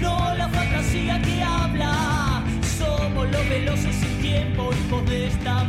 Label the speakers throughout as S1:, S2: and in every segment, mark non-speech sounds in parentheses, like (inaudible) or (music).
S1: no la fantasía que habla. Somos los veloces sin tiempo, hijos de esta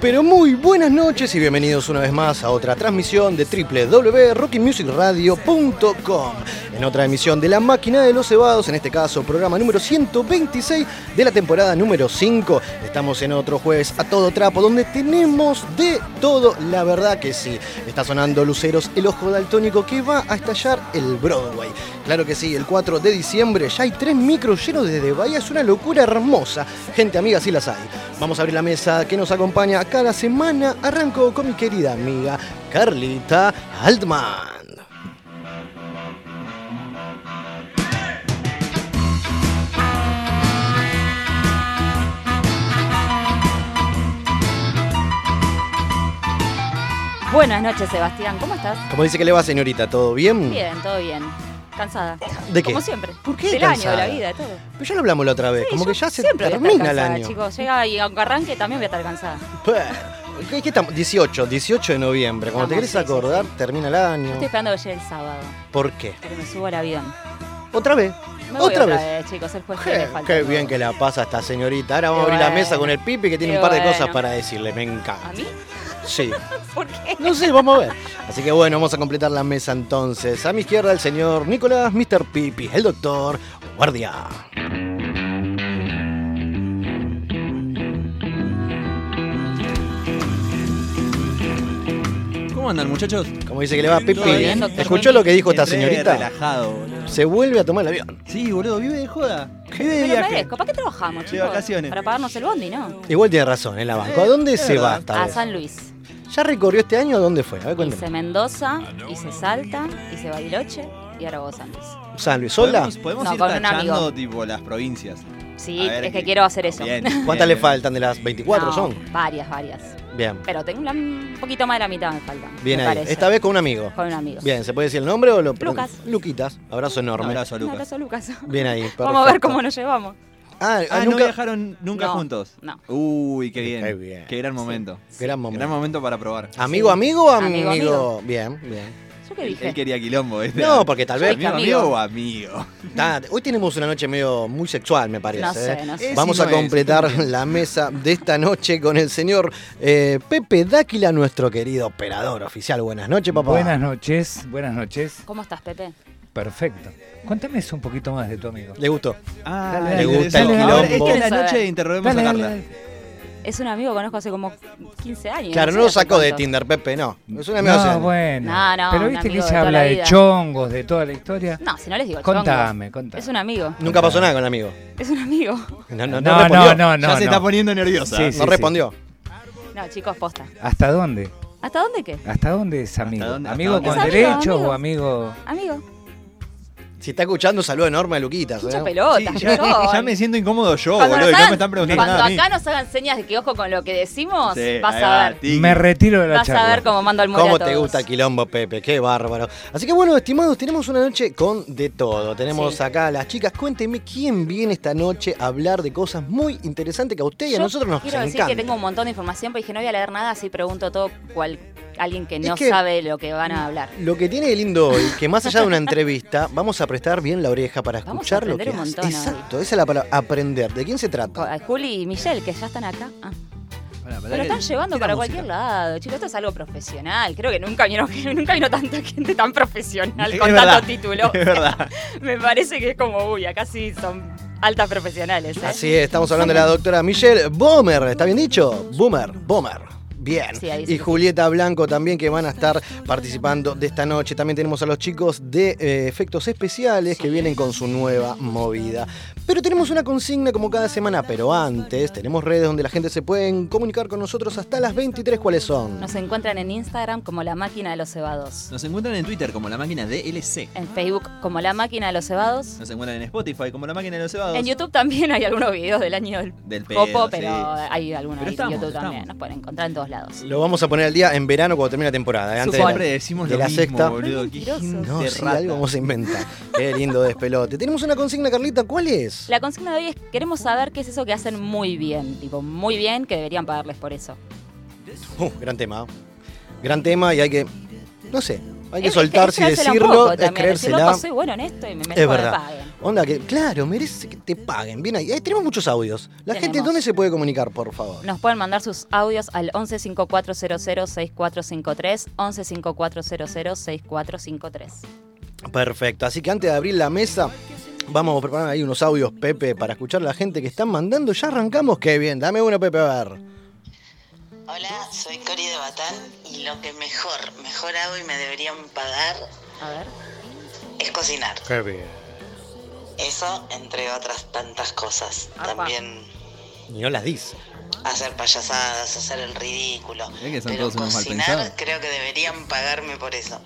S2: Pero muy buenas noches y bienvenidos una vez más a otra transmisión de www.rockymusicradio.com en otra emisión de La Máquina de los Cebados, en este caso programa número 126 de la temporada número 5. Estamos en otro jueves a todo trapo donde tenemos de todo, la verdad que sí. Está sonando Luceros, el ojo daltónico que va a estallar el Broadway. Claro que sí, el 4 de diciembre ya hay tres micros llenos desde Bahía, es una locura hermosa. Gente amiga, sí las hay. Vamos a abrir la mesa que nos acompaña cada semana. Arranco con mi querida amiga Carlita Altman.
S3: Buenas noches, Sebastián. ¿Cómo estás?
S2: ¿Cómo dice que le va, señorita? ¿Todo bien?
S3: Bien, todo bien. Cansada.
S2: ¿De qué?
S3: Como siempre.
S2: ¿Por qué
S3: Del
S2: cansada?
S3: año, de la vida, de todo.
S2: Pero ya lo hablamos la otra vez,
S3: Sí,
S2: como que ya se
S3: siempre voy a estar
S2: termina el
S3: cansada,
S2: año.
S3: Chicos, llega y aunque arranque también voy a estar cansada.
S2: ¿Qué, qué estamos? 18, 18 de noviembre. Cuando te querés
S3: sí,
S2: acordar,
S3: sí.
S2: termina el año.
S3: Yo estoy esperando que llegue el sábado,
S2: ¿Por qué?
S3: porque me subo al avión.
S2: ¿Otra vez?
S3: Me voy
S2: ¿Otra
S3: otra
S2: vez?
S3: vez, chicos, el juez
S2: Qué,
S3: falta.
S2: qué bien que la pasa esta señorita. Ahora vamos a abrir la mesa con el Pipi que tiene un par de cosas para decirle. Me encanta.
S3: ¿A mí?
S2: Sí. (laughs)
S3: ¿Por qué?
S2: No sé, vamos a ver. Así que bueno, vamos a completar la mesa entonces. A mi izquierda el señor Nicolás Mr. Pipi, el doctor Guardia.
S4: ¿Cómo andan, muchachos?
S2: Como dice que le va Pipi.
S3: Todo bien, doctor
S2: ¿Escuchó lo que dijo esta
S4: Entré
S2: señorita?
S4: relajado, boludo.
S2: Se vuelve a tomar el avión.
S4: Sí, boludo, vive de joda. Vive de
S3: Pero
S4: viaje.
S3: merezco. ¿Para qué trabajamos,
S4: De
S3: chicos?
S4: vacaciones.
S3: Para pagarnos el bondi, ¿no?
S2: Igual tiene razón, en la banco. ¿A dónde se va esta
S3: A
S2: vez?
S3: San Luis.
S2: ¿Ya recorrió este año? ¿A dónde fue? A ver, cuéntame.
S3: Hice Mendoza, hice Salta, hice Bariloche y ahora voy a San Luis.
S2: San Luis, ¿sola?
S4: Podemos, podemos
S3: No,
S4: ir
S3: con un
S4: tachando
S3: amigo.
S4: tipo las provincias.
S3: Sí,
S4: ver,
S3: es que
S4: ¿qué-
S3: quiero hacer eso.
S4: Bien, (laughs)
S2: ¿Cuántas
S4: bien,
S2: le faltan de las 24
S3: No,
S2: son?
S3: Varias, varias.
S2: Bien.
S3: Pero tengo una- un poquito más de la mitad me faltan.
S2: Bien
S3: me
S2: ahí.
S3: parece.
S2: Esta vez con un amigo.
S3: Con un amigo.
S2: Bien, ¿se puede decir el nombre o lo
S3: Lucas.
S2: Luquitas. Abrazo
S4: Un
S2: enorme.
S4: abrazo,
S3: Un
S4: Lucas.
S3: abrazo, Lucas.
S2: Bien ahí. (laughs)
S3: Vamos a ver cómo nos llevamos.
S2: Ah,
S4: Ah,
S2: nunca.
S4: ¿no viajaron nunca
S3: No,
S4: juntos?
S3: no.
S4: Uy, qué bien.
S2: Qué bien.
S4: Qué gran momento.
S2: Gran momento.
S4: Gran momento para probar.
S2: ¿Amigo,
S3: Sí.
S2: amigo o amigo?
S3: Amigo,
S2: Bien, bien.
S3: ¿Yo qué
S4: Él,
S3: dije?
S4: él quería quilombo, ¿viste?
S2: No, porque tal vez.
S4: ¿Amigo,
S3: amigo.
S4: o amigo?
S2: Ah, hoy tenemos una noche medio muy sexual, me parece.
S3: No sé,
S2: ¿eh?
S3: no sé.
S2: Vamos a
S4: no
S2: completar la mesa de esta noche con el señor eh, Pepe Dáquila, nuestro querido operador oficial. Buenas noches, papá.
S5: Buenas noches, buenas noches.
S3: ¿Cómo estás, Pepe?
S5: Perfecto. Cuéntame eso un poquito más de tu amigo.
S2: ¿Le gustó?
S4: Ah,
S5: Dale,
S2: dale,
S4: interesante.
S2: dale,
S4: Ahora,
S2: dale.
S4: Esta es la noche de interroguemos
S5: Dale,
S4: a
S5: dale,
S4: Carla.
S3: Es un amigo que conozco hace como 15 años.
S2: Claro, no lo sacó de. Tinder, Pepe, no. Es un amigo hace
S5: No, bueno.
S3: No, no,
S5: Pero
S3: un
S5: viste que
S3: amigo de
S5: se
S3: toda
S5: habla
S3: la
S5: de
S3: vida.
S5: chongos, de toda la historia.
S3: No, si no les digo chongos.
S5: Contame, contame.
S3: Es un amigo.
S2: Nunca pasó nada con el amigo.
S3: Es un amigo. (laughs)
S2: No, no, no,
S5: no,
S2: respondió.
S5: no, no, no.
S4: ya se
S5: no.
S4: está poniendo nerviosa.
S5: Sí, sí.
S2: No respondió.
S3: No, chicos, posta.
S5: ¿Hasta dónde?
S3: ¿Hasta dónde qué?
S5: ¿Hasta dónde es amigo?
S4: dónde?
S5: ¿Amigo
S4: ¿Hasta
S5: con derechos o amigo?
S3: Amigo.
S2: Si está escuchando, saludo enorme a Luquitas.
S3: Mucha
S2: ¿eh?
S3: pelota.
S4: Sí, ya, me siento incómodo yo,
S3: Cuando,
S4: boludo.
S3: nos
S4: y no
S3: hagan-
S4: me están preguntando
S3: cuando
S4: nada a mí.
S3: acá nos hagan señas de que ojo con lo que decimos,
S4: Sí,
S3: vas a ver.
S4: tiki.
S5: Me retiro de la
S3: Vas
S5: charla.
S3: a ver cómo mando al
S2: ¿Cómo
S3: a
S2: te
S3: todos.
S2: gusta el quilombo, Pepe? Qué bárbaro. Así que bueno, estimados, tenemos una noche con de todo. Tenemos
S3: Sí.
S2: acá a las chicas. Cuéntenme quién viene esta noche a hablar de cosas muy interesantes que a usted y a
S3: Yo
S2: nosotros nos
S3: quiero decir
S2: encantan.
S3: que tengo un montón de información, pero dije no voy a leer nada, así pregunto todo cual alguien que
S2: Es
S3: no
S2: que-
S3: sabe lo que van a hablar.
S2: Lo que tiene de lindo hoy, que más allá de una entrevista, vamos a prestar bien la oreja para
S3: Vamos a
S2: escuchar lo que
S3: un montón hoy.
S2: Exacto, esa es la palabra, aprender. ¿De quién se trata?
S3: Juli y Michelle, que ya están acá. Ah. Pero
S4: que-
S3: están llevando para
S4: música.
S3: cualquier lado, chicos. Esto es algo profesional. Creo que nunca vino, (laughs) nunca vino tanta gente tan profesional
S4: Es
S3: con
S4: verdad,
S3: tanto título.
S4: Es verdad. (laughs)
S3: Me parece que es como, uy, acá sí son altas profesionales. ¿eh?
S2: Así es, estamos hablando de la doctora Michelle Bomer, ¿está bien dicho? Boomer, Bomer. Bien.
S3: Sí, ahí sí
S2: y Julieta Blanco también que van a estar participando de esta noche. También tenemos a los chicos de eh, efectos especiales que vienen con su nueva movida. Pero tenemos una consigna como cada semana, pero antes tenemos redes donde la gente se puede comunicar con nosotros hasta las 23. ¿Cuáles son?
S3: Nos encuentran en Instagram como La Máquina de los Cebados.
S4: Nos encuentran en Twitter como la máquina DLC.
S3: En Facebook como La Máquina de los Cebados.
S4: Nos encuentran en Spotify como la máquina de los cebados.
S3: En YouTube también hay algunos videos del año del
S4: Del pedo,
S3: Popo,
S4: sí.
S3: pero hay algunos
S4: Pero
S3: ahí
S4: estamos,
S3: en YouTube
S4: estamos.
S3: también. Nos pueden encontrar en todos lados.
S2: Lo vamos a poner al día en verano cuando termine la temporada. ¿eh? Antes de la-
S4: Siempre decimos
S2: de
S4: lo
S2: la
S4: mismo,
S2: sexta.
S4: boludo.
S2: No, sí, algo vamos a inventar. Qué lindo despelote. Tenemos una consigna, Carlita. ¿Cuál es?
S3: La consigna de hoy es queremos saber qué es eso que hacen muy bien, tipo muy bien, que deberían pagarles por eso.
S2: Uh, gran tema. Gran tema y hay que, no sé, hay que
S3: Es-
S2: soltarse y
S3: es
S2: decirlo, es
S3: decir,
S2: creérsela.
S3: "Loco, soy bueno en esto y me merezco
S2: Es
S3: que
S2: verdad.
S3: paguen.
S2: Onda que, claro, merece que te paguen. Bien ahí. Eh, tenemos muchos audios. La gente,
S3: Tenemos.
S2: ¿dónde se puede comunicar, por favor?
S3: Nos pueden mandar sus audios al 11 5400 6453, 11 5400 6453.
S2: Perfecto. Así que antes de abrir la mesa, vamos a preparar ahí unos audios, Pepe, para escuchar a la gente que están mandando. Ya arrancamos. Qué bien. Dame uno, Pepe, a ver.
S6: Hola, soy Cori de Batán y lo que mejor, mejor hago y me deberían pagar
S3: A ver.
S6: es cocinar.
S2: Qué bien.
S6: Eso, entre otras tantas cosas.
S3: Apa.
S6: También
S2: Y no las dice.
S6: hacer payasadas, hacer el ridículo.
S4: Es que son
S6: Pero
S4: todos unos
S6: cocinar creo que deberían pagarme por eso.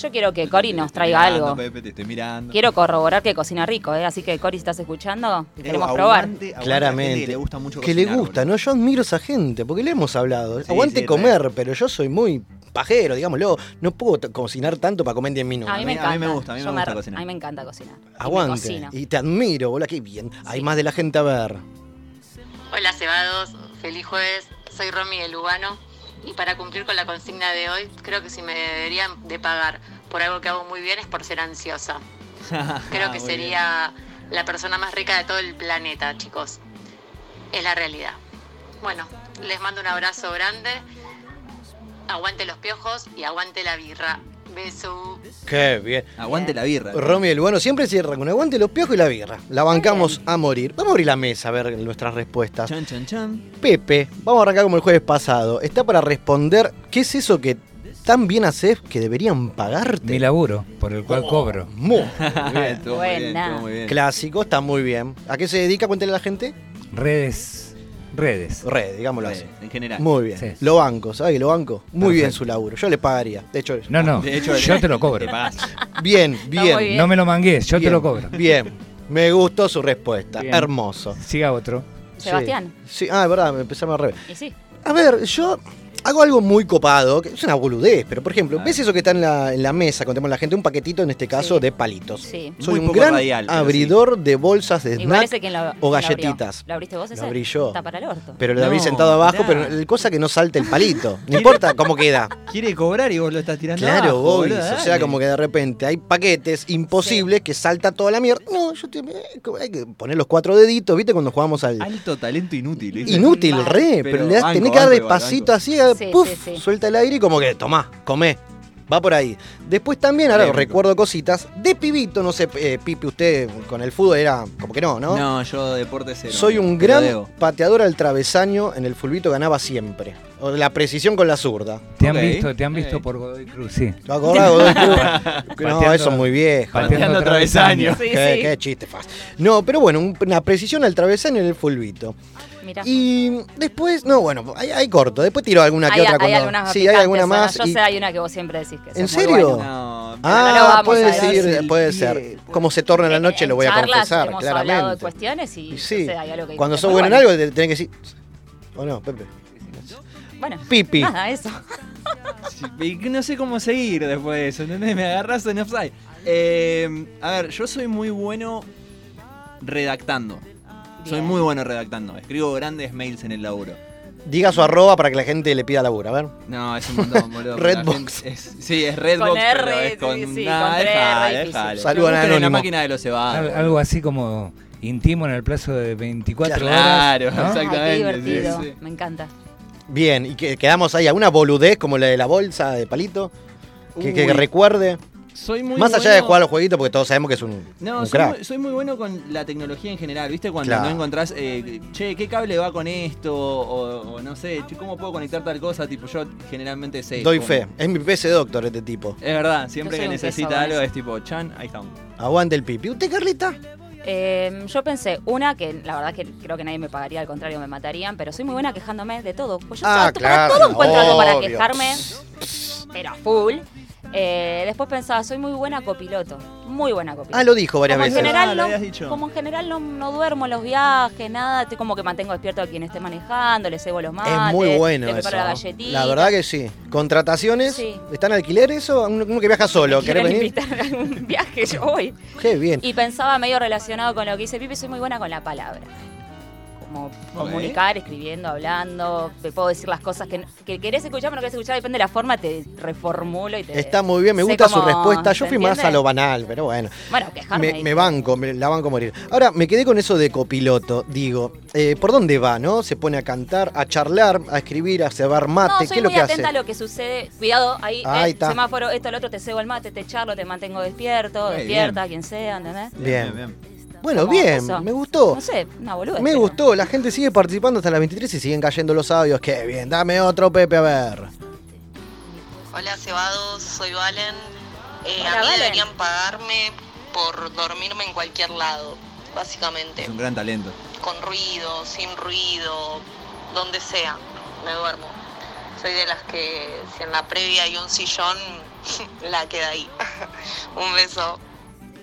S3: Yo quiero que Cori nos traiga
S4: Mirando,
S3: algo.
S4: Pepe, te estoy mirando.
S3: Quiero corroborar que cocina rico, ¿eh? así que Cori, si estás escuchando, queremos probar.
S4: aguante- a
S2: Claramente.
S4: Que le gusta mucho
S2: Que le
S4: cocinar,
S2: gusta,
S4: boludo.
S2: ¿no? Yo admiro a esa gente, porque le hemos hablado.
S4: Sí,
S2: Aguante
S4: sí,
S2: comer, pero yo soy muy pajero, digámoslo. No puedo cocinar tanto para comer en 10 minutos.
S3: A mí me
S4: a a
S3: encanta.
S4: mí me gusta, a mí me gusta cocinar.
S3: A mí me encanta cocinar. Y me
S2: Aguante. Y te admiro, bola, qué bien. Hay más de la gente a ver.
S7: Hola cebados, feliz jueves, soy Romy de Lugano y para cumplir con la consigna de hoy creo que si me deberían de pagar por algo que hago muy bien es por ser ansiosa. (laughs) Creo que
S4: Muy
S7: sería la persona más rica de todo el planeta, chicos. Es la realidad. Bueno, les mando un abrazo grande. Aguante los piojos y aguante la birra. Beso.
S2: Qué bien.
S4: bien. Aguante la birra.
S2: Romy el bueno siempre cierra con aguante los piojos y la birra. La bancamos a morir. Vamos a abrir la mesa a ver nuestras respuestas.
S4: Chan, chan, chan.
S2: Pepe, vamos a arrancar como el jueves pasado. Está para responder qué es eso que tan bien haces que deberían pagarte.
S5: Mi laburo, por el cual cobro. (laughs)
S2: Muy bien.
S4: estuvo muy bien,
S3: Buena.
S4: estuvo muy bien.
S2: Clásico, está muy bien. ¿A qué se dedica? Cuéntale a la gente.
S5: Redes. Redes.
S2: Red, digámoslo
S4: Sí,
S2: así.
S4: En general.
S2: Muy bien.
S5: Sí.
S2: Lo banco, ¿sabes? Lo banco. Muy bien su laburo. Yo le pagaría. De hecho,
S5: No, no.
S4: De hecho,
S5: yo te lo cobro.
S4: Te
S2: bien, bien.
S3: bien.
S5: No me lo mangues, yo te lo cobro.
S2: Bien. Me gustó su respuesta.
S5: Bien.
S2: Hermoso.
S5: Siga otro.
S3: Sebastián.
S2: Sí. Ah, es verdad, me empezamos a revés.
S3: Y sí.
S2: A ver, yo hago algo muy copado, que es una boludez, pero por ejemplo, ¿ves eso que está en la, en la mesa cuando tenemos la gente? Un paquetito, en este caso,
S3: Sí.
S2: de palitos.
S3: Sí.
S2: Soy
S4: Muy
S2: un
S4: poco
S2: gran
S4: radial,
S2: abridor de bolsas de snack, o
S3: quien lo abrió.
S2: galletitas.
S3: ¿Lo abriste vos ese?
S2: Lo abrí yo.
S3: Está para el orto.
S2: pero lo abrí
S4: No,
S2: sentado abajo,
S4: mirá.
S2: pero el cosa que no salte el palito. (laughs) No importa cómo queda.
S4: Quiere cobrar y vos lo estás tirando
S2: Claro,
S4: abajo, boludo,
S2: O sea, como que de repente hay paquetes imposibles que salta toda la mierda. No, yo te, eh, hay que poner los cuatro deditos, ¿viste? Cuando jugamos al.
S4: Alto talento inútil.
S2: Inútil, re, pero,
S4: Pero
S2: le das,
S4: banco,
S2: tenés que pasito
S4: banco.
S2: así,
S3: Sí,
S2: puff,
S3: sí, sí.
S2: suelta el aire y como que tomá, comé. Va por ahí. Después también, ahora recuerdo cositas. De pibito, no sé, eh, Pipe, usted con el fútbol era como que no, ¿no?
S4: No, yo deporte cero.
S2: Soy un
S4: te
S2: gran pateador al travesaño. En el fulbito ganaba siempre. O la precisión con la zurda.
S5: Te han visto, te han visto por Godoy Cruz, sí.
S2: ¿Lo acordás, Godoy Cruz? (laughs) no,
S5: Pateando-
S2: eso es muy viejo.
S4: Pateando travesaño.
S3: Sí,
S2: qué,
S3: sí.
S2: qué chiste fácil. No, pero bueno, un- una precisión al travesaño en el fulbito. Y después, no, bueno, hay, hay corto. Después tiro alguna que
S3: hay,
S2: otra.
S3: hay
S2: cuando-
S3: algunas
S2: sí, hay alguna más.
S3: Yo
S2: y-
S3: sé, hay una que vos siempre decís que
S2: ¿En
S3: es muy
S2: serio?
S4: No,
S2: Ah, puede ser,
S4: decir.
S2: puede ser. Como se torna la noche,
S3: En
S2: lo voy a confesar,
S3: hemos hablado de
S2: claramente.
S3: cuestiones y,
S2: sí,
S3: hay algo que
S2: cuando sos bueno en algo, te tenés que decir. ¿O no, Pepe?
S3: Bueno,
S2: Pipi.
S3: nada, eso.
S4: Y que no sé cómo seguir después de eso, ¿entendés? Me agarras en offside. Eh, a ver, yo soy muy bueno redactando. Soy muy bueno redactando. Escribo grandes mails en el laburo.
S2: Diga su arroba para que la gente le pida laburo, a ver.
S4: No, es un montón, boludo. (laughs)
S2: Redbox.
S4: Es- sí, es Redbox,
S3: Con R,
S4: pero es con...
S3: sí, sí,
S4: Nah,
S3: con tres,
S4: dejale,
S3: re difícil.
S4: dejale.
S2: Saludan a
S4: en la máquina de los cebados.
S5: Al- algo así como intimo en el plazo de 24
S4: Claro,
S5: horas. ¿no?
S4: exacto.
S3: Ay, qué
S4: Exactamente,
S3: divertido.
S4: sí, sí.
S3: Me encanta.
S2: Bien, y que quedamos ahí a una boludez como la de la bolsa de palito. Que, recuerde.
S4: Soy muy
S2: Más allá
S4: bueno-
S2: de jugar a los jueguitos, porque todos sabemos que es un,
S4: No,
S2: un
S4: soy
S2: crack.
S4: muy, soy muy bueno con la tecnología en general, ¿viste? Cuando
S2: Claro.
S4: no encontrás, eh, che, ¿qué cable va con esto? O, o no sé, ¿cómo puedo conectar tal cosa? Tipo, yo generalmente sé.
S2: Doy fe. Es mi PC doctor este tipo.
S4: Es verdad, siempre que necesita algo es tipo, chan, ahí está.
S2: Aguante el pipi. ¿Usted, Carlita?
S3: Eh, yo pensé, una que la verdad que creo que nadie me pagaría, al contrario me matarían, pero soy muy buena quejándome de todo. Pues yo
S2: Ah,
S3: para
S2: claro,
S3: todo encuentro algo para quejarme, pero a full. Eh, después pensaba, soy muy buena copiloto, muy buena copiloto.
S2: Ah, lo dijo varias
S3: como en
S2: veces.
S3: general,
S4: Ah, lo
S3: no,
S4: habías dicho.
S3: como en general no, no duermo en los viajes, nada, estoy como que mantengo despierto a quien esté manejando, le cebo los mates,
S2: es muy bueno eso.
S3: preparo la galletita.
S2: La verdad que sí. ¿Contrataciones?
S3: Sí.
S2: ¿Está en alquiler eso? Uno, que viaja solo. ¿Querés
S3: ¿Quieren
S2: venir?
S3: invitar a algún (laughs) viaje? Yo voy.
S2: Qué bien.
S3: Y pensaba medio relacionado con lo que dice Pipe, soy muy buena con la palabra. Como comunicar, escribiendo, hablando, te puedo decir las cosas que, que querés escuchar, pero no querés escuchar, depende de la forma, te reformulo y te...
S2: Está muy bien, me gusta su respuesta. Yo
S3: ¿se
S2: fui más a lo banal, pero bueno.
S3: Bueno, quejarme.
S2: Me, me banco, me la banco a morir. Ahora, me quedé con eso de copiloto. Digo, eh, ¿por dónde va, no? Se pone a cantar, a charlar, a escribir, a cebar mate.
S3: No,
S2: ¿Qué es lo
S3: muy
S2: que
S3: atenta
S2: hace?
S3: a lo que sucede. Cuidado, ahí,
S2: Ahí
S3: eh,
S2: está.
S3: semáforo, esto, lo otro, te cebo el mate, te charlo, te mantengo despierto, despierta, quien sea, ¿entendés?
S2: Bien. Bueno, bien,
S3: eso.
S2: me gustó.
S3: No sé, una boluda.
S2: Me gustó, la gente sigue participando hasta las 23 y siguen cayendo los audios. Qué bien, dame otro Pepe, a ver.
S6: Hola Cebados, soy Valen. Eh,
S3: Hola,
S6: a mí
S3: Valen.
S6: deberían pagarme por dormirme en cualquier lado, básicamente.
S4: Es un gran talento.
S6: Con ruido, sin ruido, donde sea, me duermo. Soy de las que si en la previa hay un sillón, (laughs) la queda ahí. (laughs) un beso.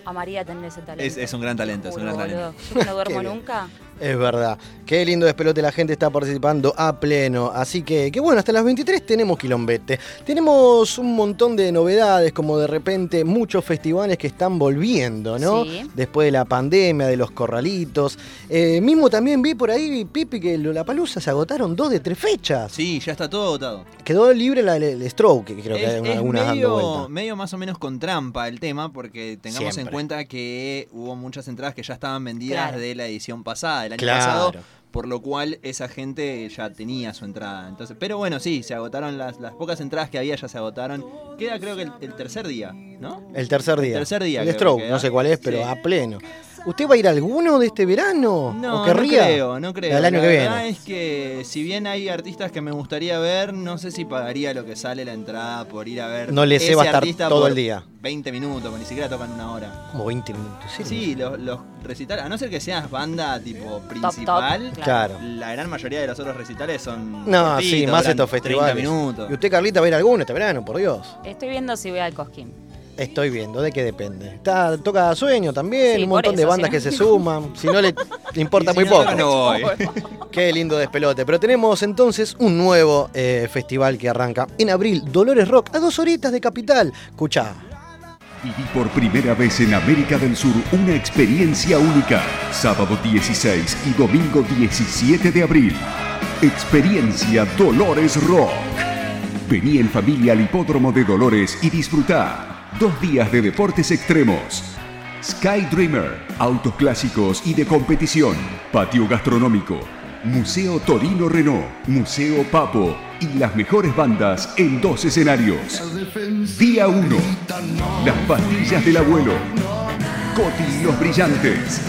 S3: A María tener ese talento.
S4: Es, es un gran talento, es un gran talento.
S3: boludo. Yo que no duermo (laughs) nunca.
S2: Es verdad. Qué lindo despelote, la gente está participando a pleno. Así que, que bueno, hasta las 23 tenemos quilombete. Tenemos un montón de novedades, como de repente muchos festivales que están volviendo, ¿no?
S3: Sí.
S2: Después de la pandemia, de los corralitos. Eh, mismo también vi por ahí, Pipi, que la palusa se agotaron dos de tres fechas.
S4: Sí, ya está todo agotado.
S2: Quedó libre la, el Stroke, que creo que
S4: es,
S2: hay
S4: es
S2: algunas dando
S4: medio,
S2: vuelta.
S4: medio más o menos con trampa el tema, porque tengamos en cuenta que hubo muchas entradas que ya estaban vendidas
S3: Claro.
S4: de la edición pasada, del año
S2: Claro.
S4: pasado, por lo cual esa gente ya tenía su entrada. Entonces, pero bueno, sí, se agotaron las, las pocas entradas que había, ya se agotaron. Queda creo que el, el tercer día, ¿no?
S2: El tercer día.
S4: tercer día
S2: El Stroke, no sé cuál es, pero
S4: Sí.
S2: a pleno. ¿Usted va a ir a alguno de este verano?
S4: No,
S2: ¿O querría?
S4: no creo, no creo.
S2: El año
S4: la
S2: que
S4: verdad
S2: viene.
S4: es que si bien hay artistas que me gustaría ver, no sé si pagaría lo que sale la entrada por ir a ver.
S2: No le sé, va a estar todo el día.
S4: 20 minutos, porque ni siquiera tocan una hora.
S2: Como 20 minutos. ¿sí?
S4: Sí, los, los recitales, a no ser que seas banda tipo principal,
S2: Claro.
S4: la gran mayoría de los otros recitales son.
S2: No, sí, más estos
S4: 30
S2: festivales.
S4: minutos.
S2: ¿Y usted, Carlita, va a ir a alguno este verano, por Dios?
S3: Estoy viendo si voy al Cosquín.
S2: Estoy viendo, ¿de qué depende? Está, toca sueño también,
S3: Sí,
S2: un montón de bandas
S3: si
S2: que se suman. Si no le, (laughs) importa
S4: si
S2: muy
S4: no
S2: poco.
S4: toca, no voy. (laughs)
S2: Qué lindo despelote. Pero tenemos entonces un nuevo eh, festival que arranca en abril, Dolores Rock, a dos horitas de capital. Escuchá.
S8: Viví por primera vez en América del Sur una experiencia única. Sábado 16 y domingo 17 de abril. Experiencia Dolores Rock. Vení en familia al hipódromo de Dolores y disfrutá. Dos días de deportes extremos. Sky Dreamer, autos clásicos y de competición. Patio gastronómico. Museo Torino Renault, Museo Papo y las mejores bandas en dos escenarios. Día 1. Las pastillas del abuelo. Coti los brillantes.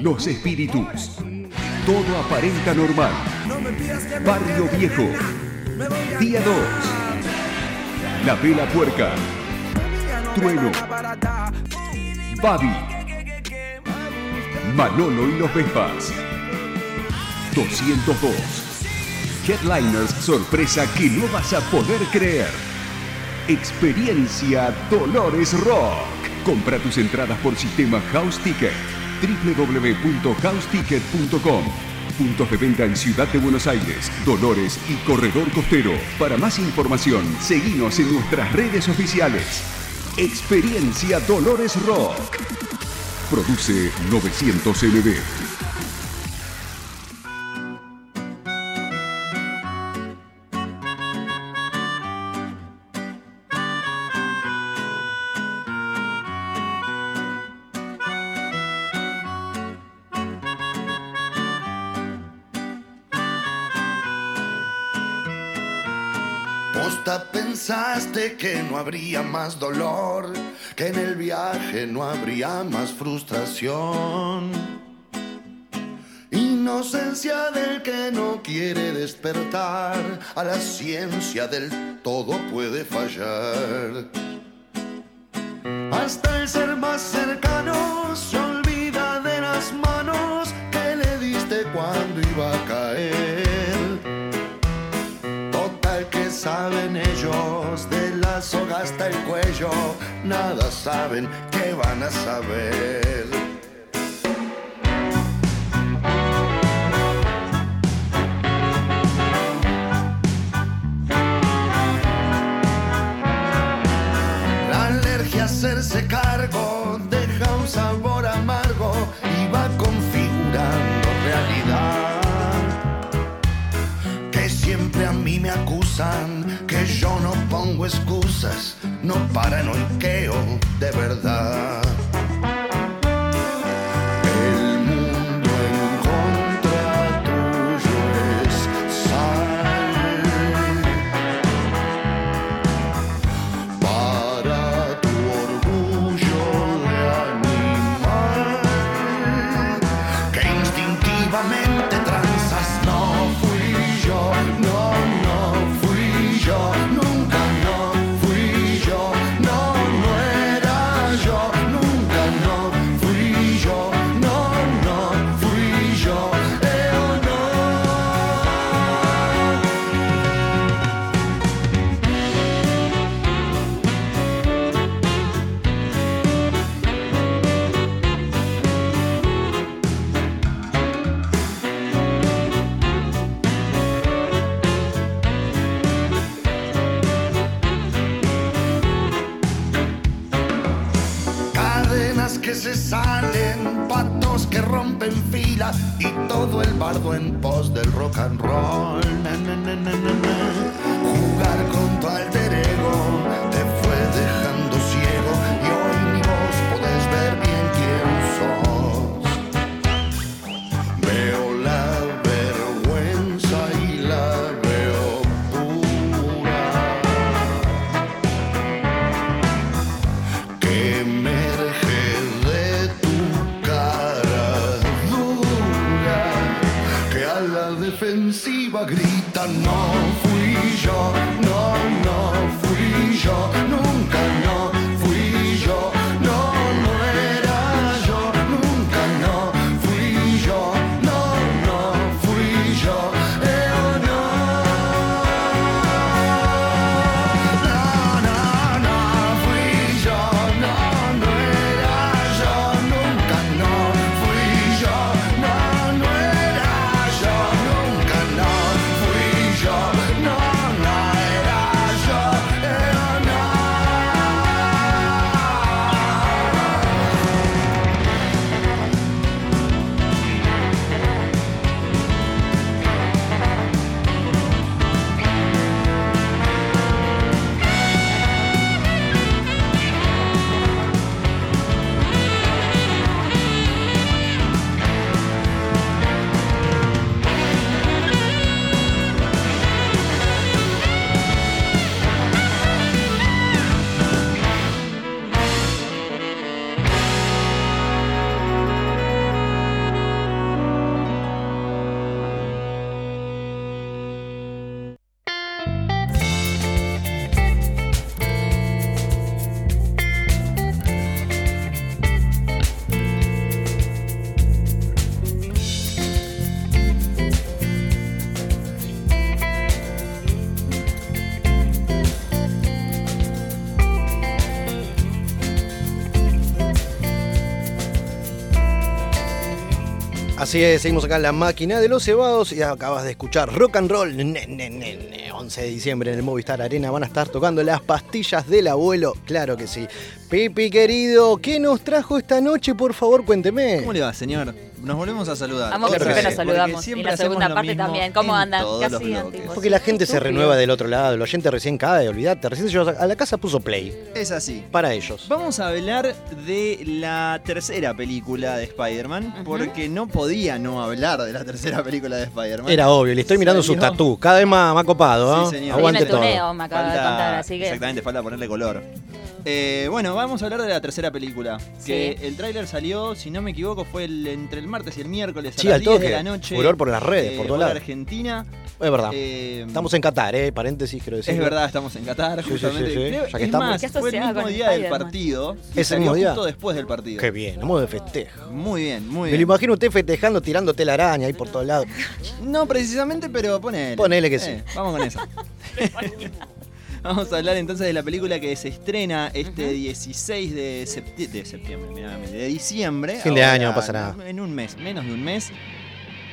S8: Los espíritus. Todo aparenta normal. Barrio Viejo. Día 2. La Vela Puerca. Trueno. Babi. Manolo y los Vespas. 202. Headliners sorpresa que no vas a poder creer. Experiencia Dolores Rock. Compra tus entradas por sistema House Ticket. www.houseticket.com. Puntos de venta en Ciudad de Buenos Aires, Dolores y Corredor Costero. Para más información, seguinos en nuestras redes oficiales. Experiencia Dolores Rock. Produce 900 NB.
S9: Que no habría más dolor, que en el viaje no habría más frustración. Inocencia del que no quiere despertar, a la ciencia del todo puede fallar. Hasta el ser más cercano se olvida de las manos que le diste cuando iba a caer. Total que saben ellos de soga hasta el cuello, nada saben que van a saber. La alergia a hacerse cargo deja un sabor amargo y va configurando realidad. Que siempre a mí me acusan excusas, no paranoiqueo de verdad. Y todo el bardo en pos del rock and roll. Defensiva grita no fui yo, no
S2: Así es, seguimos acá en la máquina de los cebados y acabas de escuchar rock and roll. Ne, ne, ne, ne. 11 de diciembre en el Movistar Arena van a estar tocando las pastillas del abuelo. Claro que sí. Pipi querido, ¿qué nos trajo esta noche? Por favor, cuénteme.
S4: ¿Cómo le va, señor? Nos volvemos a saludar.
S3: Amo que siempre nos saludamos. Y la segunda parte también. ¿Cómo andan? tipo?
S2: Porque la gente se renueva del otro lado, el oyente recién cae, olvídate. Recién se llegó a la casa puso play.
S4: Es así.
S2: Para ellos.
S4: Vamos a hablar de la tercera película de Spider-Man, porque no podía no hablar de la tercera película de Spider-Man.
S2: Era obvio, le estoy mirando su tatú. Cada vez más, más copado,
S4: Sí,
S2: ¿eh?
S4: señor.
S2: Aguante todo.
S3: tuneo, me acaba de
S4: Falta-
S3: contar, así que.
S4: Exactamente, falta ponerle color. Eh, bueno, vamos a hablar de la tercera película. Que
S3: Sí.
S4: el tráiler salió, si no me equivoco, fue el- entre el martes y el miércoles a
S2: Sí,
S4: las
S2: al
S4: 10
S2: toque.
S4: de la noche.
S2: Furor por las redes,
S4: eh,
S2: por todos
S4: hora
S2: lados.
S4: Argentina.
S2: Es verdad.
S4: Eh,
S2: Estamos en Qatar, ¿eh? Paréntesis, quiero decir.
S4: Es verdad, estamos en Qatar,
S2: Sí, sí,
S4: justamente.
S2: sí, sí.
S4: Creo-
S2: Ya que
S4: es
S2: estamos.
S4: más, fue el mismo día del partido.
S2: ¿Ese
S4: salió
S2: mismo día?
S4: justo después del partido.
S2: Qué bien, vamos de festejo.
S4: Muy bien, muy
S2: Me
S4: bien.
S2: lo imagino usted festejando, tirándote la araña ahí por todos lados.
S4: No precisamente, pero ponele.
S2: Ponele que sí.
S4: Eh, vamos con eso. (laughs) Vamos a hablar entonces de la película que se estrena este 16 de, septi- de septiembre, mirá, de diciembre.
S2: Fin de
S4: ahora,
S2: año, no pasa nada.
S4: En un mes, menos de un mes.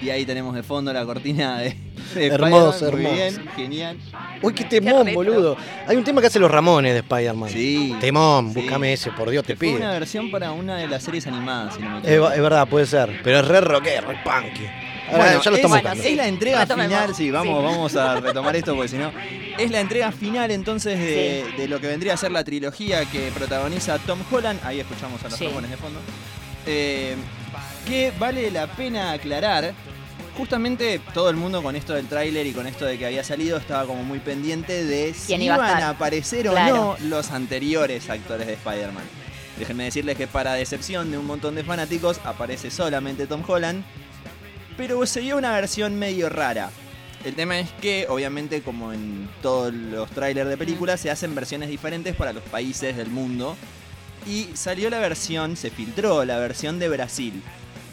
S4: Y ahí tenemos de fondo la cortina de, de
S2: Hermoso.
S4: Muy
S2: hermoso.
S4: bien, genial.
S2: Uy, qué temón, boludo. Hay un tema que hace los Ramones de Spider-Man.
S4: Sí.
S2: Temón,
S4: Sí.
S2: búscame ese, por Dios, te pido.
S4: una versión para una de las series animadas, si no me
S2: Es,
S4: equivoco.
S2: es verdad, puede ser. Pero es re rockero, re punky. Ahora,
S4: Bueno,
S2: ya lo
S4: es,
S2: estamos
S3: Bueno,
S2: buscando.
S3: sí.
S4: es la entrega
S3: Retomemos.
S4: final, sí, vamos,
S3: Sí.
S4: vamos a retomar esto porque si no. Es la entrega final entonces de, de lo que vendría a ser la trilogía que protagoniza Tom Holland. Ahí escuchamos a los de fondo. Eh, que vale la pena aclarar. Justamente todo el mundo con esto del tráiler y con esto de que había salido estaba como muy pendiente de si
S3: ¿Quién iba a
S4: iban a aparecer o
S3: Claro.
S4: no los anteriores actores de Spider-Man. Déjenme decirles que para decepción de un montón de fanáticos aparece solamente Tom Holland, pero sería una versión medio rara. El tema es que, obviamente, como en todos los trailers de películas, se hacen versiones diferentes para los países del mundo. Y salió la versión, se filtró la versión de Brasil,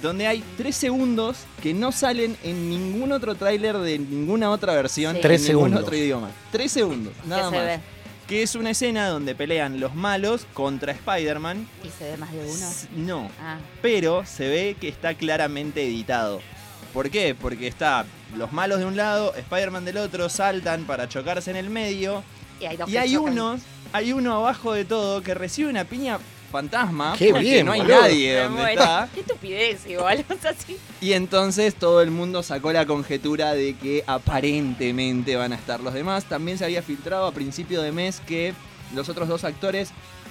S4: donde hay tres segundos que no salen en ningún otro tráiler de ninguna otra versión,
S3: Sí.
S4: en ningún
S2: segundos.
S4: otro idioma. Tres segundos, nada
S3: se
S4: más.
S3: ve?
S4: Que es una escena donde pelean los malos contra Spider-Man.
S3: ¿Y se ve más de uno?
S4: No,
S3: Ah,
S4: pero se ve que está claramente editado. ¿Por qué? Porque está los malos de un lado, Spider-Man del otro, saltan para chocarse en el medio.
S3: y hay dos
S4: Y
S3: que
S4: hay uno, hay uno abajo de todo que recibe una piña fantasma.
S2: Qué
S4: porque
S2: bien,
S4: no hay
S2: boludo.
S4: nadie donde está.
S3: Qué estupidez igual. (laughs) O sea, sí.
S4: Y entonces todo el mundo sacó la conjetura de que aparentemente van a estar los demás. También se había filtrado a principio de mes que los otros dos actores,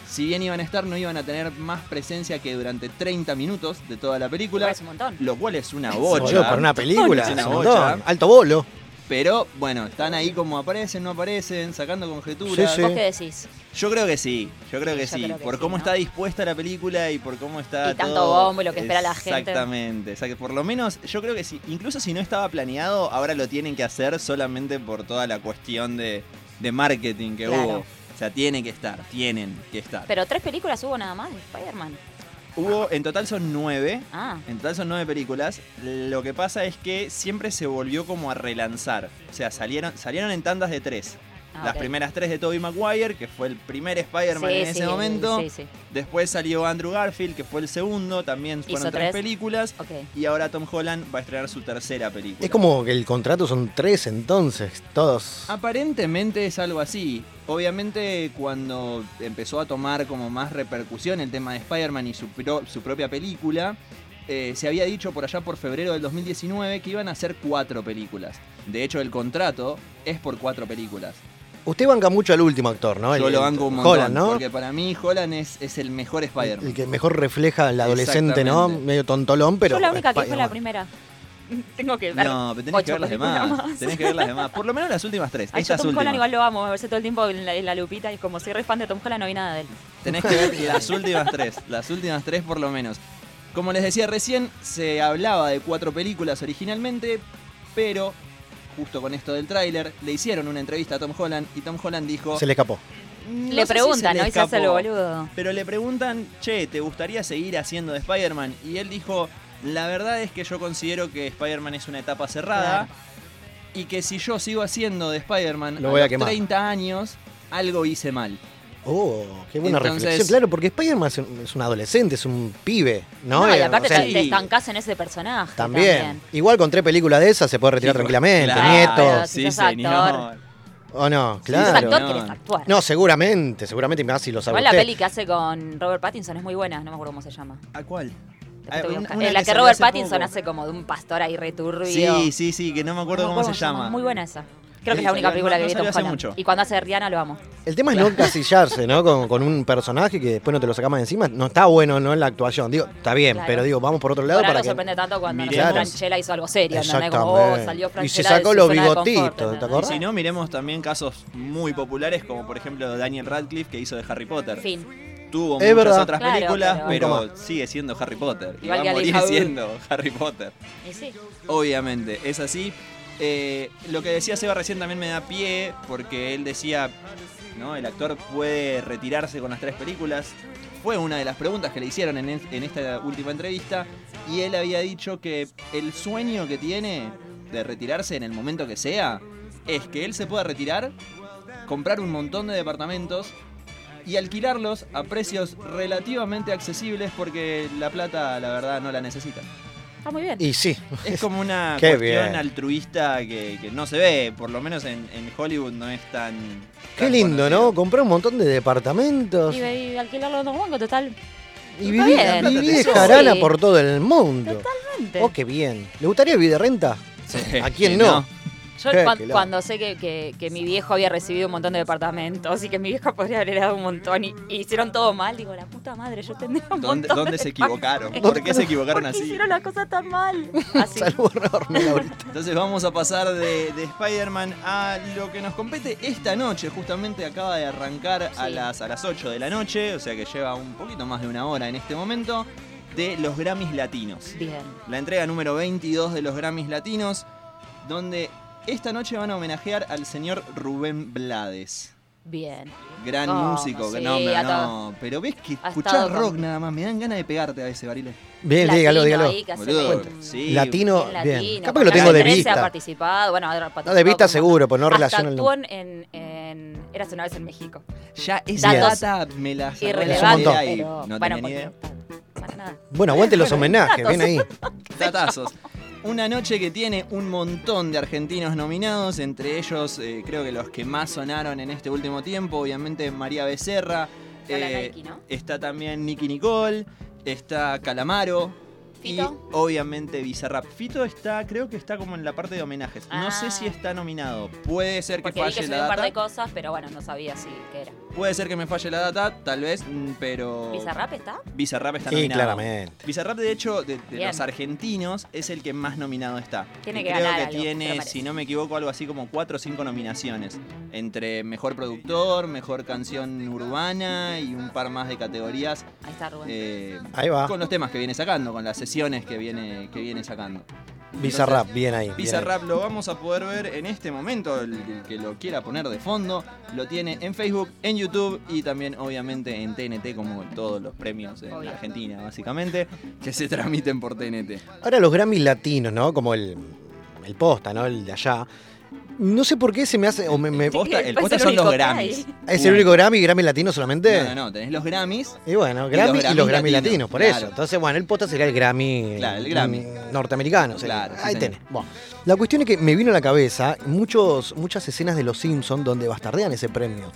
S4: si bien iban a estar, no iban a tener más presencia que durante 30 minutos de toda la película.
S3: Es un montón.
S4: Lo cual es una
S2: Boludo,
S4: bocha.
S2: para una película.
S4: Es una
S2: es un
S4: bocha.
S2: montón. Alto bolo.
S4: Pero bueno, están ahí como aparecen, no aparecen, sacando conjeturas.
S2: Sí, sí.
S3: ¿Vos qué decís?
S4: Yo creo que sí, yo creo que
S3: yo
S4: sí.
S3: creo que
S4: por
S3: sí,
S4: cómo
S3: ¿no?
S4: está dispuesta la película y por cómo está
S3: Y tanto
S4: todo.
S3: bombo y lo que espera la gente.
S4: Exactamente. O sea, que por lo menos yo creo que sí. Incluso si no estaba planeado, ahora lo tienen que hacer solamente por toda la cuestión de, de marketing que
S3: Claro.
S4: hubo. O sea, tiene que estar, tienen que estar.
S3: Pero tres películas hubo nada más de Spider-Man.
S4: Hubo, en total son nueve.
S3: Ah,
S4: En total son nueve películas. Lo que pasa es que siempre se volvió como a relanzar. O sea, salieron, salieron en tandas de tres.
S3: Ah,
S4: Las primeras tres de Tobey Maguire, que fue el primer Spider-Man
S3: Sí,
S4: en ese
S3: sí,
S4: momento.
S3: Sí, sí.
S4: Después salió Andrew Garfield, que fue el segundo. También fueron tres
S3: tres.
S4: películas. Y ahora Tom Holland va a estrenar su tercera película.
S2: Es como que el contrato son tres entonces, todos.
S4: Aparentemente es algo así. Obviamente cuando empezó a tomar como más repercusión el tema de Spider-Man y su, pro- su propia película, eh, se había dicho por allá por febrero del 2019 que iban a ser cuatro películas. De hecho el contrato es por cuatro películas.
S2: Usted banca mucho al último actor, ¿no?
S4: Yo
S2: El-
S4: lo banco un montón,
S2: Holland, ¿no?
S4: porque para mí Holland es, es el mejor Spider-Man.
S2: El que mejor refleja al adolescente, ¿no? Medio tontolón, pero.
S3: Yo la única que fue la primera. (laughs) Tengo que ver.
S4: No, pero tenés que ver las demás.
S3: más.
S4: Tenés que ver las demás. Por lo menos las últimas tres.
S3: Ay, yo
S4: estas
S3: Tom
S4: últimas.
S3: Holland igual lo amo, me verse todo el tiempo en la, en la lupita y como soy re fan de Tom Holland no vi nada de él.
S4: Tenés que ver las últimas tres, las últimas tres por lo menos. Como les decía recién, se hablaba de cuatro películas originalmente, pero justo con esto del tráiler, le hicieron una entrevista a Tom Holland y Tom Holland dijo...
S2: Se le escapó.
S4: "No
S3: le
S4: si
S3: preguntan,
S4: se
S3: ¿no? Y se hace
S4: escapó".
S3: boludo.
S4: Pero le preguntan, che, ¿te gustaría seguir haciendo de Spider-Man? Y él dijo, la verdad es que yo considero que Spider-Man es una etapa cerrada
S3: Claro.
S4: y que si yo sigo haciendo de Spider-Man
S2: Lo
S4: a
S2: voy a
S4: los
S2: quemar.
S4: 30 años, algo hice mal.
S2: Oh, qué buena
S4: Entonces-
S2: reflexión. Claro, porque Spider-Man es un, es un adolescente, es un pibe, ¿no?
S3: No, y
S2: Eh,
S3: aparte
S2: o sea,
S3: te, te estancás en ese personaje.
S2: también. Igual con tres películas de esas se puede retirar
S4: Sí,
S2: tranquilamente,
S4: claro,
S2: nietos.
S3: si sos actor.
S2: ¿O no?
S3: Si sos
S2: Claro.
S3: actor, querés actuar.
S2: No, seguramente, seguramente más si lo sabe
S3: Igual la peli que hace con Robert Pattinson es muy buena, no me acuerdo cómo se llama.
S4: ¿A cuál?
S3: La,
S4: Ah,
S3: que
S4: una-
S3: buscar.
S4: una
S3: En la
S4: que
S3: que
S4: salió
S3: Robert
S4: hace
S3: Pattinson
S4: poco.
S3: hace como de un pastor ahí returbio.
S4: Sí, sí, sí, que no me acuerdo
S3: No
S4: cómo se llama.
S3: Muy buena esa. Creo que es la única película
S4: no-
S3: que vi
S4: no
S3: de Tom Holland.
S4: mucho.
S3: Y cuando hace Rihanna lo amo.
S2: El tema es no encasillarse, ¿no? Con, con un personaje que después no te lo sacamos de encima. No está bueno, ¿no? En la actuación. Digo, está bien,
S3: Claro.
S2: pero digo, vamos por otro lado para
S3: no
S2: que.
S3: sorprende tanto cuando no sé. Franchella hizo algo serio, ¿entendés?
S2: Exactamente.
S3: Como, oh, salió
S2: Y
S3: Franchella
S2: se sacó
S3: de su
S2: los
S3: zona de confort,
S2: bigotitos, ¿te
S3: ¿entendés?
S4: Y
S2: acordás?
S4: si no, miremos también casos muy populares, como por ejemplo Daniel Radcliffe, que hizo de Harry Potter.
S3: Fin.
S4: Tuvo
S2: Es
S4: muchas
S2: verdad.
S4: otras
S3: Claro,
S4: películas,
S3: pero-
S4: pero, sigue siendo Harry Potter. Y
S3: Igual
S4: va
S3: que
S4: a
S3: Ali
S4: morir siendo Harry Potter.
S3: Y sí.
S4: Obviamente, es así. Eh, lo que decía Seba recién también me da pie, porque él decía, ¿no? El actor puede retirarse con las tres películas. Fue una de las preguntas que le hicieron en, en esta última entrevista. Y él había dicho que el sueño que tiene de retirarse en el momento que sea es que él se pueda retirar, comprar un montón de departamentos y alquilarlos a precios relativamente accesibles porque la plata, la verdad, no la necesita.
S3: Está muy bien.
S2: Y sí.
S4: Es como una (laughs) cuestión
S2: bien.
S4: altruista que, que no se ve, por lo menos en, en Hollywood no es tan.
S2: Qué
S4: tan
S2: lindo,
S4: conocido.
S2: ¿no? Comprar un montón de departamentos
S3: Y, y alquilarlo en un banco, total.
S2: y vivir, vivir de
S3: Sí.
S2: jarana por todo el mundo.
S3: Totalmente.
S2: Oh, qué bien. ¿Le gustaría vivir de renta?
S4: Sí,
S2: ¿A quién
S4: que
S2: no?
S3: Yo
S2: quilombo.
S3: cuando sé que, que- que mi viejo había recibido un montón de departamentos y que mi viejo (laughs) podría haber heredado un montón y, y hicieron todo mal, digo, la puta madre, yo tendría un
S4: ¿Dónde,
S3: montón
S4: dónde
S3: de
S4: se equivocaron? ¿Por qué se equivocaron
S3: ¿Por qué
S4: así?
S3: hicieron las cosas tan mal? (laughs) Así.
S4: Entonces vamos a pasar de, de Spider-Man a lo que nos compete esta noche. Justamente acaba de arrancar a, las, a las 8 de la noche, o sea que lleva un poquito más de una hora en este momento, de los Grammys Latinos.
S3: Bien.
S4: La entrega número 22 de los Grammys Latinos, donde esta noche van a homenajear al señor Rubén Blades.
S3: Bien.
S4: Gran
S3: ¿Cómo?
S4: músico,
S3: Sí,
S4: no,
S3: ha
S4: no, pero ves que escuchás rock
S3: con-
S4: nada más, me dan ganas de pegarte a veces, Barile.
S2: Bien,
S3: Latino
S2: dígalo, dígalo.
S3: ahí
S4: Boludo, sí.
S2: Latino,
S3: bien
S2: bien.
S3: latino,
S2: Capaz que lo tengo de
S3: Canal 13 ha
S2: vista.
S3: participado, bueno, ha
S2: No,
S3: participado
S2: de vista seguro, pues no relaciona el nombre.
S3: en, en Eras una vez en México.
S4: Ya esa
S3: Datos
S4: data me la
S3: Irrelevante,
S4: no
S3: bueno,
S4: tenía ni
S3: porque-
S4: idea.
S3: Para nada.
S2: Bueno, aguante los homenajes, ven ahí.
S4: Datazos. Una noche que tiene un montón de argentinos nominados, entre ellos eh, creo que los que más sonaron en este último tiempo, obviamente María Becerra,
S3: Está
S4: eh,
S3: Nike, ¿no?
S4: está también Nicky Nicole, está Calamaro.
S3: ¿Fito?
S4: Y obviamente Bizarrap. Fito está, creo que está como en la parte de homenajes. No
S3: Ah.
S4: sé si está nominado. Puede ser que
S3: Porque vi que
S4: falle
S3: subió
S4: la
S3: un par de
S4: data.
S3: cosas, pero bueno, no sabía si qué era.
S4: Puede ser que me falle la data, tal vez, mm, pero.
S3: ¿Bizarrap está?
S4: Bizarrap está
S2: Sí,
S4: nominado.
S2: claramente.
S4: Bizarrap, de hecho, de, los argentinos, es el que más nominado está.
S3: Tiene
S4: Y
S3: que
S4: Creo
S3: ganar
S4: que
S3: algo,
S4: tiene, si no me equivoco, algo así como cuatro o cinco nominaciones. Entre mejor productor, mejor canción urbana y un par más de categorías.
S3: Ahí está Rubén.
S4: eh,
S2: Ahí va.
S4: Con los temas que viene sacando, con las sesiones que viene, que viene sacando.
S2: Bizarrap, bien ahí.
S4: Bizarrap lo vamos a poder ver en este momento, el, el que lo quiera poner de fondo, lo tiene en Facebook, en YouTube y también obviamente en TNT como todos los premios en. Argentina básicamente, que se transmiten por TNT.
S2: Ahora los Grammys latinos, ¿no? Como el, el posta, ¿no? El de allá. No sé por qué se me hace. O me, me-
S4: Posta- el
S3: Pues
S4: posta
S3: el
S4: son los Grammys.
S2: ¿Es el único Grammy, Grammy latino solamente?
S4: No, no, no, tenés los Grammys.
S2: Y bueno,
S4: Y
S2: Grammy
S4: los
S2: y los
S4: Grammys
S2: Grammy
S4: latinos,
S2: latinos, por
S4: claro.
S2: eso. Entonces, bueno, el posta sería el Grammy,
S4: Claro, el Grammy.
S2: mm, norteamericano.
S4: Claro, sí,
S2: Ahí
S4: señor.
S2: tenés. Bueno, la cuestión es que me vino a la cabeza muchos, muchas escenas de Los Simpsons donde bastardean ese premio.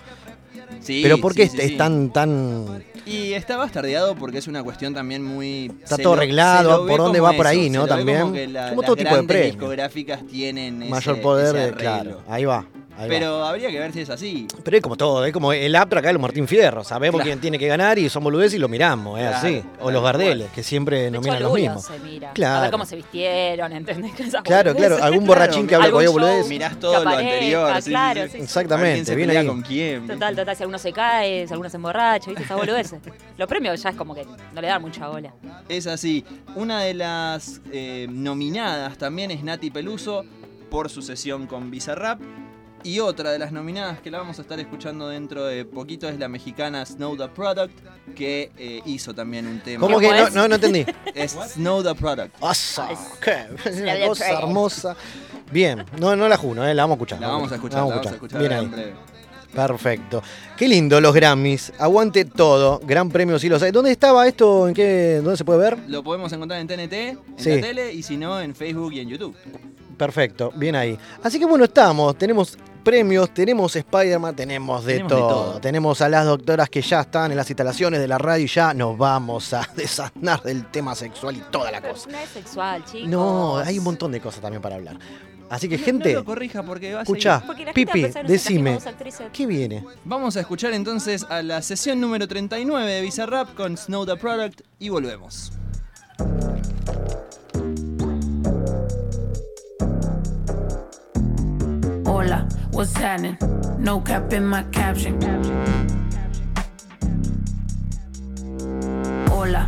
S4: Sí,
S2: Pero ¿por qué
S4: sí,
S2: es,
S4: sí,
S2: es
S4: sí.
S2: tan, tan.
S4: Y está bastardeado porque es una cuestión también muy...
S2: Está todo arreglado, por dónde va por ahí, ¿no? También.
S4: Como, la-
S2: Como
S4: las
S2: todo tipo de premios.
S4: discográficas tienen
S2: Mayor
S4: ese-
S2: poder
S4: ese
S2: de.
S4: arreglo.
S2: Claro, ahí va. Ahí va.
S4: Pero habría que ver si es así.
S2: Pero es como todo, es como el apto acá de los Martín Fierro, sabemos
S4: Claro.
S2: quién tiene que ganar y son boludeces y lo miramos, es
S4: Claro,
S2: así. O
S4: claro,
S2: los Gardeles, que siempre
S3: De hecho,
S2: nominan los mismos.
S3: se mira. A
S2: Claro.
S3: ver cómo se vistieron, ¿entendés? (laughs) Esas
S2: Claro, claro,
S3: boludeces.
S2: algún borrachín que habla
S3: show
S2: boludez.
S4: Mirás todo lo
S3: aparezca,
S4: anterior. sí,
S3: claro,
S4: sí.
S2: Exactamente,
S4: quién se pelea
S2: ahí.
S4: con quién.
S3: Total, total, si alguno se cae, si alguno se emborracha, ¿viste? Esa boludez. (laughs) Los premios ya es como que no le dan mucha bola.
S4: Es así. Una de las eh, nominadas también es Nati Peluso por su sesión con Bizarrap. Y otra de las nominadas que la vamos a estar escuchando dentro de poquito es la mexicana Snow the Product, que eh, hizo también un tema.
S2: ¿Cómo que
S3: ¿Cómo
S2: no, no, no entendí? (laughs)
S4: Es Snow the Product.
S2: Asa, qué, es una cosa hermosa. Bien, no, no la juno, eh, la vamos a escuchar.
S4: La vamos a escuchar, la vamos a escuchar
S2: Bien ahí.
S4: en breve.
S2: Perfecto. Qué lindo los Grammys. Aguante todo. Gran premio sí los hay. ¿Dónde estaba esto? ¿En qué? ¿Dónde se puede ver?
S4: Lo podemos encontrar en TNT, en
S2: Sí.
S4: la tele y si no en Facebook y en YouTube.
S2: Perfecto, bien ahí. Así que bueno, estamos. Tenemos premios, tenemos Spider-Man, tenemos de,
S4: Tenemos de
S2: todo. Tenemos a las doctoras que ya están en las instalaciones de la radio y ya nos vamos a (laughs) desanar del tema sexual y toda la
S3: Pero
S2: cosa.
S3: no es sexual, chicos.
S2: No, hay un montón de cosas también para hablar. Así que,
S4: No-
S2: gente,
S4: No lo corrija porque va a
S2: escuchá.
S3: Porque la gente va a
S2: Pipi, decime. ¿qué viene?
S4: Vamos a escuchar entonces a la sesión número 39 de Bizarrap con Snow the Product y volvemos.
S10: Hola, what's happening? No cap in my caption. Hola,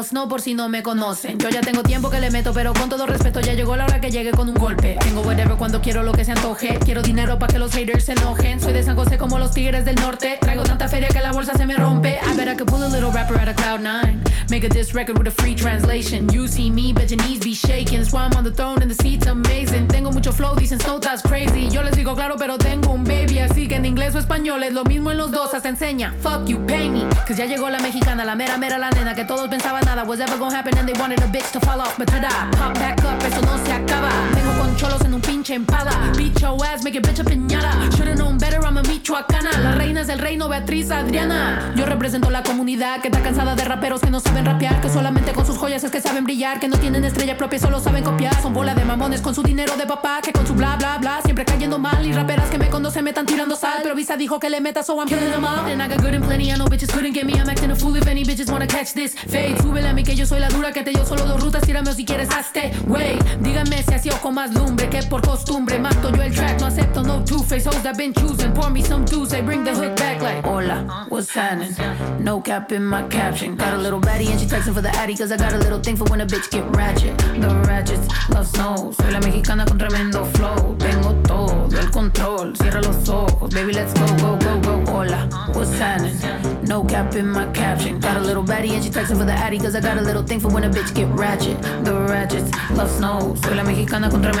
S10: Snow por si no me conocen. Yo ya tengo tiempo que le meto, pero con todo respeto ya llegó la hora que llegue con un golpe. Tengo whatever cuando quiero lo que se antoje. Quiero dinero para que los haters se enojen. Soy de San José como los tigres del norte. Traigo tanta feria que la bolsa se me rompe. I bet I could pull a little rapper out of cloud nine. Make a diss record with a free translation. You see me, bet your knees be shaking. That's I'm on the throne and the seat's amazing. Tengo mucho flow, dicen Snow that's crazy. Yo les digo claro, pero tengo un baby. Así que en inglés o español es lo mismo en los dos. Hasta enseña. Fuck you, pay me. Cause ya llegó la mexicana, la mera mera la nena. Que todos pensaban nada was ever gonna happen and they wanted a bitch to fall off. But tada, pop back up, eso no se acaba. Vengo con cholos en un pinche empada. Beat your ass, make it bitch a piñata. Should've known better, I'm a michoacana. La reina es el reino, Beatriz Adriana. Yo represento la comunidad que está cansada de raperos que no saben rapear. Que solamente con sus joyas es que saben brillar. Que no tienen estrella propia, solo saben copiar. Son bola de mamones con su dinero de papá. Que con su bla bla bla siempre cayendo mal. Y raperas que me conocen me están tirando sal. Pero Visa dijo que le meta, so I'm killing them all. And I got good and plenty, I know bitches couldn't get me. I'm acting a fool if any bitches wanna catch this. Fade, súbele a mí que yo soy la dura. Que te dio solo dos rutas, tírame si quieres hazte. Wey, díganme si así o con más lumbre que por costumbre. Mato yo el track, no acepto no two-face hoes that been choosing. Pour me some juice, I bring the hook back like. Hola, what's happening? No cap in my caption. Got a little baddie and she texting for the addy cause I got a little thing for when a bitch get ratchet. The ratchets love snow. Soy la mexicana con tremendo flow. Tengo todo el control. Cierra los ojos, baby, let's go, go, go, go. Hola, what's happening? No cap in my caption. Got a little baddie and she texting for the addy cause I got a little thing for when a bitch get ratchet. The ratchets love snow. Soy la mexicana con tremendo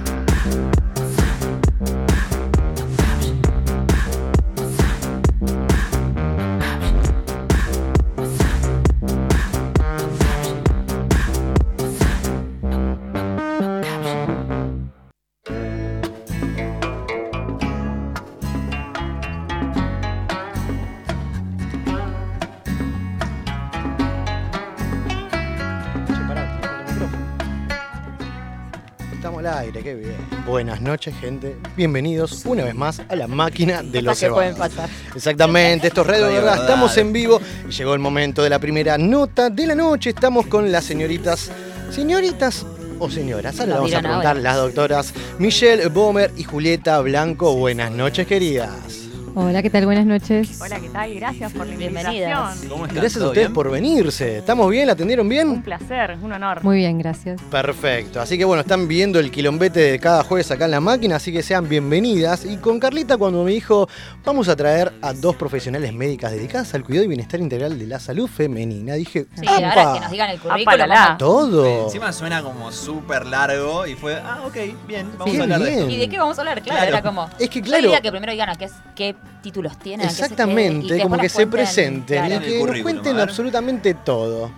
S2: Buenas noches, gente. Bienvenidos una vez más a la máquina de los
S3: que pueden
S2: cebados.
S3: pasar.
S2: Exactamente, esto es Radio
S4: Radio
S2: Verdad.
S4: Verdad.
S2: Estamos en vivo y llegó el momento de la primera nota de la noche. Estamos con las señoritas. ¿Señoritas o señoras? Ahora le vamos a preguntar las doctoras Michelle Bomer y Julieta Blanco. Buenas noches, queridas.
S11: Hola, ¿qué tal? Buenas noches.
S12: Hola, ¿qué tal? Gracias por la invitación.
S4: ¿Cómo están?
S2: Gracias a
S4: ¿Todo
S2: ustedes
S4: bien?
S2: por venirse. ¿Estamos bien? ¿La atendieron
S12: Un
S2: bien?
S12: placer, un honor.
S11: Muy bien, gracias.
S2: Perfecto. Así que bueno, están viendo el quilombete de cada jueves acá en la máquina, así que sean bienvenidas. Y con Carlita cuando me dijo, vamos a traer a dos profesionales médicas dedicadas al cuidado y bienestar integral de la salud femenina, dije,
S3: Sí, ahora que nos digan el
S12: Apa,
S3: currículum.
S2: Todo.
S4: Encima suena como súper largo y fue, ah, ok, bien, vamos a hablar de esto.
S3: ¿Y de qué vamos a hablar? Claro,
S4: Claro.
S3: era como.
S2: Es que
S3: Yo
S2: claro,
S3: diría que primero digan a qué, es- qué títulos tienen. se-
S2: exactamente, como que se presenten
S3: claro.
S2: y que nos cuenten absolutamente todo.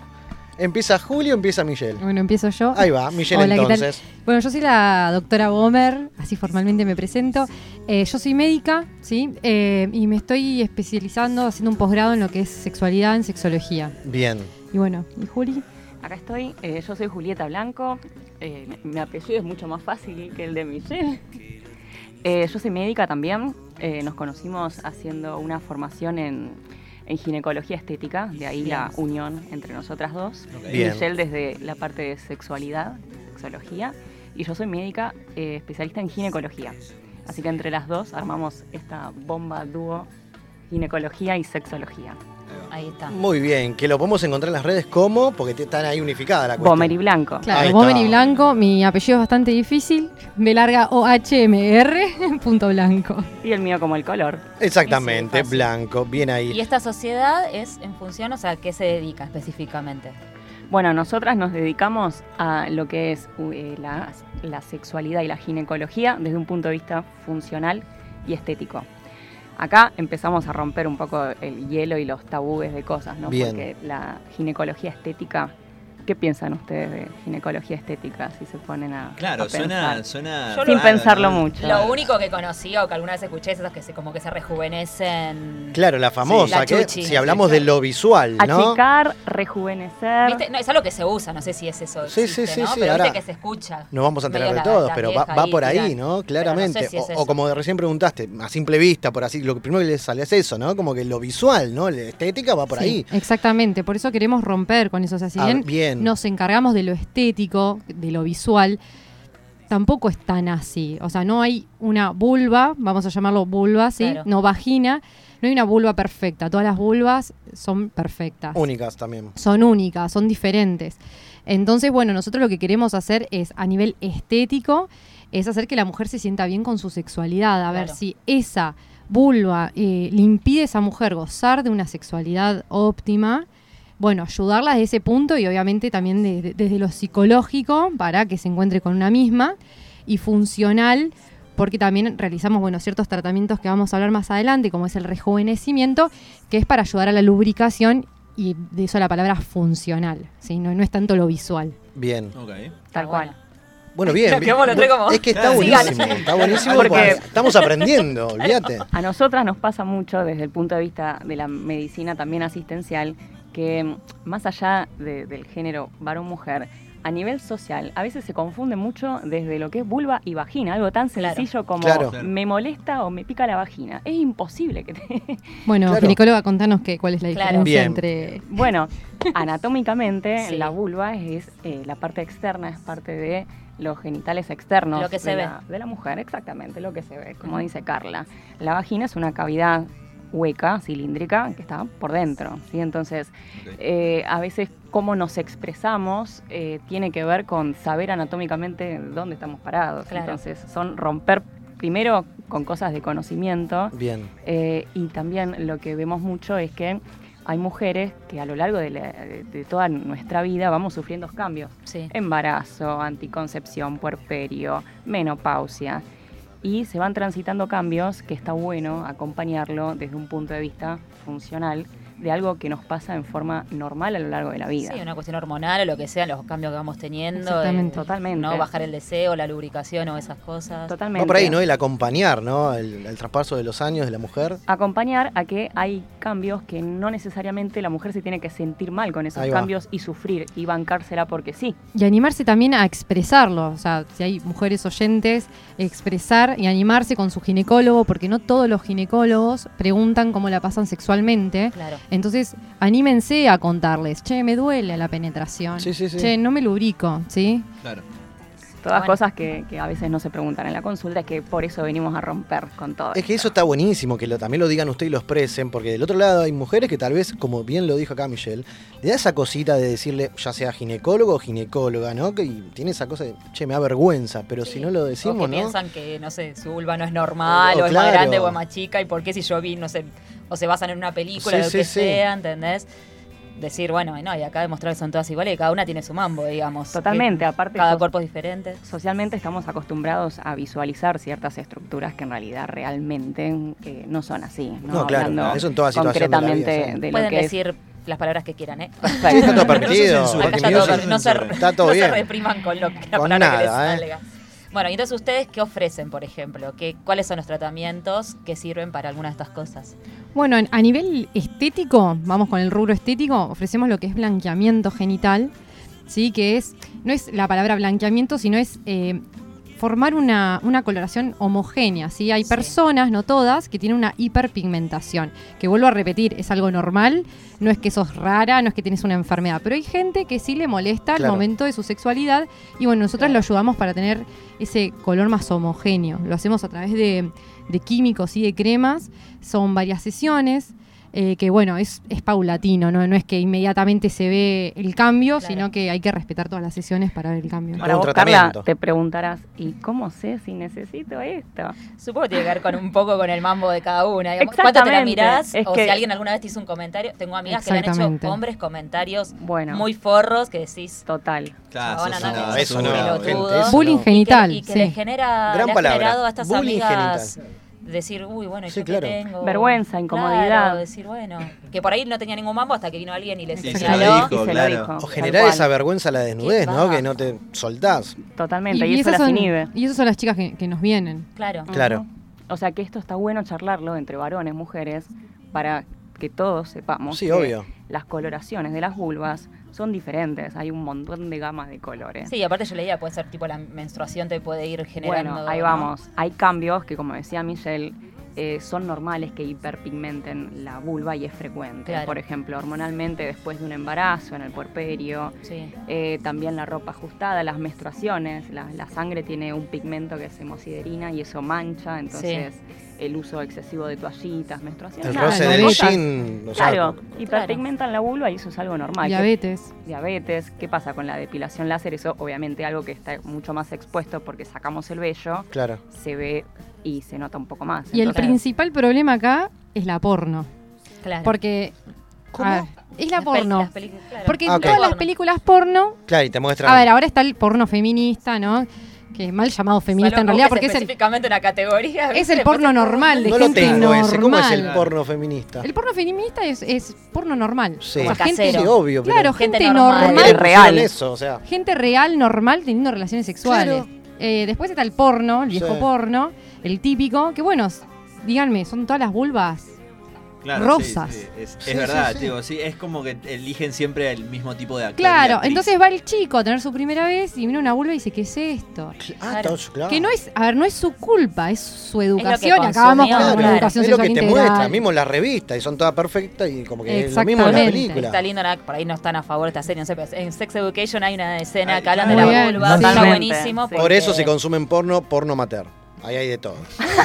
S2: Empieza Julio, empieza Michelle.
S11: Bueno, empiezo yo.
S2: Ahí va, Michelle
S11: Hola, ¿qué tal?
S2: entonces.
S11: Bueno, yo soy la doctora Bomer, así formalmente me presento. Eh, yo soy médica, ¿sí? Eh, y me estoy especializando, haciendo un posgrado en lo que es sexualidad, en sexología.
S2: Bien.
S11: Y bueno, ¿y Juli?
S12: acá estoy. Eh, yo soy Julieta Blanco. Eh, mi apellido es mucho más fácil que el de Michelle. Eh, yo soy médica también. Eh, nos conocimos haciendo una formación en, en ginecología estética, de ahí la unión entre nosotras dos. Michelle desde la parte de sexualidad, sexología, y yo soy médica eh, especialista en ginecología. Así que entre las dos armamos esta bomba dúo ginecología y sexología.
S3: Ahí está.
S2: Muy bien, que lo podemos encontrar en las redes como, porque te- están ahí unificadas la cuestión.
S12: Bomer y Blanco.
S11: Claro, y Blanco, mi apellido es bastante difícil. Me larga O-H-M-R, (laughs) punto blanco.
S12: Y el mío como el color.
S2: Exactamente, blanco, bien ahí.
S3: ¿Y esta sociedad es en función, o sea, a qué se dedica específicamente?
S12: Bueno, nosotras nos dedicamos a lo que es eh, la, la sexualidad y la ginecología desde un punto de vista funcional y estético. Acá empezamos a romper un poco el hielo y los tabúes de cosas, ¿no?
S2: Bien.
S12: Porque la ginecología estética, ¿qué piensan ustedes de ginecología estética si se ponen a,
S4: Claro,
S12: a
S4: suena, suena
S12: Sin
S4: raro,
S12: pensarlo
S4: ¿no?
S12: mucho.
S3: Lo único que conocí o que alguna vez escuché es esas que se, como que se rejuvenecen.
S2: Claro, la famosa,
S3: La
S2: que
S3: chuchi.
S2: si hablamos de lo visual, ¿no?
S12: Achicar, rejuvenecer.
S3: ¿Viste? No, es algo que se usa, no sé si es eso.
S2: Sí,
S3: existe,
S2: sí, sí,
S3: ¿no?
S2: sí,
S3: Pero
S2: ahora
S3: viste que se escucha.
S2: Nos vamos a enterar de
S3: la-
S2: todo,
S3: la
S2: pero va, por ahí. ¿no? Claramente.
S3: no sé si es
S2: o, como recién preguntaste, a simple vista, por así, lo primero que le sale es eso, ¿no? Como que lo visual, ¿no? La estética va por
S11: Sí,
S2: ahí.
S11: Exactamente, por eso queremos romper con eso. O sea, si
S2: Ah,
S11: bien,
S2: bien.
S11: nos encargamos de lo estético, de lo visual, tampoco es tan así. O sea, no hay una vulva, vamos a llamarlo vulva, ¿sí?
S3: Claro.
S11: No vagina, no hay una vulva perfecta. Todas las vulvas son perfectas.
S2: Únicas también.
S11: Son únicas, son diferentes. Entonces, bueno, nosotros lo que queremos hacer es, a nivel estético, es hacer que la mujer se sienta bien con su sexualidad. A ver si esa vulva eh, le impide a esa mujer gozar de una sexualidad óptima. Bueno, ayudarla desde ese punto y obviamente también de- de- desde lo psicológico para que se encuentre con una misma y funcional porque también realizamos bueno, ciertos tratamientos que vamos a hablar más adelante, como es el rejuvenecimiento, que es para ayudar a la lubricación y de eso la palabra funcional, ¿sí? no, no es tanto lo visual.
S2: Bien.
S12: Tal cual.
S2: Bueno, bien. (laughs) Es que está buenísimo. Está buenísimo
S12: Porque-
S2: porque estamos aprendiendo, (laughs) olvídate.
S12: A nosotras nos pasa mucho desde el punto de vista de la medicina también asistencial que más allá de- del género varón-mujer, a nivel social a veces se confunde mucho desde lo que es vulva y vagina, algo tan
S3: Claro.
S12: sencillo como
S2: Claro.
S12: me molesta o me pica la vagina. Es imposible que te... (laughs)
S11: Bueno,
S2: Claro.
S11: ginecóloga, contanos qué, cuál es la diferencia
S2: Bien.
S11: entre...
S12: Bueno, anatómicamente (laughs)
S3: Sí.
S12: la vulva es eh, la parte externa, es parte de los genitales externos
S3: Lo que se
S12: de,
S3: ve.
S12: La, de la mujer, exactamente, lo que se ve, como dice Carla. La vagina es una cavidad hueca, cilíndrica, que está por dentro, ¿sí? Entonces, eh, a veces cómo nos expresamos eh, tiene que ver con saber anatómicamente dónde estamos parados.
S3: Claro.
S12: Entonces, son romper primero con cosas de conocimiento,
S2: Bien.
S12: eh, y también lo que vemos mucho es que hay mujeres que a lo largo de, la- de toda nuestra vida vamos sufriendo cambios.
S3: Sí.
S12: Embarazo, anticoncepción, puerperio, menopausia. Y se van transitando cambios que está bueno acompañarlo desde un punto de vista funcional de algo que nos pasa en forma normal a lo largo de la vida.
S3: Sí, una cuestión hormonal o lo que sea, los cambios que vamos teniendo.
S11: Exactamente.
S12: Totalmente.
S3: No bajar el deseo, la lubricación o esas cosas.
S12: Totalmente.
S2: Va por ahí, ¿no? El acompañar, ¿no? El, el traspaso de los años de la mujer.
S12: acompañar a que hay cambios que no necesariamente la mujer se tiene que sentir mal con esos cambios y sufrir y bancársela porque sí.
S11: Y animarse también a expresarlo, o sea, si hay mujeres oyentes, expresar y animarse con su ginecólogo, porque no todos los ginecólogos preguntan cómo la pasan sexualmente.
S3: Claro.
S11: Entonces, anímense a contarles, che, me duele la penetración,
S2: Sí, sí, sí.
S11: che, no me lubrico, ¿sí?
S4: Claro.
S12: Todas
S3: Bueno.
S12: cosas que, que a veces no se preguntan en la consulta, es que por eso venimos a romper con todo.
S2: Es que eso está buenísimo, que lo, también lo digan ustedes y lo expresen, porque del otro lado hay mujeres que tal vez, como bien lo dijo acá Michelle, le da esa cosita de decirle, ya sea ginecólogo o ginecóloga, ¿no? Que y tiene esa cosa de, che, me da vergüenza, pero si no lo
S3: o
S2: decimos,
S3: que
S2: ¿no?
S3: piensan que, no sé, su vulva no es normal,
S2: O-
S3: o, es
S2: claro.
S3: más grande o es más chica, y por qué si yo vi, no sé, o se basan en una película,
S2: Sí,
S3: lo
S2: sí,
S3: que
S2: sí.
S3: sea, ¿entendés? Decir, bueno, no, y acá demostrar que son todas iguales y cada una tiene su mambo, digamos.
S12: Totalmente, aparte
S3: Cada cuerpo es diferente.
S12: Socialmente estamos acostumbrados a visualizar ciertas estructuras que en realidad realmente eh, no son así. No,
S2: No, claro,
S12: Hablando
S2: eso en toda situación de la vida,
S12: concretamente
S2: sí.
S12: de, lo
S3: Pueden
S12: que es-
S3: decir las palabras que quieran, ¿eh?
S2: Está todo (laughs) permitido.
S4: No se
S3: no no repriman con lo que la
S2: Con
S3: palabra que
S2: nada,
S3: les
S2: ¿eh?
S3: salga. Bueno, entonces ustedes, ¿qué ofrecen, por ejemplo? ¿Qué, ¿Cuáles son los tratamientos que sirven para alguna de estas cosas?
S11: Bueno, en- a nivel estético, vamos con el rubro estético, ofrecemos lo que es blanqueamiento genital, ¿sí? Que es, no es la palabra blanqueamiento, sino es eh, formar una, una coloración homogénea, ¿sí? Hay personas, no todas, que tienen una hiperpigmentación, que vuelvo a repetir, es algo normal, no es que sos rara, no es que tienes una enfermedad, pero hay gente que sí le molesta
S13: Claro.
S11: al momento de su sexualidad y bueno, nosotros lo ayudamos para tener ese color más homogéneo. Lo hacemos a través de, de químicos y de cremas, son varias sesiones. Eh, que bueno, es, es paulatino, ¿no? no es que inmediatamente se ve el cambio, sino que hay que respetar todas las sesiones para ver el cambio.
S12: Ahora vos, Carla, te preguntarás, ¿y cómo sé si necesito esto?
S3: Supongo que tiene que ver con un poco con el mambo de cada una. digamos. ¿Cuánto te la mirás?
S12: Es
S3: o
S12: que-
S3: si alguien alguna vez te hizo un comentario. Tengo amigas que le han hecho hombres comentarios
S12: Bueno.
S3: muy forros que decís.
S12: Total.
S4: Claro,
S3: no,
S2: eso no,
S11: Bullying genital,
S3: Y que, y que
S11: sí.
S3: le genera,
S2: Gran
S3: le ha
S2: palabra.
S3: generado a estas
S2: Bullying
S3: amigas decir, uy, bueno, ¿y
S2: Sí,
S3: yo
S2: claro.
S3: qué tengo?
S12: Vergüenza, incomodidad.
S3: Claro, decir, bueno, que por ahí no tenía ningún mambo hasta que vino alguien y le
S4: Sí, se lo
S3: señaló.
S4: dijo,
S12: Y se lo
S4: claro.
S12: dijo.
S2: O generar esa vergüenza a la desnudez, ¿no? Que no te soltás.
S12: Totalmente, y, eso
S11: esas
S12: las
S11: son,
S12: inhibe.
S11: y esas son las chicas que, que nos vienen.
S3: Claro.
S2: Claro.
S12: O sea que esto está bueno charlarlo entre varones, mujeres, para que todos sepamos
S2: Sí,
S12: que
S2: obvio.
S12: las coloraciones de las vulvas son diferentes. Hay un montón de gamas de colores.
S3: Sí, aparte yo leía, puede ser tipo la menstruación te puede ir generando.
S12: Bueno, ahí
S3: ¿no?
S12: vamos. Hay cambios que, como decía Michelle, eh, son normales que hiperpigmenten la vulva y es frecuente.
S3: Claro.
S12: Por ejemplo, hormonalmente después de un embarazo, en el puerperio,
S3: Sí.
S12: eh, también la ropa ajustada, las menstruaciones, la, la sangre tiene un pigmento que es hemosiderina y eso mancha, entonces el uso excesivo de toallitas, menstruaciones.
S2: El roce del jean, o sea,
S12: Claro, hiperpigmentan la vulva y eso es algo normal. ¿Qué-
S11: Diabetes.
S12: Diabetes, ¿qué pasa con la depilación láser? Eso obviamente algo que está mucho más expuesto porque sacamos el vello,
S2: Claro.
S12: se ve y se nota un poco más.
S11: Y el principal problema acá es la porno.
S3: Claro.
S11: Porque.
S2: ¿Cómo?
S11: ver, es la
S3: Las
S11: porno.
S3: claro.
S11: Porque en todas las películas porno.
S2: Claro, y te muestran.
S11: A ver, ahora está el porno feminista, ¿no? Que es mal llamado feminista en realidad
S3: que
S11: porque es el,
S3: específicamente una categoría.
S11: es el porno normal de
S2: no lo
S11: gente
S2: tengo
S11: normal.
S2: ese. ¿Cómo es el porno feminista?
S11: El porno feminista es, es porno normal.
S2: Sí.
S11: O sea, gente.
S2: Sí, obvio, pero-
S11: claro,
S3: Gente
S11: gente,
S3: normal.
S11: normal.
S2: ¿Por qué le
S12: real.
S2: eso, o sea.
S11: gente real, normal, teniendo relaciones sexuales.
S2: Claro.
S11: Eh, después está el porno, el viejo
S2: Sí.
S11: porno, el típico, que bueno, díganme, son todas las vulvas
S4: Claro,
S11: rosas.
S4: sí, sí, es, es
S2: Sí,
S4: verdad,
S2: sí, sí.
S4: digo, sí, es como que eligen siempre el mismo tipo de actor.
S11: Claro,
S4: actriz.
S11: entonces va el chico a tener su primera vez y mira una vulva y dice, ¿qué es esto?
S2: Ah,
S3: Claro.
S11: Que no es, a ver, no es su culpa, es su educación. Acabamos con
S2: Claro,
S11: una educación
S2: es lo que te
S11: integral.
S2: muestra, mismo en la revista, y son todas perfectas y como que es lo mismo en la película.
S3: Está lindo, por ahí no están a favor de esta serie, no sé, pero en Sex Education hay una escena
S4: Ay,
S3: que hablan de la vulva, está buenísimo.
S12: Sí.
S2: Por eso se consumen porno, porno mater. Ahí hay de todo.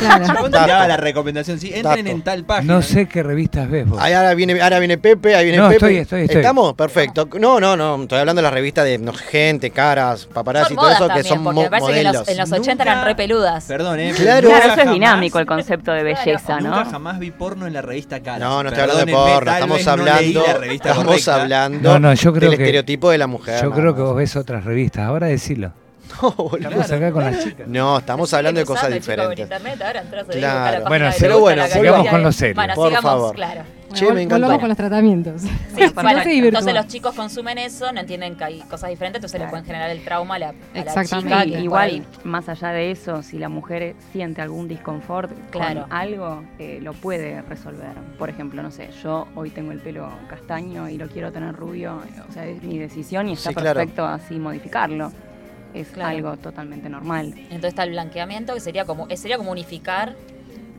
S11: Claro.
S4: La recomendación, sí, entren en tal página.
S5: No sé qué revistas ves vos.
S2: Ahí ahora viene, ahora viene Pepe, ahí viene
S5: No,
S2: Pepe.
S5: estoy, estoy, estoy.
S2: ¿Estamos? Perfecto. No, no, no. Estoy hablando de las revistas de no, gente, caras, paparazzi y todo eso que son
S3: porque
S2: mo-
S3: me parece que en
S2: modelos.
S3: los, en los 80
S4: Nunca-
S3: eran re peludas.
S4: Perdón, eh.
S2: Claro.
S4: nunca
S12: Claro, eso es dinámico el concepto de belleza,
S4: Nunca
S12: ¿no?
S4: jamás vi porno en la revista Caras.
S2: No, no estoy hablando de porno, estamos
S4: no
S2: hablando,
S4: la revista
S2: estamos
S4: correcta.
S2: hablando
S5: No, no, yo creo
S2: del
S5: que-
S2: estereotipo de la mujer.
S5: Yo creo que vos ves otras revistas. Ahora decilo. (laughs)
S2: No, boludo.
S5: Estamos acá con las chicas.
S2: No, estamos hablando de cosas diferentes.
S3: internet, ahora entras ahí,
S2: Claro.
S3: la
S5: Bueno,
S2: pero bueno,
S5: sigamos con
S3: de-
S5: lo serio.
S3: Bueno,
S2: Por
S3: sigamos,
S2: favor.
S3: claro.
S2: Che, me encantó.
S11: Volvamos con los tratamientos.
S3: Sí, (laughs) bueno, entonces los chicos consumen eso, no entienden que hay cosas diferentes, entonces le pueden generar el trauma a la, a la
S11: Exactamente.
S3: chica.
S12: Igual,
S3: ahí-
S12: más allá de eso, si la mujer siente algún disconfort
S3: Claro.
S12: con algo, eh, lo puede resolver. Por ejemplo, no sé, yo hoy tengo el pelo castaño y lo quiero tener rubio, o sea, es mi decisión y está
S2: Sí, claro.
S12: perfecto así modificarlo. Es
S3: Claro.
S12: algo totalmente normal.
S3: Entonces está el blanqueamiento, que sería como, sería como unificar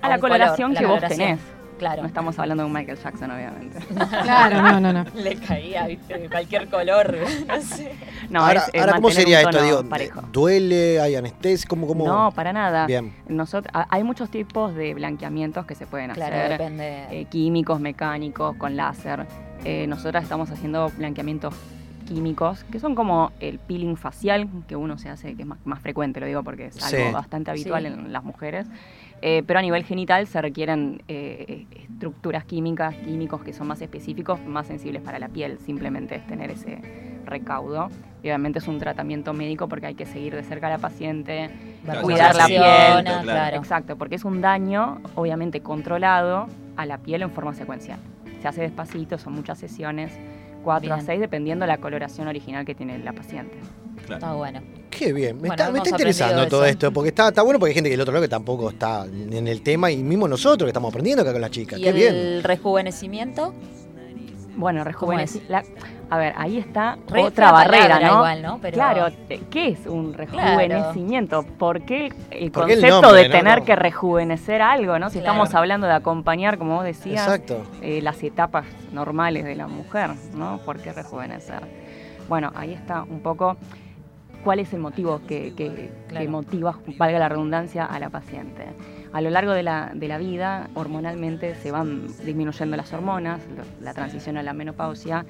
S12: A la
S3: un color,
S12: coloración
S3: la
S12: que vos
S3: coloración.
S12: tenés.
S3: Claro.
S12: No estamos hablando de un Michael Jackson, obviamente. (laughs)
S11: Claro, no, no, no.
S3: Le caía, viste, cualquier color, (laughs) no sé.
S12: No,
S2: ahora,
S12: es, es
S2: ahora, ¿cómo sería esto? Digo,
S12: parejo.
S2: ¿duele? ¿Hay anestesia? ¿Cómo, cómo?
S12: No, para nada.
S2: Bien.
S12: Nosotros, hay muchos tipos de blanqueamientos que se pueden
S3: Claro,
S12: hacer.
S3: depende.
S12: eh, químicos, mecánicos, con láser. Eh, nosotras estamos haciendo blanqueamientos químicos, que son como el peeling facial, que uno se hace, que es más, más frecuente, lo digo porque es algo
S2: Sí.
S12: bastante habitual
S3: Sí.
S12: en las mujeres. Eh, pero a nivel genital se requieren eh, estructuras químicas, químicos que son más específicos, más sensibles para la piel. Simplemente es tener ese recaudo. Y obviamente es un tratamiento médico porque hay que seguir de cerca a la paciente,
S4: Claro,
S12: cuidar la piel.
S4: claro.
S12: Exacto, porque es un daño obviamente controlado a la piel en forma secuencial. Se hace despacito, son muchas sesiones, 4 a
S3: Bien.
S12: 6, dependiendo de la coloración original que tiene la paciente.
S4: Claro.
S3: Está bueno.
S2: Qué bien, me
S3: Bueno,
S2: está, me
S3: hemos
S2: está interesando todo
S3: eso.
S2: esto, porque está, está bueno porque hay gente que del otro lado que tampoco está en el tema, y mismo nosotros que estamos aprendiendo acá con las chicas.
S3: ¿Y
S2: Qué
S3: el
S2: bien.
S3: rejuvenecimiento?
S12: Bueno,
S3: ¿Cómo
S12: rejuveneci-
S3: es?
S12: la- A ver, ahí está
S3: Re
S12: otra barrera, ¿no?
S3: igual, ¿no? Pero-
S12: Claro, ¿qué es un rejuvenecimiento? ¿Por qué el
S2: ¿Por qué el
S12: concepto
S2: nombre,
S12: de tener que rejuvenecer algo, ¿no? Si
S3: Claro.
S12: estamos hablando de acompañar, como vos decías,
S2: Exacto.
S12: eh, las etapas normales de la mujer, ¿no? ¿Por qué rejuvenecer? Bueno, ahí está un poco cuál es el motivo que, que- que
S3: Claro.
S12: motiva, valga la redundancia, a la paciente. A lo largo de la, de la vida, hormonalmente se van disminuyendo las hormonas, la transición a la menopausia,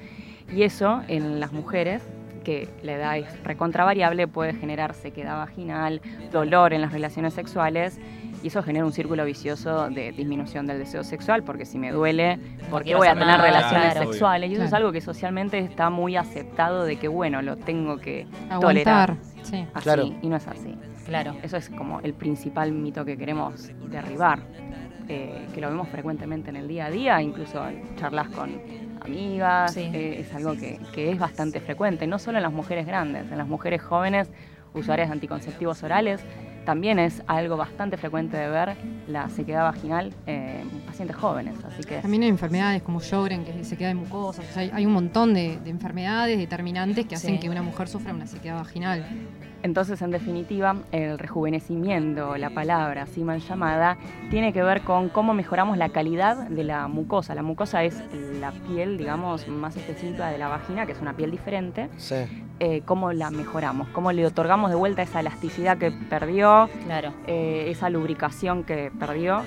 S12: y eso en las mujeres, que la edad es recontravariable, puede generar sequedad vaginal, dolor en las relaciones sexuales, y eso genera un círculo vicioso de disminución del deseo sexual, porque si me duele, ¿por qué voy a tener relaciones
S3: claro.
S12: sexuales? Y eso es algo que socialmente está muy aceptado de que, bueno, lo tengo que
S11: Aguantar.
S12: tolerar.
S11: Sí.
S12: Así,
S2: Claro.
S12: y no es así.
S3: Claro.
S12: Eso es como el principal mito que queremos derribar, eh, que lo vemos frecuentemente en el día a día, incluso en charlas con amigas,
S3: Sí.
S12: eh, es algo que, que es bastante frecuente, no solo en las mujeres grandes, en las mujeres jóvenes, usuarias de anticonceptivos orales, también es algo bastante frecuente de ver la sequedad vaginal en pacientes jóvenes, así que
S11: También hay enfermedades como Sjögren, que es sequedad de mucosas. o sea, hay, hay un montón de, de enfermedades determinantes que hacen
S3: Sí.
S11: que una mujer sufra una sequedad vaginal.
S12: Entonces, en definitiva, el rejuvenecimiento, la palabra así mal llamada, tiene que ver con cómo mejoramos la calidad de la mucosa. La mucosa es la piel, digamos, más específica de la vagina, que es una piel diferente.
S2: Sí.
S12: Eh, cómo la mejoramos, cómo le otorgamos de vuelta esa elasticidad que perdió,
S3: Claro.
S12: eh, esa lubricación que perdió,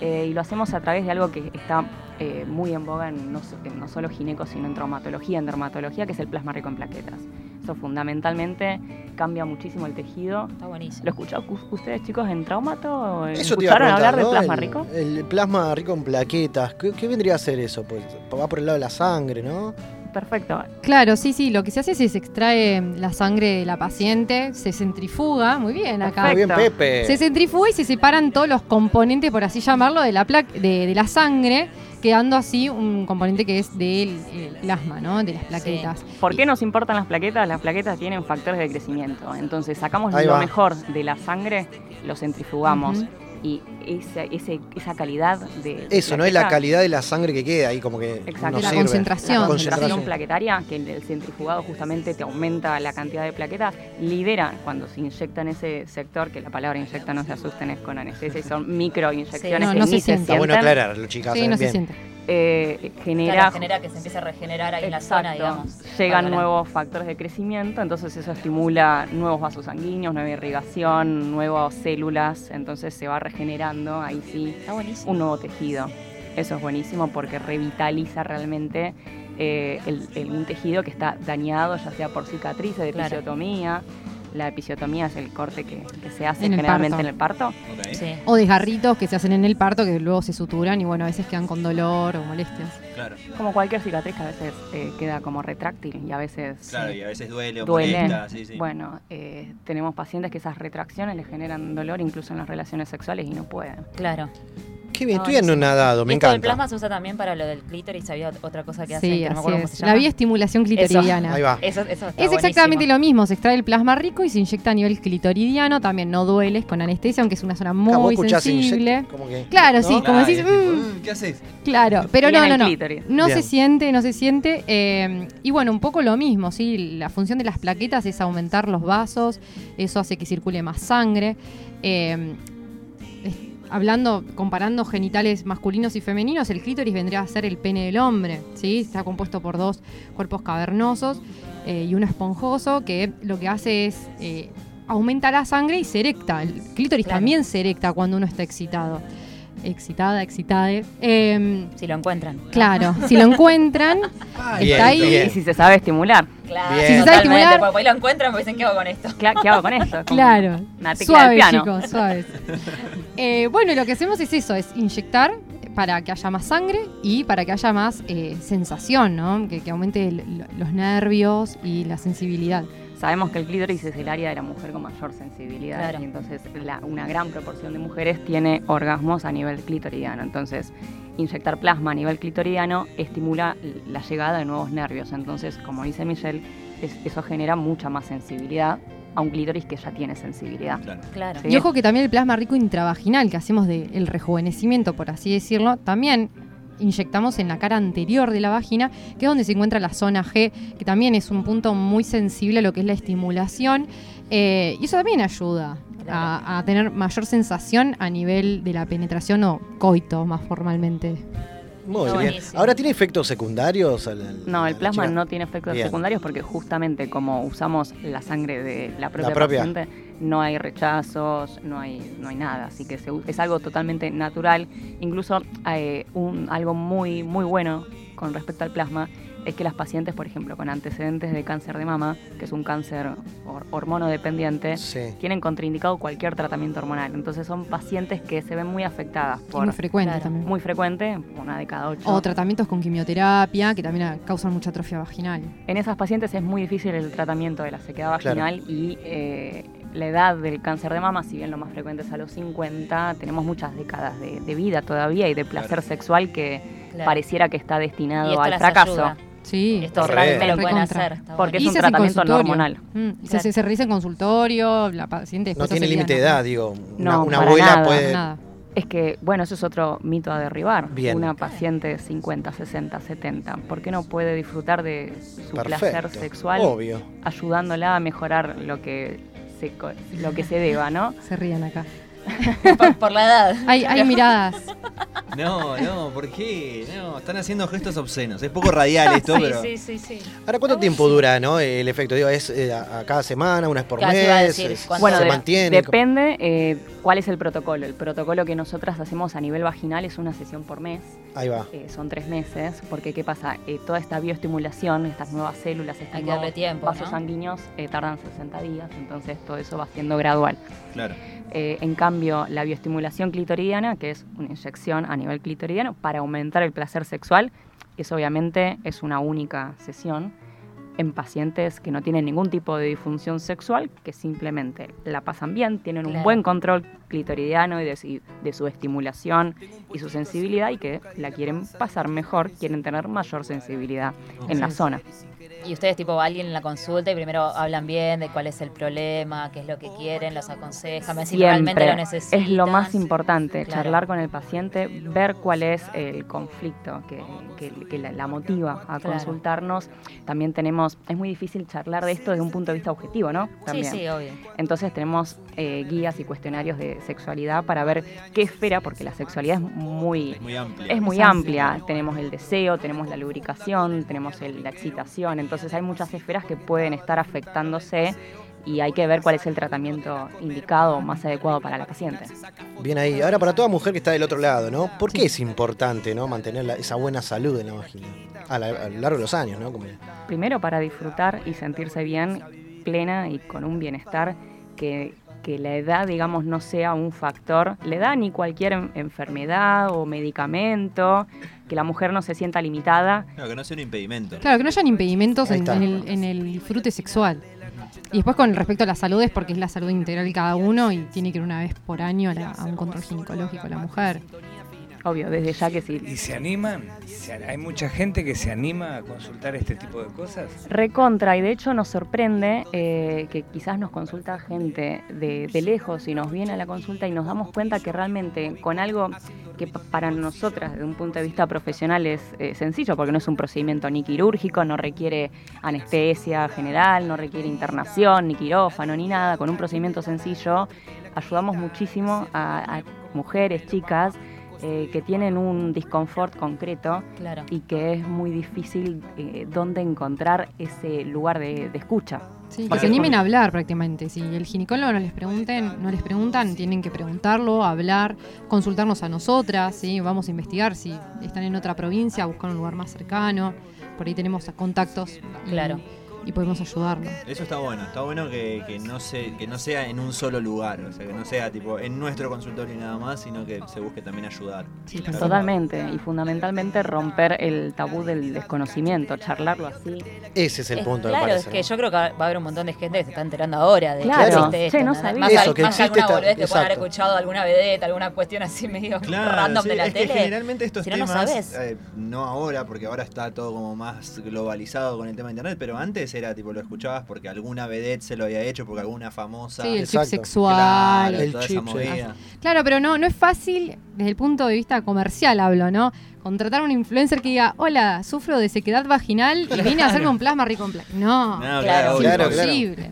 S12: eh, y lo hacemos a través de algo que está eh, muy en boga en no, so- en no solo gineco, sino en traumatología, en dermatología, que es el plasma rico en plaquetas. Eso fundamentalmente cambia muchísimo el tejido.
S3: Está buenísimo.
S12: ¿Lo escucharon ustedes, chicos, en traumato?
S2: Eso te
S12: ¿Escucharon
S2: preguntar,
S12: hablar del
S2: ¿no?
S12: plasma
S2: el,
S12: rico?
S2: El plasma rico en plaquetas. ¿Qué, qué vendría a ser eso? Pues va por el lado de la sangre, ¿no?
S12: Perfecto.
S11: Claro, sí, sí, lo que se hace es que se extrae la sangre de la paciente, se centrifuga, muy bien acá.
S2: Muy bien, Pepe.
S11: Se centrifuga y se separan todos los componentes, por así llamarlo, de la, pla- de, de la sangre, quedando así un componente que es del el plasma, ¿no? De las plaquetas.
S12: ¿Por qué nos importan las plaquetas? Las plaquetas tienen factores de crecimiento. Entonces sacamos
S2: Ahí
S12: lo
S2: va.
S12: mejor de la sangre, lo centrifugamos. Y esa, ese- esa calidad de.
S2: Eso, ¿no? Es la calidad de la sangre que queda ahí, como que
S12: Exacto.
S2: no
S11: la
S2: sirve.
S11: concentración.
S12: La
S2: La
S12: concentración plaquetaria, que el, el centrifugado justamente te aumenta la cantidad de plaquetas, lidera cuando se inyecta en ese sector, que la palabra inyecta no se asusten, es con anestesia y son microinyecciones
S11: Sí, no,
S12: que
S11: no
S12: ni
S11: se
S12: se
S11: siente.
S2: Está bueno
S12: sienten.
S2: aclararlo, chicas.
S11: Sí,
S2: ¿saben
S11: no se
S2: bien?
S11: siente.
S12: Eh, genera,
S3: Claro, genera que se empiece a regenerar ahí en la zona, digamos.
S12: Llegan nuevos factores de crecimiento, entonces eso estimula nuevos vasos sanguíneos, nueva irrigación, nuevas células, entonces se va regenerando ahí sí un nuevo tejido. Eso es buenísimo porque revitaliza realmente eh, el- el- un tejido que está dañado, ya sea por cicatrices, de
S3: Claro.
S12: episiotomía. La episiotomía es el corte que, que se hace
S11: En
S12: generalmente
S11: parto.
S12: en el parto.
S4: Ok,
S3: Sí.
S11: O desgarritos que se hacen en el parto que luego se suturan y bueno, a veces quedan con dolor o molestias.
S4: claro.
S12: Como cualquier cicatriz que a veces eh, queda como retráctil y a veces
S4: Claro, y a veces duele o
S12: duele.
S4: molesta, sí, sí.
S12: Bueno, eh, tenemos pacientes que esas retracciones les generan dolor incluso en las relaciones sexuales y no pueden.
S3: Claro.
S2: Qué bien,
S3: No,
S2: estoy anonadado, me
S3: y esto del
S2: encanta.
S3: plasma se usa también para lo del clítoris. Había otra cosa que hacen,
S11: Sí,
S3: que no me acuerdo cómo se
S11: La
S3: llama.
S11: bioestimulación
S3: Eso.
S11: clitoridiana.
S2: Ahí va.
S3: Eso, eso está
S11: Es exactamente
S3: buenísimo.
S11: lo mismo, se extrae el plasma rico y se inyecta a nivel clitoridiano, también no duele, es con anestesia, aunque es una zona muy
S2: escuchás
S11: sensible.
S2: como que-
S11: Claro,
S2: ¿no?
S11: sí, como
S4: Claro,
S11: decís,
S4: es tipo,
S11: "Mm".
S4: "Mm, ¿Qué haces?
S11: Claro, pero no,
S12: el
S11: no, no. No
S2: Bien.
S11: se siente, no se siente. eh, y bueno, un poco lo mismo, ¿sí? La función de las plaquetas es aumentar los vasos, eso hace que circule más sangre. Eh, hablando, comparando genitales masculinos y femeninos, el clítoris vendría a ser el pene del hombre, ¿sí? Está compuesto por dos cuerpos cavernosos eh, y uno esponjoso que lo que hace es eh, aumenta la sangre y se erecta. El clítoris
S3: Claro.
S11: también se erecta cuando uno está excitado. Excitada, excitada. Eh,
S3: Si lo encuentran.
S11: Claro, (laughs) si lo encuentran, está ahí.
S2: bien.
S12: Y si se sabe estimular,
S3: Claro,
S2: Bien. Si se
S11: sabe estimular-
S3: porque ahí lo encuentran porque dicen, ¿qué hago con esto?
S12: cla- ¿qué hago con? (laughs) Como
S11: Claro.
S12: Una tecla
S11: Suave,
S12: del piano.
S11: chicos, suaves. Eh, bueno, lo que hacemos es eso, es inyectar para que haya más sangre y para que haya más eh, sensación, ¿no? Que, que aumente el- los nervios y la sensibilidad.
S12: Sabemos que el clítoris es el área de la mujer con mayor sensibilidad
S3: Claro.
S12: y entonces la- una gran proporción de mujeres tiene orgasmos a nivel clitoridiano. Entonces, inyectar plasma a nivel clitoridiano estimula la llegada de nuevos nervios. Entonces, como dice Michelle, es- eso genera mucha más sensibilidad a un clítoris que ya tiene sensibilidad.
S4: Claro.
S3: Claro.
S12: Sí.
S11: Y ojo que también el plasma rico intravaginal que hacemos del rejuvenecimiento, por así decirlo, también inyectamos en la cara anterior de la vagina, que es donde se encuentra la zona G, que también es un punto muy sensible a lo que es la estimulación. eh, y eso también ayuda a, a tener mayor sensación a nivel de la penetración o coito más formalmente.
S2: Muy bien.
S12: buenísimo.
S2: Ahora, ¿tiene efectos secundarios? al- al-
S12: No, el
S2: la
S12: plasma no tiene efectos
S2: Bien.
S12: secundarios porque justamente como usamos la sangre de la propia,
S2: propia.
S12: paciente, no hay rechazos, no hay, no hay nada. Así que se es algo totalmente natural. Incluso eh, un, algo muy, muy bueno con respecto al plasma es que las pacientes, por ejemplo, con antecedentes de cáncer de mama, que es un cáncer hor- hormonodependiente,
S2: Sí.
S12: tienen contraindicado cualquier tratamiento hormonal. Entonces son pacientes que se ven muy afectadas por...
S11: muy frecuente también.
S12: Muy frecuente, una de cada ocho.
S11: O tratamientos con quimioterapia, que también causan mucha atrofia vaginal.
S12: En esas pacientes es muy difícil el tratamiento de la sequedad
S11: Claro.
S12: vaginal y eh, la edad del cáncer de mama, si bien lo más frecuente es a los 50, tenemos muchas décadas de, de vida todavía y de placer sexual que
S3: Claro.
S12: pareciera que está
S3: Y
S12: destinado
S3: esto
S12: al
S3: las
S12: fracaso.
S3: ayuda.
S11: Sí,
S3: Esto realmente lo pueden hacer. está
S12: Porque
S11: Y
S12: es un
S11: se hace en
S12: tratamiento no
S11: consultorio.
S12: hormonal.
S11: Mm, y se, se, se realiza en consultorio, la paciente
S2: No
S11: después
S2: tiene
S11: hace
S2: límite de edad, digo. Una,
S12: No,
S2: una
S12: para
S2: abuela
S12: nada,
S2: puede.
S11: Nada.
S12: Es que, bueno, eso es otro mito a derribar.
S2: Bien.
S12: Una paciente de 50, 60, 70, ¿por qué no puede disfrutar de su
S2: Perfecto,
S12: placer sexual
S2: obvio.
S12: ayudándola a mejorar lo que se, co- lo que se deba, ¿no?
S11: Se ríen acá. (laughs)
S3: por, por la edad.
S11: Hay, hay miradas.
S4: No, no, ¿por qué? No, están haciendo gestos obscenos. Es poco radial (laughs) esto,
S3: sí,
S4: pero.
S3: sí, sí, sí.
S2: Ahora, ¿cuánto tiempo dura no el efecto? Digo, ¿Es eh, a, cada semana, una vez por mes?
S3: iba a decir,
S2: es-
S3: ¿cuánto?
S12: Bueno,
S2: ¿Se
S12: de-
S2: mantiene?
S12: depende eh, cuál es el protocolo. El protocolo que nosotras hacemos a nivel vaginal es una sesión por mes.
S2: Ahí va.
S12: Eh, son tres meses, porque ¿qué pasa? Eh, toda esta bioestimulación, estas nuevas células, estos
S3: Hay que darle
S12: nuevos
S3: tiempo,
S12: vasos
S3: ¿no?
S12: sanguíneos eh, tardan 60 días, entonces todo eso va siendo gradual.
S4: Claro.
S12: Eh, en cambio, la bioestimulación clitoridiana, que es una inyección a nivel clitoridiano para aumentar el placer sexual, eso obviamente es una única sesión en pacientes que no tienen ningún tipo de disfunción sexual, que simplemente la pasan bien, tienen un buen control clitoridiano y de, su- de su estimulación y su sensibilidad y que la quieren pasar mejor, quieren tener mayor sensibilidad en la zona.
S3: Y ustedes, tipo, alguien en la consulta y primero hablan bien de cuál es el problema, qué es lo que quieren, los aconsejan, me decís realmente lo necesitan.
S12: es lo más importante,
S3: Claro.
S12: charlar con el paciente, ver cuál es el conflicto que, que- que la, la motiva a
S3: Claro.
S12: consultarnos. También tenemos, es muy difícil charlar de esto desde un punto de vista objetivo, ¿no? También.
S3: Sí, sí, obvio.
S12: Entonces tenemos eh, guías y cuestionarios de sexualidad para ver qué esfera, porque la sexualidad es muy,
S4: Es muy amplia.
S12: es muy amplia. Tenemos el deseo, tenemos la lubricación, tenemos el- la excitación. Entonces hay muchas esferas que pueden estar afectándose y hay que ver cuál es el tratamiento indicado más adecuado para la paciente.
S2: Bien ahí. Ahora, para toda mujer que está del otro lado, ¿no? ¿Por qué es importante ¿no? mantener la- esa buena salud en la vagina? A, la- a lo largo de los años, ¿no? Como-
S12: Primero para disfrutar y sentirse bien, plena y con un bienestar que, que la edad, digamos, no sea un factor. La edad ni cualquier en- enfermedad o medicamento, que la mujer no se sienta limitada.
S4: No, que no sea un impedimento.
S11: Claro, que no hayan impedimentos en el, en el disfrute sexual. Y después con respecto a la salud es porque es la salud integral de cada uno y tiene que ir una vez por año a, la- a un control ginecológico la mujer.
S12: Obvio, desde ya que sí.
S5: ¿Y se animan? ¿Se- ¿Hay mucha gente que se anima a consultar este tipo de cosas?
S12: Recontra, y de hecho nos sorprende eh, que quizás nos consulta gente de, de lejos y nos viene a la consulta y nos damos cuenta que realmente con algo que pa- para nosotras desde un punto de vista profesional es eh, sencillo, porque no es un procedimiento ni quirúrgico, no requiere anestesia general, no requiere internación, ni quirófano, ni nada, con un procedimiento sencillo ayudamos muchísimo a, a mujeres, chicas, eh, que tienen un disconfort concreto
S3: Claro.
S12: y que es muy difícil eh, dónde encontrar ese lugar de, de escucha.
S11: Sí, que se animen a hablar prácticamente. Si el ginecólogo no les pregunten, no les preguntan, tienen que preguntarlo, hablar, consultarnos a nosotras, ¿sí? vamos a investigar si están en otra provincia, buscar un lugar más cercano. Por ahí tenemos contactos
S3: Claro.
S11: y podemos ayudarlos.
S4: Eso está bueno, está bueno que, que no se, que no sea en un solo lugar, o sea, que no sea tipo en nuestro consultorio y nada más, sino que se busque también ayudar. Claro.
S12: Totalmente, y fundamentalmente romper el tabú del desconocimiento, charlarlo así.
S2: Ese es el
S3: Es-
S2: punto, me
S3: claro,
S2: parece.
S3: es que
S2: ¿no?
S3: yo creo que va a haber un montón de gente que se está enterando ahora de
S12: Claro.
S3: que existe esto.
S12: no sabía.
S3: Más,
S2: Eso,
S3: al-
S2: que
S3: más
S2: existe
S3: alguna boludez haber escuchado alguna vedette, alguna cuestión así medio
S4: Claro,
S3: random
S4: sí,
S3: de la
S4: es
S3: tele.
S4: que generalmente estos
S3: si no, no
S4: temas,
S3: sabes.
S4: eh, no ahora, porque ahora está todo como más globalizado con el tema de internet, pero antes era tipo lo escuchabas porque alguna vedette se lo había hecho, porque alguna famosa.
S11: Sí, el chip sexual.
S4: Claro,
S2: El
S4: toda
S2: chip,
S4: esa
S2: sí.
S4: movida.
S11: Claro, pero no, no es fácil desde el punto de vista comercial, hablo, ¿no? contratar a un influencer que diga, hola, sufro de sequedad vaginal y vine a hacerme un plasma recomplex. No,
S4: No, claro,
S2: claro,
S11: es
S2: claro.
S11: imposible.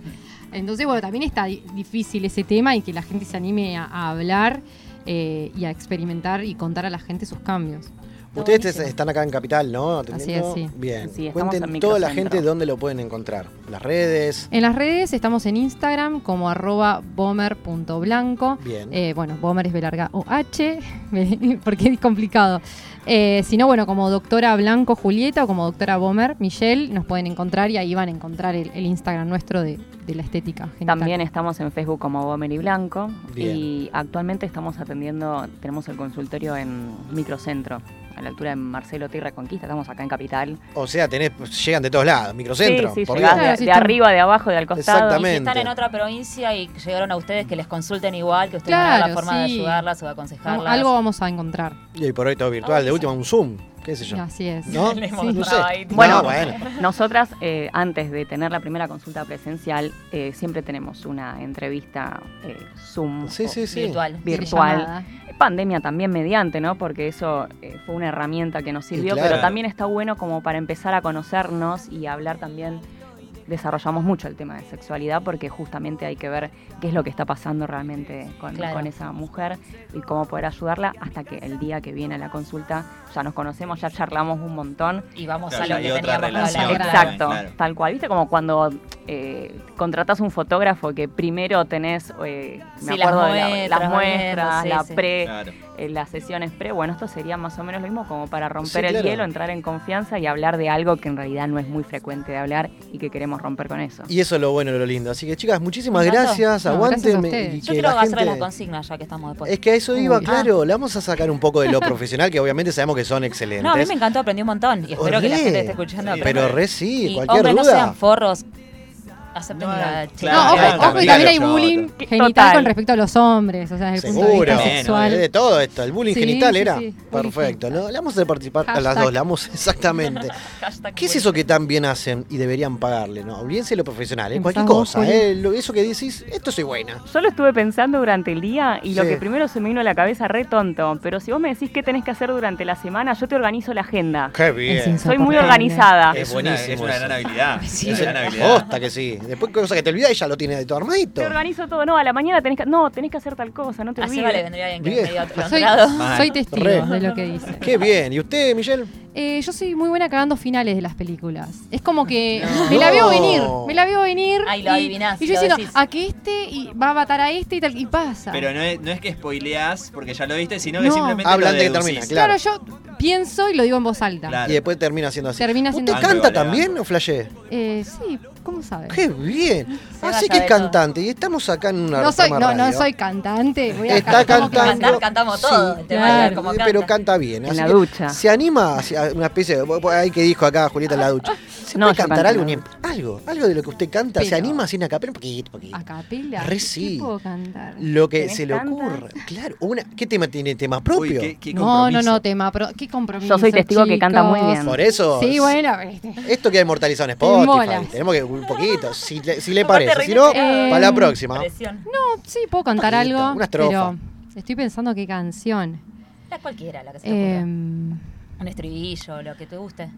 S11: Entonces, bueno, también está di- difícil ese tema y que la gente se anime a, a hablar eh, y a experimentar y contar a la gente sus cambios.
S2: Ustedes
S3: buenísimo.
S2: están acá en Capital, ¿no?
S11: Así es, sí.
S2: Bien.
S12: Sí,
S2: Cuenten
S12: en
S2: toda la gente dónde lo pueden encontrar. Las redes.
S11: En las redes estamos en Instagram como arroba bomber.blanco.
S2: Bien.
S11: Eh, bueno, bomber es B larga o H, (laughs) porque es complicado. Eh, si no, bueno, como doctora Blanco Julieta o como doctora Bomber Michelle, nos pueden encontrar y ahí van a encontrar el, el Instagram nuestro de, de la estética. genital.
S12: También estamos en Facebook como Bomer y Blanco.
S2: Bien.
S12: Y actualmente estamos atendiendo, tenemos el consultorio en Microcentro, a la altura de Marcelo T y Reconquista. Estamos acá en Capital.
S2: O sea, tenés, llegan de todos lados. Microcentro.
S12: sí, sí,
S2: por
S12: llegás de, arriba, de abajo, de al costado.
S2: Exactamente.
S3: Y si están en otra provincia y llegaron a ustedes que les consulten igual, que ustedes van a ver
S11: Claro,
S3: la forma de ayudarlas o de aconsejarlas.
S11: algo vamos a encontrar.
S2: Y por hoy todo virtual. De última, un Zoom. ¿Qué sé yo?
S11: Así es.
S12: Bueno,
S2: No, (laughs) bueno.
S12: Nosotras, eh, antes de tener la primera consulta presencial, eh, siempre tenemos una entrevista eh, Zoom
S2: sí, sí.
S3: Virtual.
S12: virtual. Pandemia también mediante, ¿no? Porque eso eh, fue una herramienta que nos sirvió,
S2: claro.
S12: pero también está bueno como para empezar a conocernos y hablar también. Desarrollamos mucho el tema de sexualidad porque justamente hay que ver qué es lo que está pasando realmente con,
S3: Claro.
S12: con esa mujer y cómo poder ayudarla hasta que el día que viene a la consulta ya nos conocemos, ya charlamos un montón
S3: Y vamos
S4: Claro,
S3: a lo que
S4: otra
S3: teníamos
S4: relación.
S3: hablar.
S12: Exacto,
S4: Claro.
S12: tal cual. ¿Viste? Como cuando eh, contratas un fotógrafo que primero tenés, eh, me
S3: Sí, las
S12: acuerdo de la-
S3: muestras,
S12: las muestras,
S3: sí,
S12: la
S3: sí.
S12: pre,
S4: Claro.
S12: eh, las sesiones pre. Bueno, esto sería más o menos lo mismo como para romper
S2: Sí,
S12: el
S2: claro.
S12: hielo, entrar en confianza y hablar de algo que en realidad no es muy frecuente de hablar y que queremos romper con eso.
S2: Y eso es lo bueno y lo lindo. Así que, chicas, muchísimas gracias.
S11: No,
S2: Aguanten.
S11: gracias
S2: y
S3: Yo
S2: que
S3: quiero
S2: la gente-
S3: las consignas ya que estamos después.
S2: Es que a eso iba,
S11: Uy.
S2: claro. Le vamos a sacar un poco de lo profesional, que obviamente sabemos que son excelentes.
S3: No, a mí me encantó, aprendí un montón. Y espero que la gente esté escuchando.
S4: Sí,
S2: Pero re sí,
S3: y
S2: cualquier
S3: hombres, no
S2: duda.
S3: sean forros. Acepten
S4: No,
S3: la
S4: claro.
S11: No, ojo, ojo, y también hay bullying
S12: Total.
S11: genital con respecto a los hombres, o sea, desde el punto de
S2: Seguro,
S11: vista sexual.
S2: Es de todo esto. El bullying
S11: Sí,
S2: genital
S11: sí,
S2: era.
S11: sí.
S2: Perfecto. ¿no? Le vamos a hacer participar a las dos. Le vamos exactamente. (laughs) ¿Qué es eso que tan bien hacen y deberían pagarle? No, olvídense de lo profesional, ¿eh? cualquier cosa.
S11: Juli.
S2: ¿eh? Lo- eso que decís, esto soy buena.
S12: Yo lo estuve pensando durante el día y lo que primero se me vino a la cabeza re tonto, pero si vos me decís qué tenés que hacer durante la semana, yo te organizo la agenda.
S2: Qué bien.
S12: Soy muy organizada.
S2: Es
S4: Es, una,
S2: buenísimo
S4: es una gran habilidad.
S3: Sí.
S4: es una gran habilidad.
S2: Posta que sí. Después cosa que te olvidas y ya lo tiene de todo armadito.
S12: Te organizo todo. No, a la mañana tenés que. No, tenés que hacer tal cosa, no te
S3: A Seba le
S12: olvides.
S3: vendría bien que medio
S11: Soy, soy testigo
S2: Re.
S11: de lo que dice.
S2: Qué bien. ¿Y usted, Michelle?
S11: Eh, yo soy muy buena cagando finales de las películas. Es como que
S2: No.
S11: me la veo venir, me la veo venir.
S3: Ay, lo
S11: y,
S3: adivinás,
S11: y yo
S3: lo
S11: diciendo,
S3: decís.
S11: a que este y va a matar a este y tal, y pasa.
S4: Pero no es, no es que spoileás porque ya lo viste, sino que simplemente
S2: Hablan de que termina, claro.
S11: claro. yo pienso y lo digo en voz alta.
S4: Claro.
S2: Y después termina siendo así.
S11: Termina siendo
S2: ¿Usted
S4: así.
S2: canta
S4: Vale, vale.
S2: también o flashé?
S11: Eh, sí, ¿cómo sabes?
S2: Qué bien. Así que es
S3: todo.
S2: cantante. Y estamos acá en una
S11: No soy, no, no soy cantante. Voy a
S2: Está
S11: cantar como que
S2: cantando.
S3: Cantar, cantamos todo.
S2: Sí,
S11: claro.
S3: como canta.
S2: pero canta bien.
S12: En
S2: así
S12: la
S2: que
S12: ducha.
S2: Se anima hacia una especie de. Ahí que dijo acá Julieta en la ducha. ¿Se
S12: No,
S2: puede cantar algo? Ni- Algo. Algo de lo que usted canta. ¿Se anima así en acapela? Un poquito, poquito.
S11: A capela.
S2: Re
S11: ¿Qué
S2: sí.
S11: puedo cantar?
S2: Lo que
S12: ¿Tenés
S2: se le ocurra. Claro. Una, ¿Qué tema tiene? ¿Tema
S4: Uy,
S2: propio?
S4: qué, qué
S11: No, no, no, tema, pero qué compromiso.
S12: Yo soy testigo que canta muy bien.
S2: Por eso.
S11: Sí, bueno, este.
S2: Esto queda inmortalizado en
S11: En
S2: Spotify. Tenemos que un poquito. Si, le- si le parece.
S3: re
S2: Si no, para la próxima.
S3: Presión.
S11: No, sí, puedo cantar
S2: poquito,
S11: algo.
S2: una estrofa.
S11: Pero estoy pensando qué canción.
S3: La cualquiera, la que se te.
S11: Eh,
S3: Un estribillo, lo que te guste.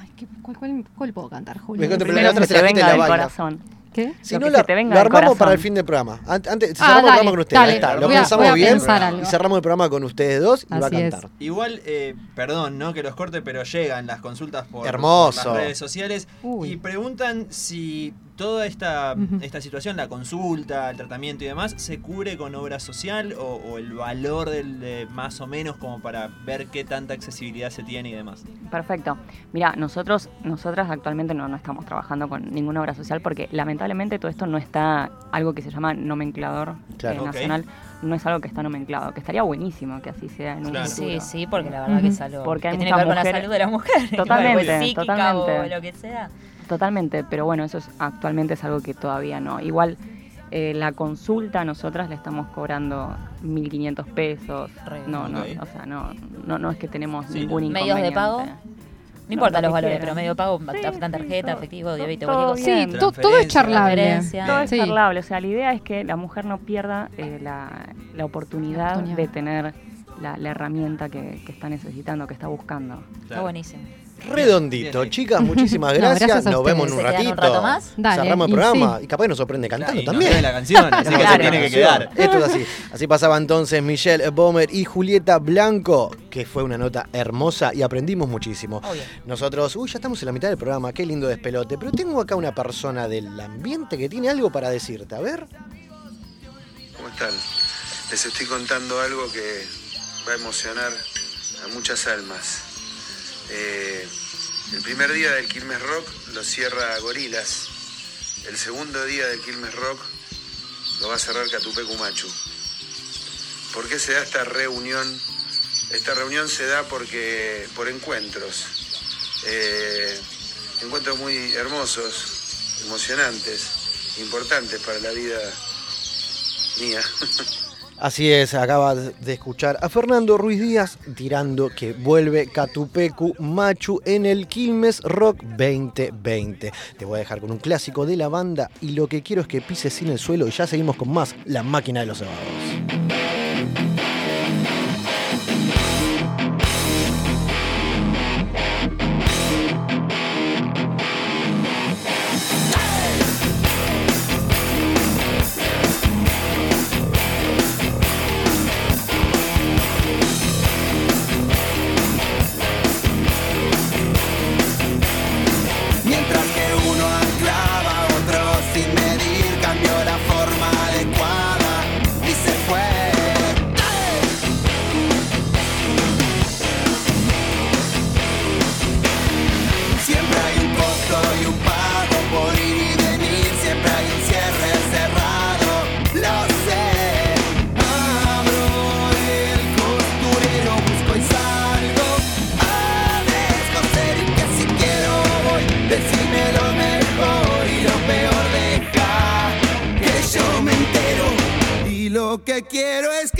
S11: ay, ¿qué- cuál, cuál- cuál puedo cantar,
S2: Me
S11: Julio?
S12: Primero
S2: la otra se la
S12: venga
S2: la
S12: del
S2: baila.
S12: corazón.
S11: ¿Qué?
S2: Si
S12: Lo
S2: no,
S12: que
S2: la,
S12: se te venga
S2: la armamos
S12: corazón.
S2: para el fin del programa. Ant- Antes,
S11: Ah,
S2: cerramos el
S11: dale,
S2: programa con ustedes.
S11: dale.
S2: Ahí está. Lo
S11: Voy a-
S2: pensamos
S11: voy
S2: bien. Y cerramos el programa con ustedes dos y va a
S11: Así es.
S2: cantar.
S4: Igual, eh, perdón, ¿no? Que los corte, pero llegan las consultas por,
S2: Hermoso.
S4: por las redes sociales
S11: Uy.
S4: y preguntan si toda esta, esta situación, la consulta, el tratamiento y demás, se cubre con obra social o, o el valor del de más o menos como para ver qué tanta accesibilidad se tiene y demás.
S12: Perfecto. Mira, nosotros, nosotras actualmente no, no estamos trabajando con ninguna obra social porque lamentablemente todo esto no está algo que se llama nomenclador
S2: Claro.
S12: eh, nacional, no es algo que está nomenclado, que estaría buenísimo que así sea en un
S4: Claro.
S3: Sí, sí, porque la verdad que es algo
S12: Porque
S3: que tiene que ver con la
S12: mujeres-
S3: salud de la mujer. (laughs)
S12: Totalmente,
S3: psíquica
S12: totalmente.
S3: o lo que sea.
S12: Totalmente, pero bueno, eso es, actualmente es algo que todavía no. Igual eh, la consulta nosotras le estamos cobrando 1.500 pesos.
S3: Re.
S12: No, no, o sea, no, no, no es que tenemos
S4: Sí,
S12: ningún
S4: no.
S3: ¿Medios de
S12: inconveniente.
S3: pago? No importa
S12: lo
S3: los valores,
S12: quieran.
S3: pero medio pago,
S12: Sí,
S3: tarjeta,
S12: sí,
S3: efectivo, débito,
S12: todo.
S11: Sí, todo es charlable.
S12: Todo es
S11: Sí.
S12: charlable, o sea, la idea es que la mujer no pierda eh, la, la oportunidad
S11: La oportunidad.
S12: de tener la, la herramienta que, que está necesitando, que está buscando.
S3: Está buenísimo.
S2: Redondito. Chicas, (laughs) muchísimas
S12: No,
S2: gracias.
S12: gracias a
S2: nos
S12: ustedes.
S2: vemos en un
S12: ¿Se quedan
S2: ratito.
S12: un rato más?
S11: Dale,
S2: Cerramos el
S11: y
S2: programa.
S11: sí.
S2: Y capaz nos sorprende cantando también.
S4: queda la canción, así que se (laughs) tiene que quedar.
S2: Esto es así. Así pasaba entonces Michelle Bomer y Julieta Blanco, que fue una nota hermosa y aprendimos muchísimo. Nosotros, uy, ya estamos en la mitad del programa, qué lindo despelote. Pero tengo acá una persona del ambiente que tiene algo para decirte. A ver.
S14: ¿Cómo están? Les estoy contando algo que va a emocionar a muchas almas. Eh, el primer día del Quilmes Rock lo cierra Gorilas. El segundo día del Quilmes Rock lo va a cerrar Catupecu Machu. ¿Por qué se da esta reunión? Esta reunión se da porque por encuentros. Eh, encuentros muy hermosos, emocionantes, importantes para la vida mía. (laughs)
S2: Así es, acaba de escuchar a Fernando Ruiz Díaz tirando que vuelve Catupecu Machu en el Quilmes Rock 2020. Te voy a dejar con un clásico de la banda y lo que quiero es que pises sin el suelo y ya seguimos con más La Máquina de los Sábados.
S9: Que quiero es que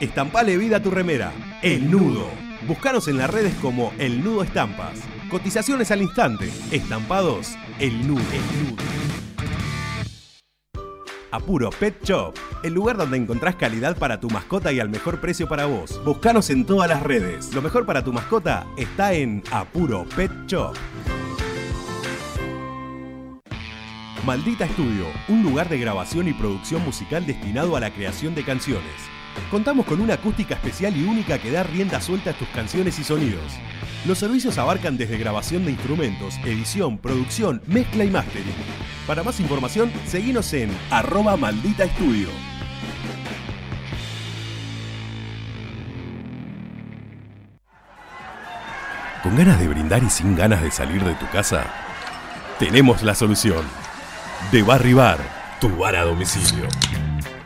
S15: Estampale vida a tu remera. El Nudo. Búscanos en las redes como El Nudo Estampas. Cotizaciones al instante. Estampados El Nudo. El Nudo. Apuro Pet Shop, el lugar donde encontrás calidad para tu mascota y al mejor precio para vos. Búscanos en todas las redes. Lo mejor para tu mascota está en Apuro Pet Shop. Maldita Estudio, un lugar de grabación y producción musical destinado a la creación de canciones. Contamos con una acústica especial y única que da rienda suelta a tus canciones y sonidos. Los servicios abarcan desde grabación de instrumentos, edición, producción, mezcla y mastering. Para más información, seguinos en arroba maldita estudio. ¿Con ganas de brindar y sin ganas de salir de tu casa? Tenemos la solución. De Barry Bar, tu bar a domicilio.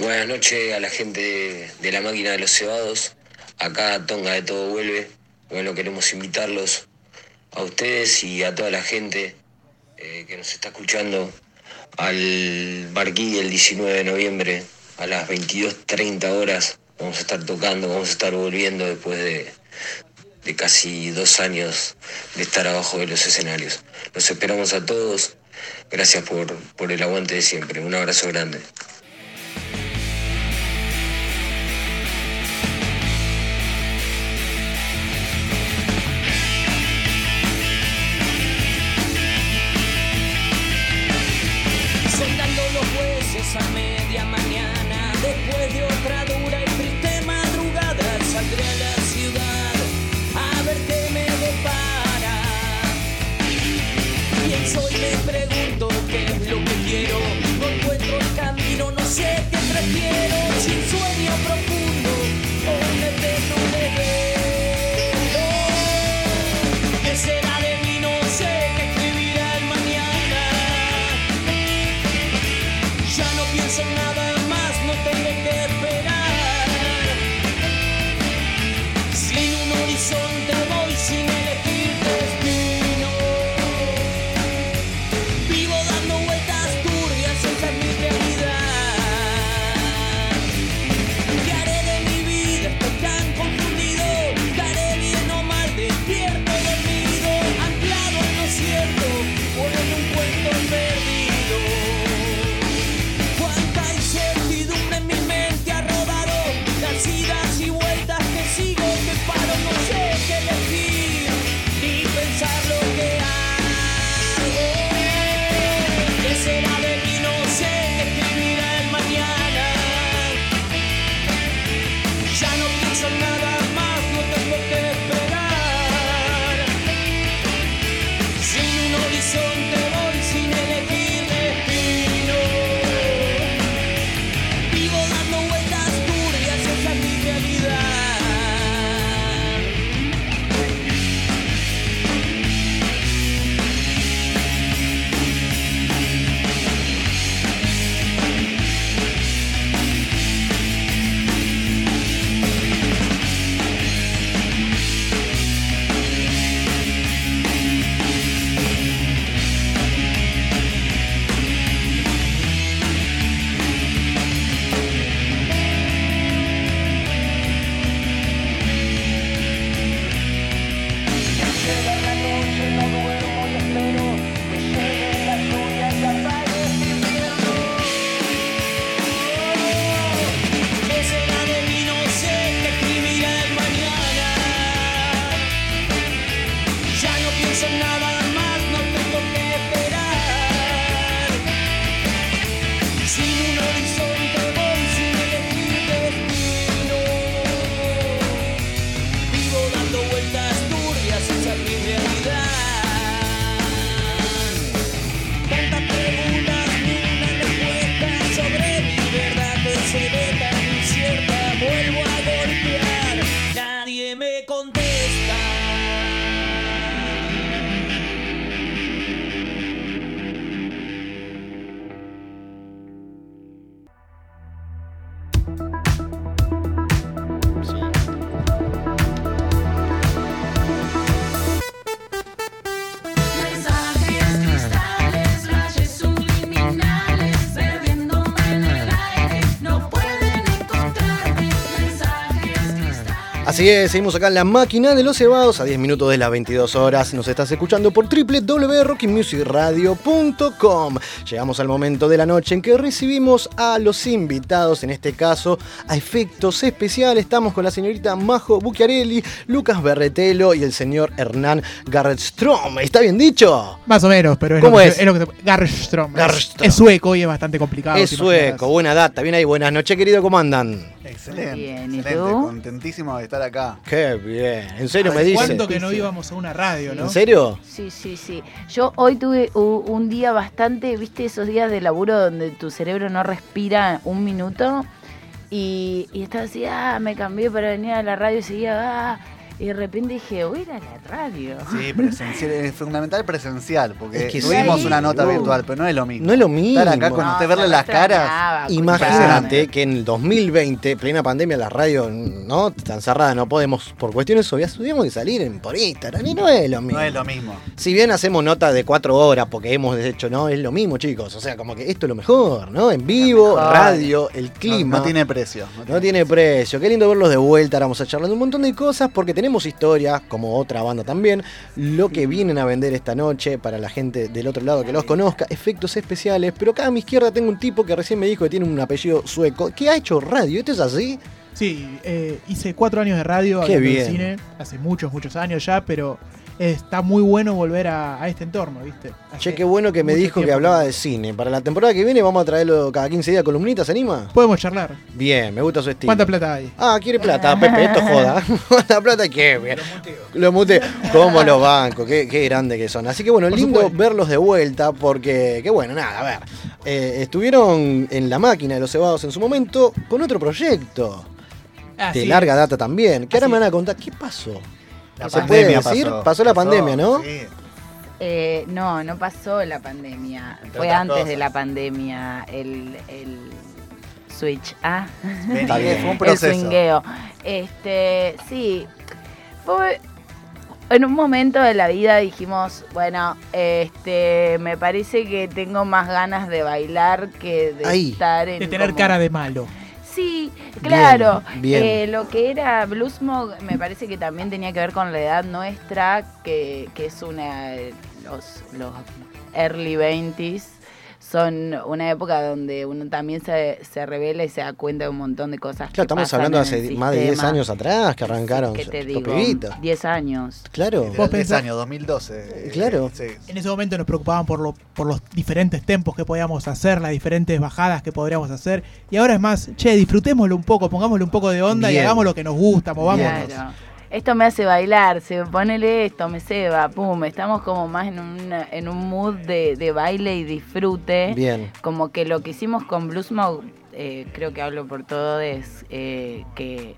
S16: Buenas noches a la gente de, la máquina de los cebados. Acá Tonga de Todo Vuelve. Bueno, queremos invitarlos a ustedes y a toda la gente eh, que nos está escuchando al Barquí el 19 de noviembre a las 22.30 horas. Vamos a estar tocando, vamos a estar volviendo después de, de casi dos años de estar abajo de los escenarios. Los esperamos a todos. Gracias por, por el aguante de siempre. Un abrazo grande.
S17: Bye.
S2: Así es, seguimos acá en la máquina de los cebados a 10 minutos de las 22 horas. Nos estás escuchando por www.rockymusicradio.com. Llegamos al momento de la noche en que recibimos a los invitados, en este caso a efectos especiales. Estamos con la señorita Majo Bucchiarelli, Lucas Berretelo y el señor Hernán Garretstrom. ¿Está bien dicho?
S18: Más o menos, pero es
S2: ¿Cómo
S18: lo que,
S2: es?
S18: es lo que Garrström. Es- sueco y es bastante complicado.
S2: Es sueco, buena data. Bien ahí, buenas noches, querido. ¿Cómo andan?
S19: Excelente.
S3: Bien, ¿y
S19: excelente.
S3: tú?
S19: Contentísimo de estar acá.
S2: Qué bien. ¿En serio me
S18: ¿Hace
S2: dice?
S18: ¿Cuánto que no íbamos a una radio, no?
S2: ¿En serio?
S20: Sí, sí, sí. Yo hoy tuve u- un día bastante, viste, esos días de laburo donde tu cerebro no respira un minuto y, y estaba así, ah, me cambié para venir a la radio y seguía, ah, y de repente dije, voy a ir a la radio.
S19: Sí, presencial, es fundamental presencial, porque
S2: Es que
S19: tuvimos
S2: sí,
S19: una nota
S2: no.
S19: virtual, pero no es lo mismo.
S2: No es lo mismo.
S19: Estar acá con
S2: No,
S19: usted,
S2: se
S19: verle las caras.
S2: Imagínate que en el 2020, plena pandemia, las radios no están cerradas, no podemos, por cuestiones obvias, tuvimos que salir en- por Instagram y no es lo mismo.
S19: No es lo mismo.
S2: Si bien hacemos notas de cuatro horas porque hemos hecho, no, es lo mismo, chicos. O sea, como que esto es lo mejor, ¿no? En vivo,
S19: mejor.
S2: radio, el clima.
S19: No, no tiene precio.
S2: No tiene precio. Qué lindo verlos de vuelta. Ahora vamos a charlar de un montón de cosas porque tenemos historia, como otra banda también. Lo que vienen a vender esta noche para la gente del otro lado que los conozca. Efectos especiales. Pero acá a mi izquierda tengo un tipo que recién me dijo que tiene un apellido sueco. Que ha hecho radio. ¿Esto es así?
S18: Sí, eh, hice cuatro años de radio
S2: Qué
S18: de
S2: bien.
S18: cine, hace muchos, muchos años ya, pero está muy bueno volver a, a este entorno, ¿viste?
S2: Che, qué bueno que me dijo que hablaba de cine. Para la temporada que viene vamos a traerlo cada 15 días columnitas, ¿se anima?
S18: Podemos charlar.
S2: Bien, me gusta su estilo.
S18: ¿Cuánta plata hay?
S2: Ah, quiere plata, (laughs) Pepe, esto joda. (laughs) ¿Cuánta plata qué? Bien. Lo mute. ¿Cómo los bancos? Qué, qué grande que son. Así que bueno,
S18: Por
S2: lindo
S18: supuesto.
S2: verlos de vuelta porque, qué bueno, nada, a ver. eh, estuvieron en la máquina de los cebados en su momento con otro proyecto.
S18: Así
S2: de larga
S18: es.
S2: data también. Que ahora
S18: Así
S2: me van a contar, ¿qué pasó?
S19: La
S2: ¿Se puede
S19: pandemia
S2: decir?
S19: pasó.
S2: Pasó, la
S19: Pasó,
S2: pandemia, ¿no?
S19: sí.
S20: Eh, no, no pasó la pandemia.
S19: Entre
S20: Fue antes de la pandemia el, el switch. Ah,
S19: Venía,
S2: Está (laughs) bien.
S19: fue un
S20: el
S19: proceso.
S20: swingueo. Este, sí. Fue en un momento de la vida dijimos, bueno, este, me parece que tengo más ganas de bailar que de
S2: Ahí.
S20: estar en
S18: De tener
S20: como-
S18: cara de malo.
S20: Sí, claro.
S2: bien.
S20: Eh, lo que era Bluesmog me parece que también tenía que ver con la edad nuestra, que, que es una. Los, los early 20s son una época donde uno también se, se revela y se da cuenta de un montón de cosas.
S2: Claro,
S20: que
S2: estamos
S20: pasan
S2: hablando
S20: en
S2: hace más de 10
S20: sistema.
S2: años atrás que arrancaron
S20: ¿Qué te digo?
S2: pibitos.
S20: 10 años.
S2: Claro.
S18: Vos
S19: 10
S18: pensás-
S19: años, 2012. eh,
S2: Claro.
S19: sí.
S18: En ese momento nos preocupaban por, lo, por los diferentes tempos que podíamos hacer, las diferentes bajadas que podríamos hacer. Y ahora es más, che, disfrutémoslo un poco, pongámosle un poco de onda
S2: Bien.
S18: y hagamos lo que nos gusta, movámonos.
S20: Claro. Esto me hace bailar, se ponele esto, me ceba, pum. Estamos como más en un, en un mood de, de baile y disfrute.
S2: Bien.
S20: Como que lo que hicimos con Bluesmog, eh, creo que hablo por todo, es eh, que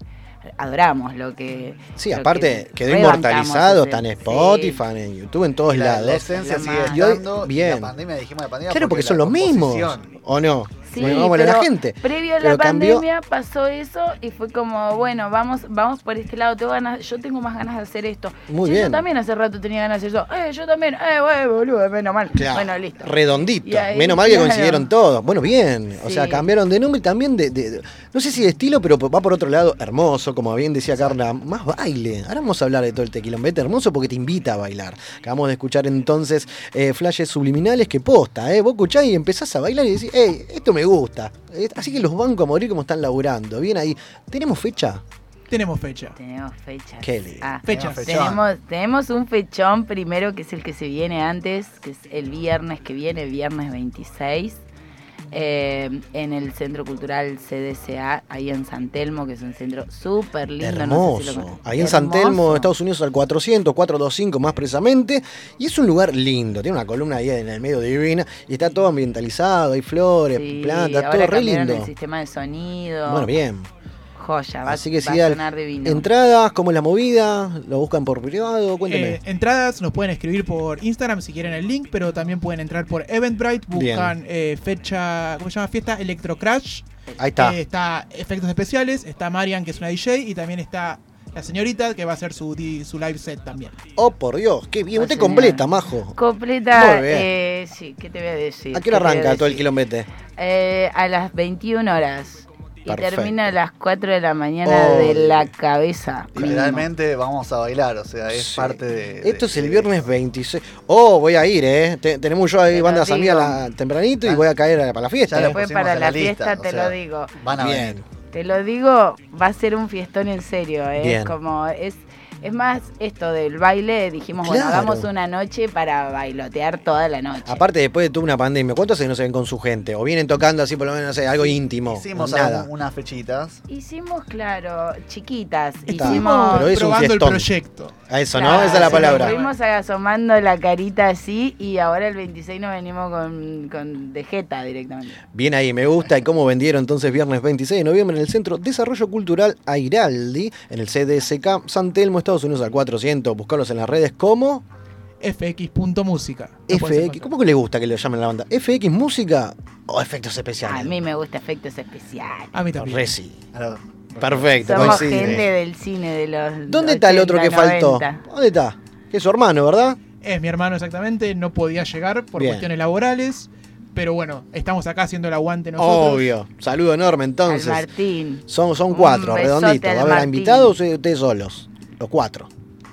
S20: adoramos lo que.
S2: Sí,
S20: lo
S2: aparte
S20: que
S2: quedó inmortalizado, está en
S20: sí.
S2: Spotify, en YouTube, en todos
S19: La,
S2: lados.
S19: la esencia sigue estando.
S2: bien.
S19: la pandemia, dijimos la pandemia.
S2: Claro, porque son los mismos. ¿O no?
S20: Sí,
S2: Bueno,
S20: pero
S2: la gente.
S20: Previo a la
S2: cambió-
S20: pandemia pasó eso y fue como, bueno, vamos, vamos por este lado. Tengo ganas, yo tengo más ganas de hacer esto.
S2: Muy bien.
S20: Yo también hace rato tenía ganas de hacer eso. Eh, yo también. Eh, boludo, menos mal.
S2: Claro,
S20: Bueno, listo.
S2: Redondito.
S20: Ahí,
S2: Menos mal que (laughs)
S20: claro.
S2: coincidieron todos. Bueno, bien. O sea, cambiaron de nombre y también de, de- de- No sé si de estilo, pero va por otro lado. Hermoso, como bien decía Carla. Más baile. Ahora vamos a hablar de todo el tequilombete hermoso porque te invita a bailar. Acabamos de escuchar entonces eh, flashes subliminales que posta, ¿eh? Vos escuchás y empezás a bailar y decís, hey, esto me gusta. Eh, Así que los bancos a morir como están laburando. Bien ahí. ¿Tenemos fecha?
S18: Tenemos fecha.
S20: Tenemos.
S2: Qué lindo.
S20: Ah,
S18: Fechas.
S20: tenemos, tenemos un fechón primero que es el que se viene antes, que es el viernes que viene, viernes 26, eh, en el Centro Cultural CDCA, ahí en San Telmo, que es un centro súper lindo. no sé si lo
S2: Hermoso. Ahí en San Telmo. Estados Unidos, al 400, 425 más precisamente. Y es un lugar lindo. Tiene una columna ahí en el medio divina. Y está todo ambientalizado. Hay flores,
S20: Sí,
S2: plantas, todo re lindo.
S20: el sistema de sonido.
S2: Bueno, bien.
S20: Joya, va,
S2: Así que
S20: va
S2: sí,
S20: a
S2: al-
S20: sonar divino.
S2: entradas, ¿cómo es la movida? ¿Lo buscan por privado? Cuénteme.
S18: Eh, entradas nos pueden escribir por Instagram si quieren el link, pero también pueden entrar por Eventbrite, buscan eh, fecha, ¿cómo se llama? Fiesta Electrocrash.
S2: Ahí está.
S18: Eh, está efectos especiales, está Marian, que es una DJ, y también está la señorita, que va a hacer su, su live set también.
S2: Oh, por Dios, qué bien. Usted
S20: señora.
S2: completa, majo.
S20: Completa,
S2: Muy bien.
S20: eh, sí, ¿qué te voy a decir?
S2: ¿A qué hora
S20: ¿Qué te voy a
S2: arranca todo el quilombete?
S20: Eh, a las 21 horas. Y
S2: Perfecto.
S20: termina a las 4 de la mañana de
S2: Obvio.
S20: la cabeza.
S19: Literalmente vamos a bailar, o sea, es parte de.
S2: Esto es el viernes 26. Oh, voy a ir, ¿eh? Te- tenemos yo ahí
S20: Te
S2: bandas amigas la- tempranito y voy a caer para la fiesta.
S19: Ya.
S20: Después para la,
S19: lista,
S20: fiesta,
S19: o
S20: te
S19: sea,
S20: lo digo.
S19: Van a
S2: Bien.
S19: venir.
S20: Te lo digo, va a ser un fiestón en serio, ¿eh?
S2: Bien.
S20: Es como, es, es más esto del baile, dijimos, bueno, hagamos una noche para bailotear toda la noche.
S2: Aparte, después de toda una pandemia, ¿cuántos años no se ven con su gente? O vienen tocando así, por lo menos, no sé, algo íntimo.
S19: Hicimos
S2: Nada.
S19: algún- unas fechitas.
S20: Hicimos, claro, chiquitas.
S2: Está.
S20: Hicimos.
S2: Pero es un
S18: probando el proyecto.
S2: A eso, ¿no?
S20: Claro,
S2: Esa es la palabra.
S20: Fuimos asomando la carita así y ahora el 26 nos venimos con, con de jeta directamente.
S2: Bien ahí, me gusta. ¿Y cómo vendieron entonces viernes 26 de noviembre en el Centro Desarrollo Cultural Airaldi, en el CDSK San Telmo, Estados Unidos al 400? Buscarlos en las redes como
S18: fx.música.
S2: FX. ¿Cómo que le gusta que lo llamen a la banda? ¿FX Música o Efectos
S20: A
S2: Especiales?
S20: mí me gusta efectos especiales.
S18: A mí también.
S2: Reci.
S19: Claro.
S2: Perfecto,
S20: Somos
S2: coincide.
S20: gente del cine de los.
S2: ¿Dónde está el otro que
S20: 80,
S2: faltó?
S20: 90.
S2: ¿Dónde está? Que es su hermano, ¿verdad?
S18: Es mi hermano exactamente, no podía llegar por
S2: Bien.
S18: cuestiones laborales, pero bueno, estamos acá haciendo el aguante nosotros.
S2: Obvio. Saludo enorme entonces.
S20: Al Martín.
S2: Son, son cuatro, redonditos. ¿Va a haber invitados o ustedes solos? Los cuatro.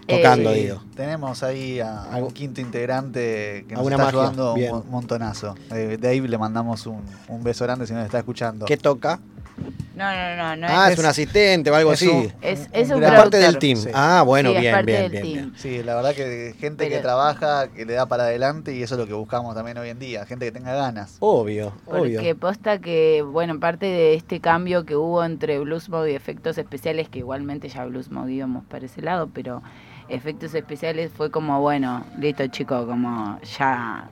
S2: Tocando,
S19: Sí,
S2: digo.
S19: Tenemos ahí a, a un quinto integrante que nos está
S2: magia,
S19: ayudando
S2: bien.
S19: un mon- montonazo. Eh, de ahí le mandamos un, un beso grande si nos está escuchando.
S2: ¿Qué toca?
S20: No, no, no. no
S2: Ah, es,
S19: es-
S2: un asistente o algo
S19: es
S2: así.
S19: un-
S20: Es, es un
S19: gran-
S2: parte del team.
S19: Sí.
S2: Ah, bueno,
S20: Sí,
S2: bien,
S20: parte
S2: bien,
S20: del
S2: bien,
S20: team.
S2: bien.
S19: Sí, la verdad que gente que trabaja, que le da para adelante y eso es lo que buscamos también hoy en día. Gente que tenga ganas.
S2: Obvio,
S20: Porque
S2: obvio.
S20: posta que, bueno, parte de este cambio que hubo entre Blues Mode y efectos especiales, que igualmente ya Blues Mode íbamos para ese lado, pero efectos especiales fue como, bueno, listo chicos, como ya,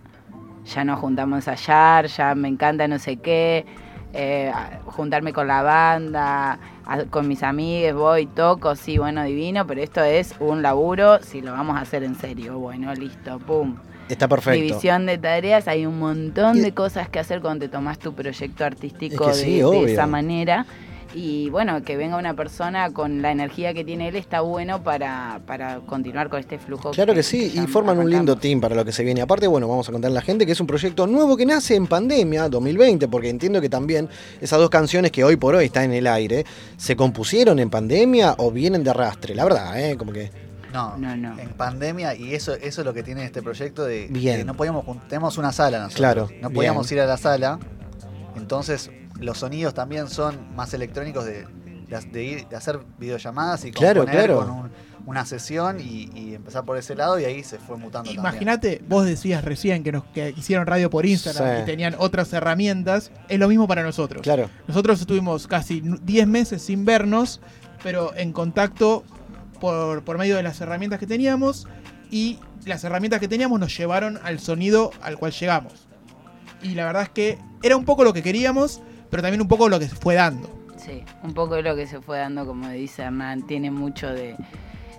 S20: ya nos juntamos a ensayar, ya me encanta no sé qué, eh, juntarme con la banda, a- con mis amigues, voy, toco, sí, bueno, divino, pero esto es un laburo, si lo vamos a hacer en serio, bueno, listo, pum.
S2: Está perfecto.
S20: División de tareas, hay un montón de cosas que hacer cuando te tomas tu proyecto artístico
S2: Es que
S20: de,
S2: sí,
S20: de esa manera. Y bueno, que venga una persona con la energía que tiene él está bueno para, para continuar con este flujo.
S2: Claro que sí, y forman un lindo team para lo que se viene. Aparte, bueno, vamos a contar a la gente que es un proyecto nuevo que nace en pandemia 2020, porque entiendo que también esas dos canciones que hoy por hoy están en el aire, ¿se compusieron en pandemia o vienen de arrastre? La verdad, ¿eh? Como que...
S19: No,
S20: No, no.
S19: en pandemia y eso, eso es lo que tiene este proyecto de
S2: Bien.
S19: que no podíamos tenemos una sala nosotros.
S2: Claro,
S19: No podíamos
S2: bien.
S19: ir a la sala. Entonces los sonidos también son más electrónicos de, de, de ir- de hacer videollamadas y
S2: Claro,
S19: componer
S2: claro.
S19: con un- una sesión y, y empezar por ese lado y ahí se fue mutando también.
S18: Imagínate, vos decías recién que nos que hicieron radio por Instagram
S2: Sí.
S18: y tenían otras herramientas, es lo mismo para nosotros.
S2: Claro.
S18: Nosotros estuvimos casi nu- 10 meses sin vernos, pero en contacto por, por medio de las herramientas que teníamos y las herramientas que teníamos nos llevaron al sonido al cual llegamos. Y la verdad es que era un poco lo que queríamos, pero también un poco lo que se fue dando.
S20: Sí, un poco lo que se fue dando, como dice Hernán, tiene mucho de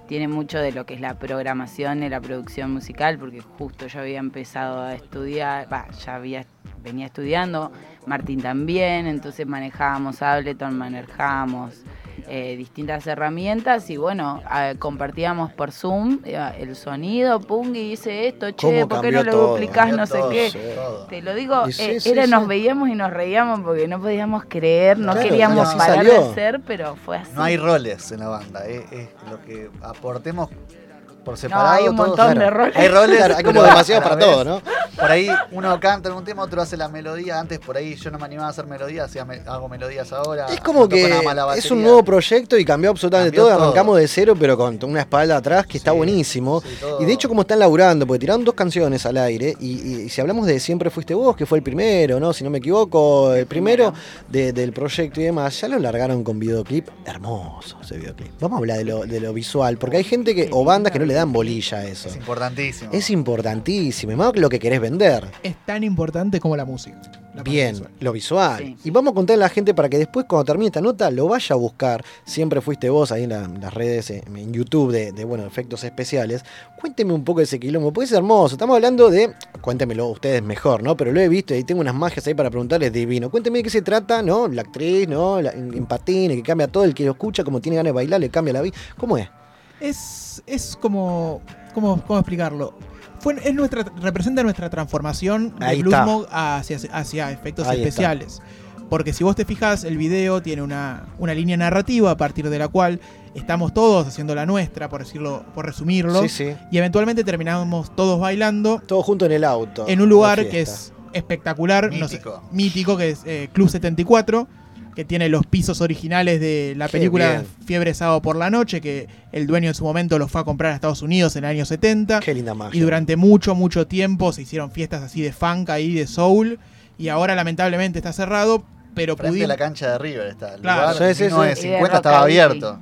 S20: tiene mucho de lo que es la programación y la producción musical, porque justo yo había empezado a estudiar, va, ya había venía estudiando, Martín también, entonces manejábamos Ableton, manejábamos eh, distintas herramientas y bueno, eh, compartíamos por Zoom eh, el sonido, pum, y hice esto, che,
S2: ¿Cómo
S20: ¿por qué no lo
S2: todo?
S20: duplicás?
S2: Cambió
S20: No sé
S2: todo,
S20: qué.
S2: sí.
S20: Te lo digo,
S2: sí,
S20: eh,
S2: sí,
S20: era,
S2: sí.
S20: nos veíamos y nos reíamos porque no podíamos creer, no
S19: Claro,
S20: queríamos parar
S2: salió.
S20: de hacer, pero fue así.
S19: No hay roles en la banda, es, es lo que aportemos por separado.
S20: hay un
S19: todos-
S20: montón de roles.
S19: Hay roles,
S2: Claro, hay como demasiado para todo, ¿no?
S19: Por ahí uno canta algún tema, otro hace la melodía. Antes por ahí yo no me animaba a hacer melodías, me- hago melodías ahora.
S2: Es como
S19: no
S2: que es un nuevo proyecto y cambió absolutamente
S19: Cambió
S2: todo.
S19: todo.
S2: Arrancamos de cero, pero con una espalda atrás que está buenísimo.
S19: Sí.
S2: Y de hecho, como están laburando, porque tiraron dos canciones al aire. Y, y- y si hablamos de Siempre Fuiste Vos, que fue el primero, ¿no? Si no me equivoco, el primero de- del proyecto y demás, ya lo largaron con videoclip. Hermoso ese videoclip. Vamos a hablar de lo, de lo visual, porque hay gente que, o bandas que no le dan bolilla a eso.
S19: Es importantísimo.
S2: Es importantísimo, y más que lo que querés vender.
S18: Es tan importante como la música. la
S2: Bien,
S18: visual.
S2: lo visual.
S20: Sí,
S2: Y vamos a contarle a la gente para que después, cuando termine esta nota, lo vaya a buscar. Siempre fuiste vos ahí en, la- en las redes, en, en YouTube, de, de, bueno, efectos especiales. Cuénteme un poco de ese quilombo, puede ser hermoso. Estamos hablando de. Cuéntemelo ustedes mejor, ¿no? Pero lo he visto y tengo unas magias ahí para preguntarles divino. Cuénteme de qué se trata, ¿no? La actriz, ¿no? La, en, en patines, que cambia todo. El que lo escucha, como tiene ganas de bailar, le cambia la vida. ¿Cómo es?
S18: Es, es como. ¿Cómo, cómo explicarlo? Fue, es nuestra, representa nuestra transformación de
S2: Ahí.
S18: Mode hacia, hacia efectos
S2: Ahí está.
S18: especiales. Porque si vos te fijas, el video tiene una, una línea narrativa a partir de la cual estamos todos haciendo la nuestra, por decirlo, por resumirlo.
S2: Sí, sí.
S18: Y eventualmente terminamos todos bailando.
S2: Todos juntos en el auto.
S18: En un lugar que es espectacular, no sé,
S10: Mítico.
S18: mítico, que es eh, Club 74, que tiene los pisos originales de la película. Fiebre Sábado por la Noche, que el dueño en su momento los fue a comprar a Estados Unidos en el año 70.
S2: Qué linda magia.
S18: Y durante mucho, mucho tiempo se hicieron fiestas así de funk ahí, de soul. Y ahora lamentablemente está cerrado, pero
S10: Frente
S18: pudimos...
S10: la cancha de River está. El
S18: Claro.
S10: lugar
S18: Sí, sí, sí.
S10: 1950
S18: Y de
S10: estaba
S18: rockabilly.
S10: abierto.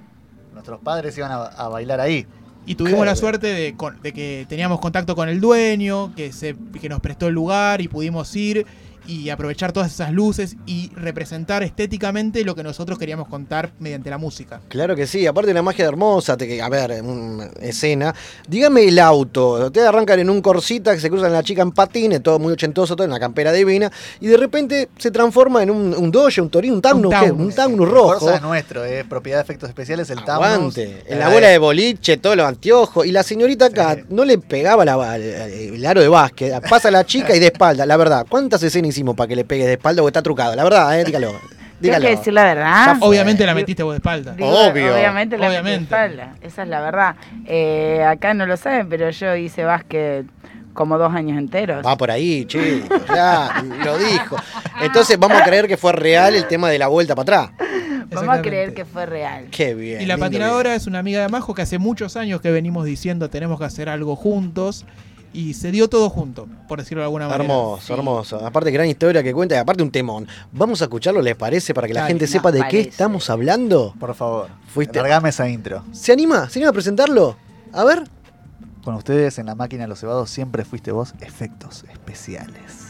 S10: Nuestros padres iban a, a bailar ahí.
S18: Y tuvimos
S10: Qué
S18: la suerte de, con- de que teníamos contacto con el dueño, que, se, que nos prestó el lugar y pudimos ir y aprovechar todas esas luces y representar estéticamente lo que nosotros queríamos contar mediante la música.
S2: Claro que sí, aparte de una magia hermosa, te- a ver, una escena. Dígame el auto. Ustedes arrancan en un corsita que se cruzan la chica en patines, todo muy ochentoso, todo en la campera divina, y de repente se transforma en un, un doge, un torino, un taunus. Un taunus
S10: El
S2: rojo.
S10: Corsa es nuestro, es propiedad de efectos especiales, el Taunus.
S2: Aguante. En la bola de boliche, todos los anteojos. Y la señorita acá no le pegaba la- el, el aro de básquet. Pasa la chica y de espalda. La verdad, ¿cuántas escenas para que le pegue de espalda o está trucado? La verdad, eh, dígalo. (laughs)
S20: Tengo
S2: Dígalo.
S20: que decir la verdad.
S18: Obviamente la metiste vos de espalda.
S20: Digo,
S2: Obvio.
S20: Obviamente la
S18: Obviamente.
S20: metí de espalda. Esa es la verdad. Eh, acá no lo saben, pero yo hice básquet como dos años enteros.
S2: Va por ahí, chicos, ya lo dijo. Entonces vamos a creer que fue real el tema de la vuelta para atrás.
S20: Vamos a creer que fue real.
S2: Qué bien.
S18: Y la patinadora es una amiga de Majo que hace muchos años que venimos diciendo tenemos que hacer algo juntos. Y se dio todo junto, por decirlo de alguna manera.
S2: Hermoso, hermoso. Aparte, gran historia que cuenta y aparte un temón. Vamos a escucharlo, ¿les parece? Para que la gente sepa de qué estamos hablando.
S10: Por favor,
S2: Fuiste.
S10: largame esa intro.
S2: ¿Se anima? ¿Se anima a presentarlo? A ver.
S10: Con ustedes en la máquina de los cebados siempre fuiste vos, efectos especiales.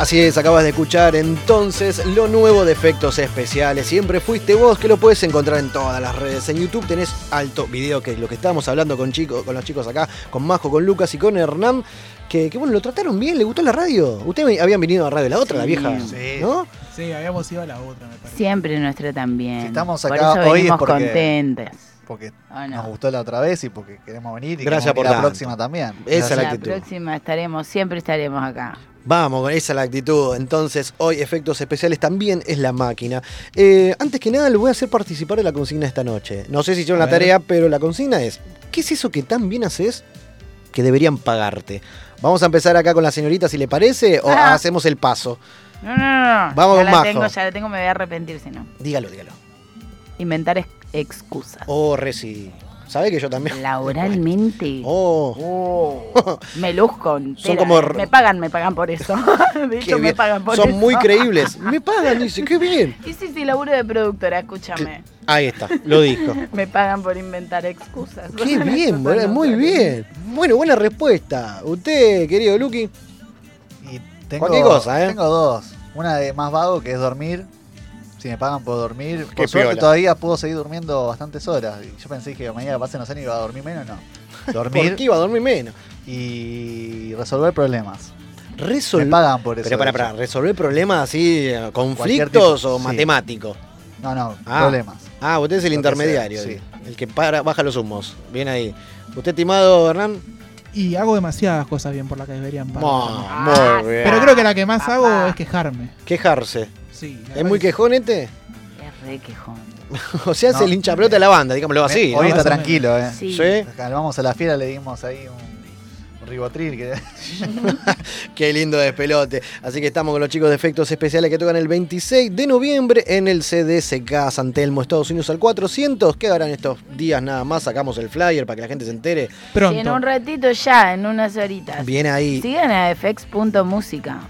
S2: Así es, acabas de escuchar entonces lo nuevo de efectos especiales. Siempre fuiste vos, que lo puedes encontrar en todas las redes. En YouTube tenés alto video, que es lo que estábamos hablando con, chicos, con los chicos acá, con Majo, con Lucas y con Hernán. Que, que bueno, lo trataron bien, le gustó la radio. Ustedes habían venido a Radio La Otra, la vieja, ¿no?
S18: Sí, habíamos ido a la otra, me parece.
S20: Siempre nuestra también.
S10: Si estamos
S20: Por
S10: acá
S20: eso
S10: hoy es porque-
S20: contentes.
S19: porque
S20: no.
S19: nos gustó la otra vez y porque queremos venir y
S2: Gracias
S19: queremos
S2: por
S19: venir la
S2: tanto.
S19: próxima también.
S2: Esa es la
S20: la
S2: actitud.
S20: próxima estaremos, siempre estaremos acá.
S2: Vamos, esa es la actitud. Entonces, hoy efectos especiales también es la máquina. Eh, antes que nada, lo voy a hacer participar de la consigna esta noche. No sé si hicieron la tarea, pero la consigna es: ¿qué es eso que tan bien haces que deberían pagarte? Vamos a empezar acá con la señorita, si le parece, o
S20: Ah.
S2: hacemos el paso.
S20: No, no, no.
S2: Vamos
S20: ya
S2: con
S20: la
S2: Majo.
S20: tengo, ya la tengo, me voy a arrepentir si no.
S2: Dígalo, dígalo.
S20: Inventar ex- excusas.
S2: Oh, Reci. ¿Sabe que yo también?
S20: Laboralmente. (laughs)
S2: Oh. (laughs)
S20: me luzco. entera,
S2: como
S20: eh. Me pagan, me pagan por eso. (laughs) De hecho, me pagan por
S2: Son
S20: eso.
S2: muy creíbles. Me pagan, dice, qué bien.
S20: Y sí, sí, laburo de productora, escúchame.
S2: Ahí está, lo dijo.
S20: Me pagan por inventar excusas.
S2: Qué bien, boludo, muy bien. Bueno, buena respuesta. Usted, querido Lucky.
S19: Tengo,
S2: Cualquier cosa, ¿eh?
S19: Tengo dos. Una de más vago, que es dormir. Si me pagan por dormir.
S2: Qué
S19: Por suerte
S2: piola.
S19: todavía puedo seguir durmiendo bastantes horas. Y yo pensé que mañana pasen los años iba a dormir menos, no. (laughs) Dormir
S2: ¿Por qué iba a dormir menos?
S19: y resolver problemas.
S2: Resol-
S19: Me pagan por eso.
S2: Pero para, para, resolver problemas así, eh, conflictos
S19: tipo,
S2: o
S19: sí.
S2: matemáticos.
S19: No, no,
S2: Ah.
S19: problemas.
S2: Ah, usted es el
S19: Lo que
S2: intermediario,
S19: sea,
S2: el- el que para, baja los humos. Bien ahí. ¿Usted, estimado Hernán?
S18: Y hago demasiadas cosas bien por las que deberían pagar.
S2: Ah, muy bien.
S18: Pero creo que la que más hago es quejarme.
S2: Quejarse.
S18: Sí,
S2: ¿Es muy quejón este?
S20: Es re quejón. (laughs)
S2: o sea, es
S19: No.
S2: el hincha pelota de la banda, digámoslo así.
S19: Hoy
S2: ¿no?
S19: está tranquilo, ¿eh?
S20: Sí.
S2: ¿Sí?
S19: Calmamos a la fiera, le dimos ahí un, un ribotril. Que... (laughs)
S2: Qué lindo despelote. Así que estamos con los chicos de efectos especiales que tocan el 26 de noviembre en el CDSK San Telmo, Estados Unidos al 400. ¿Qué harán estos días nada más? Sacamos el flyer para que la gente se entere.
S20: Sí, en un ratito ya, en unas horitas.
S2: Bien ahí.
S20: Sigan a fx.música.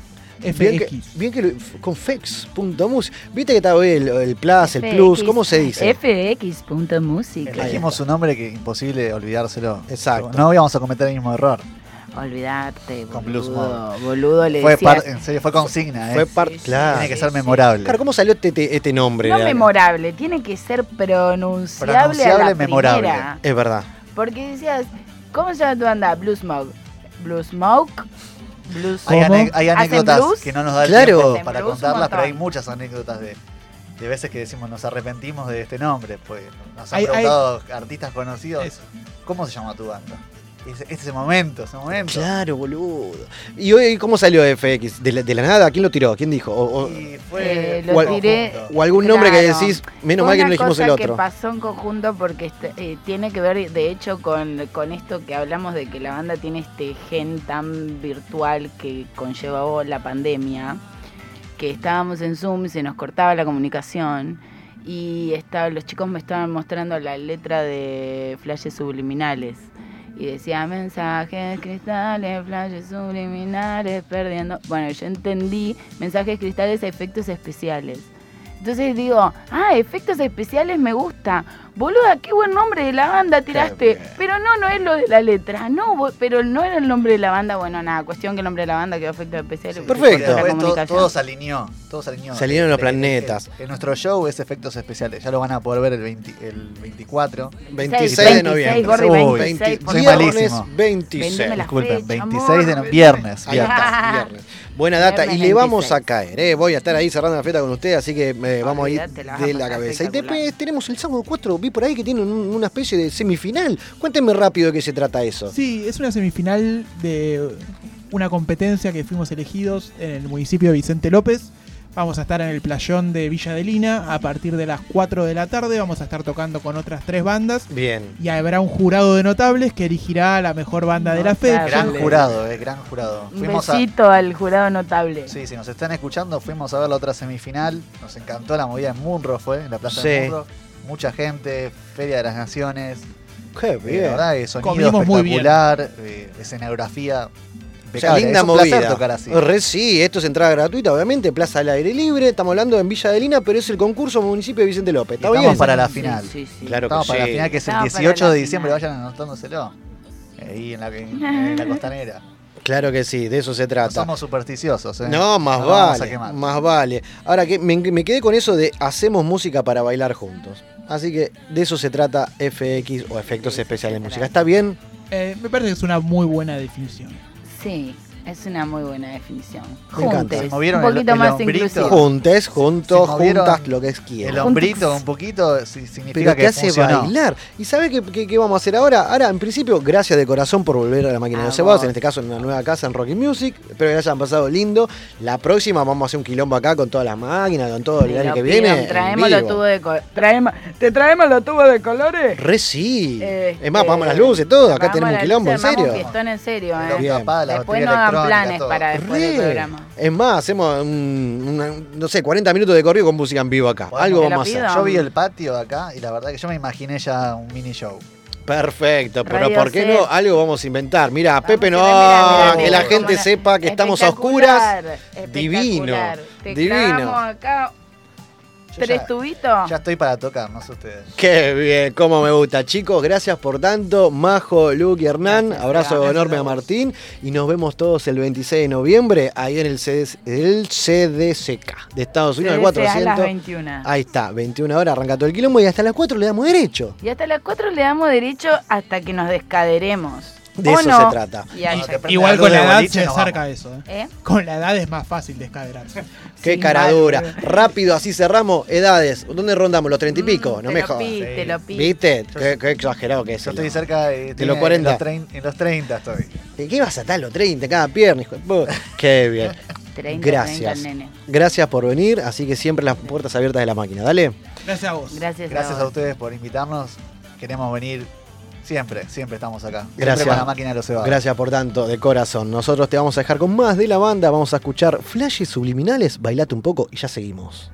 S2: Bien que, bien que lo- con fex.mus. Viste que está hoy el, el plus, el plus, ¿cómo se dice?
S20: fx.música.
S19: Elegimos un nombre que es imposible olvidárselo.
S2: Exacto.
S19: No íbamos a cometer el mismo error.
S20: Olvidarte,
S19: Con Blues
S20: boludo.
S19: Mode.
S20: Boludo le
S19: Fue en serio, fue consigna, ¿eh?
S2: Fue par- claro.
S19: Tiene que ser memorable.
S2: Claro, ¿cómo salió este, este- este nombre?
S20: No memorable, tiene que ser pronunciable, a
S19: Pronunciable,
S20: la
S19: memorable.
S20: primera.
S2: Es verdad.
S20: Porque decías, ¿cómo se llama tu banda? Blue Smoke. Blue Smoke. Blues
S19: Hay, ane- hay
S20: ¿Hacen
S19: anécdotas
S20: blues?
S19: que no nos da el
S2: Claro.
S19: tiempo para contarlas, pero hay muchas anécdotas de, de veces que decimos nos arrepentimos de este nombre. Pues nos han
S18: Hay- hay-
S19: preguntado artistas conocidos. ¿Cómo se llama tu banda? Ese, ese es el momento, ese momento.
S2: Claro, boludo. ¿Y hoy cómo salió FX? ¿De la, de la nada? ¿Quién lo tiró? ¿Quién dijo? O, o-
S19: Fue
S20: Eh, lo
S2: o
S20: tiré.
S2: o algún nombre que decís, menos mal que no elegimos el otro.
S20: que pasó en conjunto porque este- eh, tiene que ver, de hecho, con, con esto que hablamos de que la banda tiene este gen tan virtual que conllevó la pandemia, que estábamos en Zoom, se nos cortaba la comunicación y estaba, los chicos me estaban mostrando la letra de flashes subliminales. Y decía mensajes cristales, flashes subliminales, perdiendo. Bueno, yo entendí mensajes cristales, efectos especiales. Entonces digo, ah, efectos especiales me gusta. Boluda, qué buen nombre de la banda tiraste. Pero no, no es lo de la letra. No, pero no era el nombre de la banda. Bueno, nada, cuestión que el nombre de la banda quedó efectos especiales. porque
S2: Perfecto.
S20: cortó la
S19: Después to-
S20: comunicación.
S19: todo se alineó. Todo se alineó.
S2: Se alinearon los
S19: El- el-
S2: planetas.
S19: el- el- nuestro show es efectos especiales. Ya lo van a poder ver el, 20 el 24.
S2: 26 de noviembre.
S20: Gordi,
S19: Uy,
S20: 26,
S19: soy malísimo.
S2: 26.
S20: Vendeme la
S19: Disculpen,
S20: fecha,
S19: 26 de no- viernes.
S2: Ahí
S19: viernes.
S2: está, (laughs) viernes. Buena data. Y le vamos
S20: 26.
S2: a caer, ¿eh? Voy a estar ahí cerrando la fiesta con usted, así que eh, vamos a ir
S20: la
S2: de la cabeza. Y después tenemos el sábado 4, vi por ahí que tienen un- una especie de semifinal. Cuéntenme rápido de qué se trata eso.
S18: Sí, es una semifinal de una competencia que fuimos elegidos en el municipio de Vicente López. Vamos a estar en el playón de Villa de Lina a partir de las 4 de la tarde. Vamos a estar tocando con otras tres bandas.
S2: Bien.
S18: Y habrá un jurado de notables que elegirá la mejor banda de la fecha.
S19: Gran jurado, eh, gran jurado.
S20: Un
S19: Fuimos a,
S20: besito al jurado notable.
S19: Sí, si nos están escuchando, fuimos a ver la otra semifinal. Nos encantó la movida en Munro, fue en la plaza de
S2: Sí.
S19: Munro. Mucha gente, Feria de las Naciones.
S2: Qué
S19: Eh,
S2: bien.
S19: la verdad que sonido
S18: Comimos muy bien.
S19: espectacular, eh, escenografía
S2: O sea,
S19: impecable.
S2: linda
S19: es un placer
S2: movida.
S19: tocar así.
S2: Re sí, esto es entrada gratuita, obviamente, plaza al aire libre. Estamos hablando en Villa de Lina, pero es el concurso municipio de Vicente López. ¿Está
S19: estamos
S2: bien?
S19: para la final.
S20: Sí, sí.
S2: Claro
S19: Estamos
S2: que
S19: para
S2: sí.
S19: la final, que es el
S20: Estamos para
S19: 18
S20: la
S19: de diciembre.
S20: final.
S19: Vayan anotándoselo. Ahí en la, en- (laughs) en la costanera.
S2: Claro que sí, de eso se
S19: No
S2: trata.
S19: somos supersticiosos, ¿eh?
S2: No, más
S19: No
S2: vale, más vale. Ahora que me, me quedé con eso de hacemos música para bailar juntos. Así que de eso se trata FX o efectos especiales de música. ¿Está bien?
S18: Eh, me parece que es una muy buena definición.
S20: Sí. Es una muy buena definición.
S10: Me encanta.
S20: Juntes,
S19: ¿Movieron
S20: un
S19: el-
S20: poquito
S19: el
S20: más
S19: hombrito?
S20: inclusivo.
S10: Juntes, juntos,
S19: movieron
S10: juntas, lo que quieran.
S19: El hombrito un poquito si- significa
S10: Pero
S19: que
S10: te hace
S19: funcionó.
S10: bailar. ¿Y sabe qué, qué- qué vamos a hacer ahora? Ahora, en principio, gracias de corazón por volver a la máquina de los
S20: Ah,
S10: cebados, en este caso en una nueva casa en Rocky Music. Espero que hayan pasado lindo. La próxima vamos a hacer un quilombo acá con todas las máquinas, con todo el año que
S20: pido,
S10: viene. en
S20: Traemos los
S10: vivo.
S20: tubos de co- traemos- ¿Te traemos los tubos de colores?
S10: Re sí.
S20: Eh,
S10: es más, apagamos
S20: eh,
S10: las luces, todo. Acá
S20: apagamos
S10: tenemos un quilombo, en
S20: armamos
S10: serio.
S20: un fiestón en serio,
S19: Pero
S20: ¿eh?
S10: Bien.
S19: capaz, la
S20: Después
S19: batería
S20: no planes
S19: todo.
S20: para después del
S10: Re.
S20: programa.
S10: Es más, hacemos un, una- no sé, 40 minutos de corrido con música en vivo acá. Algo
S20: Te lo
S10: vamos a hacer.
S19: Yo vi el patio acá y la verdad que yo me imaginé ya un mini show.
S10: Perfecto, pero
S20: Radio
S10: ¿por qué
S20: Set.
S10: no? Algo vamos a inventar. Mira, Pepe no,
S20: Mira, mira,
S10: que la gente
S20: cómo
S10: sepa que estamos a oscuras.
S20: Espectacular,
S10: Divino,
S20: espectacular. Te
S10: divino.
S20: clavamos acá
S19: Yo
S20: tres tubitos.
S19: Ya estoy para tocar, no sé ustedes.
S10: Qué bien, cómo me gusta. Chicos, gracias por tanto. Majo, Luke y Hernán. Abrazo
S19: Gracias
S10: enorme
S19: a.
S10: Martín. Y nos vemos todos el 26 de noviembre ahí en el, CD el CDCK de Estados Unidos, el
S20: CDC a las
S10: 400.
S20: 21.
S10: Ahí está, 21 horas arranca todo el quilombo y hasta las 4 le damos derecho.
S20: Y hasta las 4 le damos derecho hasta que nos descaderemos.
S10: De
S20: ¿O
S10: eso
S20: no?
S10: se trata.
S20: Y
S18: Igual con la edad
S19: boliche,
S18: se acerca eso. ¿eh?
S20: ¿Eh?
S18: Con la edad es más fácil descaderarse.
S10: Qué
S20: Sin
S10: cara dura. Rápido, así cerramos. Edades. ¿Dónde rondamos? ¿Los 30 y pico? no me jodas.
S20: pi, te lo.
S10: ¿Viste? Qué, qué exagerado que es.
S19: Yo estoy cerca de,
S10: De los
S19: en
S10: 40.
S19: los trein- En los 30 estoy.
S10: ¿De qué vas a estar los 30 cada pierna, hijo de? Qué bien. (laughs)
S20: 30,
S10: Gracias.
S20: 30 el nene.
S10: Gracias por venir, así que siempre las puertas abiertas de la máquina. Dale.
S18: Gracias a vos.
S20: Gracias,
S19: Gracias
S20: a
S19: ustedes por invitarnos. Queremos venir siempre, siempre estamos acá. Siempre
S10: Gracias.
S19: con la máquina de los cebados.
S10: Gracias por tanto, de corazón. Nosotros te vamos a dejar con más de la banda. Vamos a escuchar flashes subliminales. Bailate un poco y ya seguimos.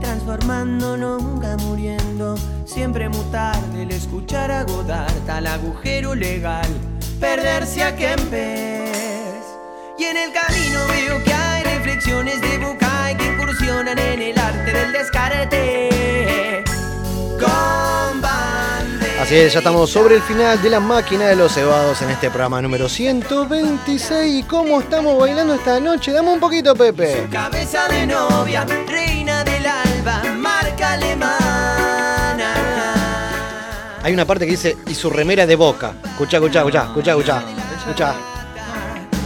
S21: Transformando, nunca muriendo. Siempre mutar del escuchar a Godard al agujero legal, perderse a Kempes. Y en el camino veo que hay reflexiones de Bucay que incursionan en el arte del descarte. Con.
S2: Así es, ya estamos sobre el final de la máquina de los cebados en este programa número 126. ¿Y cómo estamos bailando esta noche? Dame un poquito, Pepe.
S21: Cabeza de novia,
S2: Hay una parte que dice, y su remera de boca. Escucha, escucha, escucha, escucha, escucha. Escucha.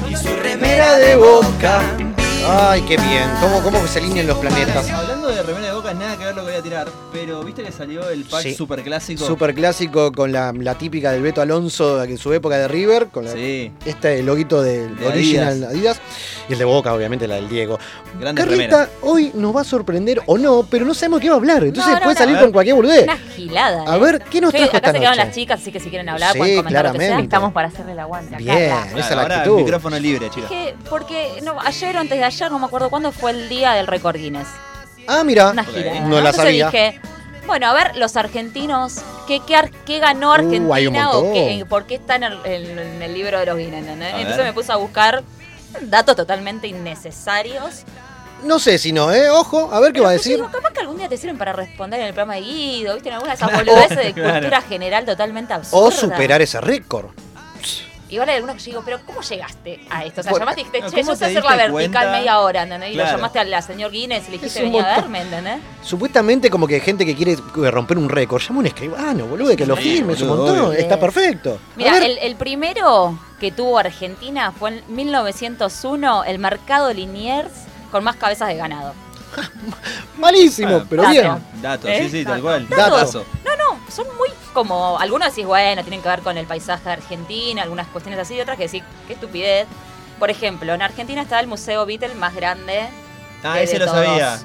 S21: Y su remera de boca.
S2: Ay, qué bien. ¿Cómo, cómo se alinean los planetas?
S4: Hablando de remera nada que ver lo que voy a tirar. Pero viste que salió el pack
S2: Sí.
S4: super clásico.
S2: Super clásico con la, la típica del Beto Alonso en su época de River, con la-
S4: Sí.
S2: este loguito del
S4: De
S2: original
S4: Adidas.
S2: Adidas. y el de Boca, obviamente, la del Diego.
S4: Grandes
S2: Carlita
S4: remeras.
S2: hoy nos va a sorprender o no, pero no sabemos qué va a hablar. Entonces
S3: No, no,
S2: puede
S3: no.
S2: salir con cualquier boludez.
S3: Una gilada.
S2: A
S3: ¿eh?
S2: ver, ¿qué nos trajo
S3: Acá
S2: esta
S3: se quedaron
S2: noche?
S3: las chicas, así que si quieren hablar,
S2: Sí,
S3: pueden comentar lo que sea.
S2: claramente.
S12: Estamos para hacerle el aguante.
S2: Bien,
S12: Carla.
S2: esa es la
S4: ahora
S2: actitud.
S4: micrófono libre, chicos.
S3: Que, porque no, ayer o antes de ayer, no me acuerdo cuándo, fue el día del récord Guinness.
S2: Ah, mira.
S3: Una gira.
S2: No la
S3: Entonces
S2: sabía.
S3: dije, bueno, a ver, los argentinos, ¿qué, qué, ar- qué ganó
S2: Uh, hay un
S3: Argentina o
S2: montón.
S3: qué, por qué está en el, en- en el libro de los Guinness?
S2: A
S3: Entonces
S2: ver.
S3: me puse a buscar datos totalmente innecesarios.
S2: No sé si no, ¿eh? Ojo, a ver qué va a decir.
S3: digo, capaz que algún día te sirven para responder en el programa de Guido, ¿viste? En alguna de esas (laughs) boludeces de
S2: claro.
S3: cultura general totalmente absurda.
S2: O superar ese récord.
S3: Igual hay algunos que yo digo, pero ¿cómo llegaste a esto? O sea, llamaste y dijiste, che,
S4: ¿cómo
S3: yo sé hacer la vertical
S4: cuenta?
S3: media hora, ¿entendés? Y
S2: Claro.
S3: lo llamaste a la señor Guinness y le dijiste, vení a verme, ¿entendés?
S2: Supuestamente como que hay gente que quiere romper un récord. Llama a un escribano, boludo, que lo
S4: Sí,
S2: firme, es un
S4: boludo,
S2: montón.
S4: obvio.
S2: Está perfecto.
S3: Mira, el primero que tuvo Argentina fue en 1901, el mercado Liniers con más cabezas de ganado. (laughs)
S2: Malísimo, pero
S3: dato.
S2: bien.
S4: Datos,
S3: ¿Eh?
S4: sí, sí, tal cual.
S3: No, no, son muy como. Algunos decís, bueno, tienen que ver con el paisaje de Argentina, algunas cuestiones así, y otras que decís, qué estupidez. Por ejemplo, en Argentina está el Museo Beatle más grande.
S4: Ah,
S3: de-
S4: ese
S3: de
S4: lo
S3: todos.
S4: sabía.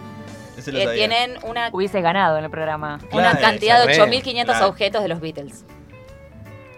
S4: Ese lo
S3: Eh,
S4: sabía.
S3: tienen una,
S12: Hubiese ganado en el programa.
S3: una cantidad de
S2: re,
S3: 8.500
S4: claro.
S3: objetos de los Beatles.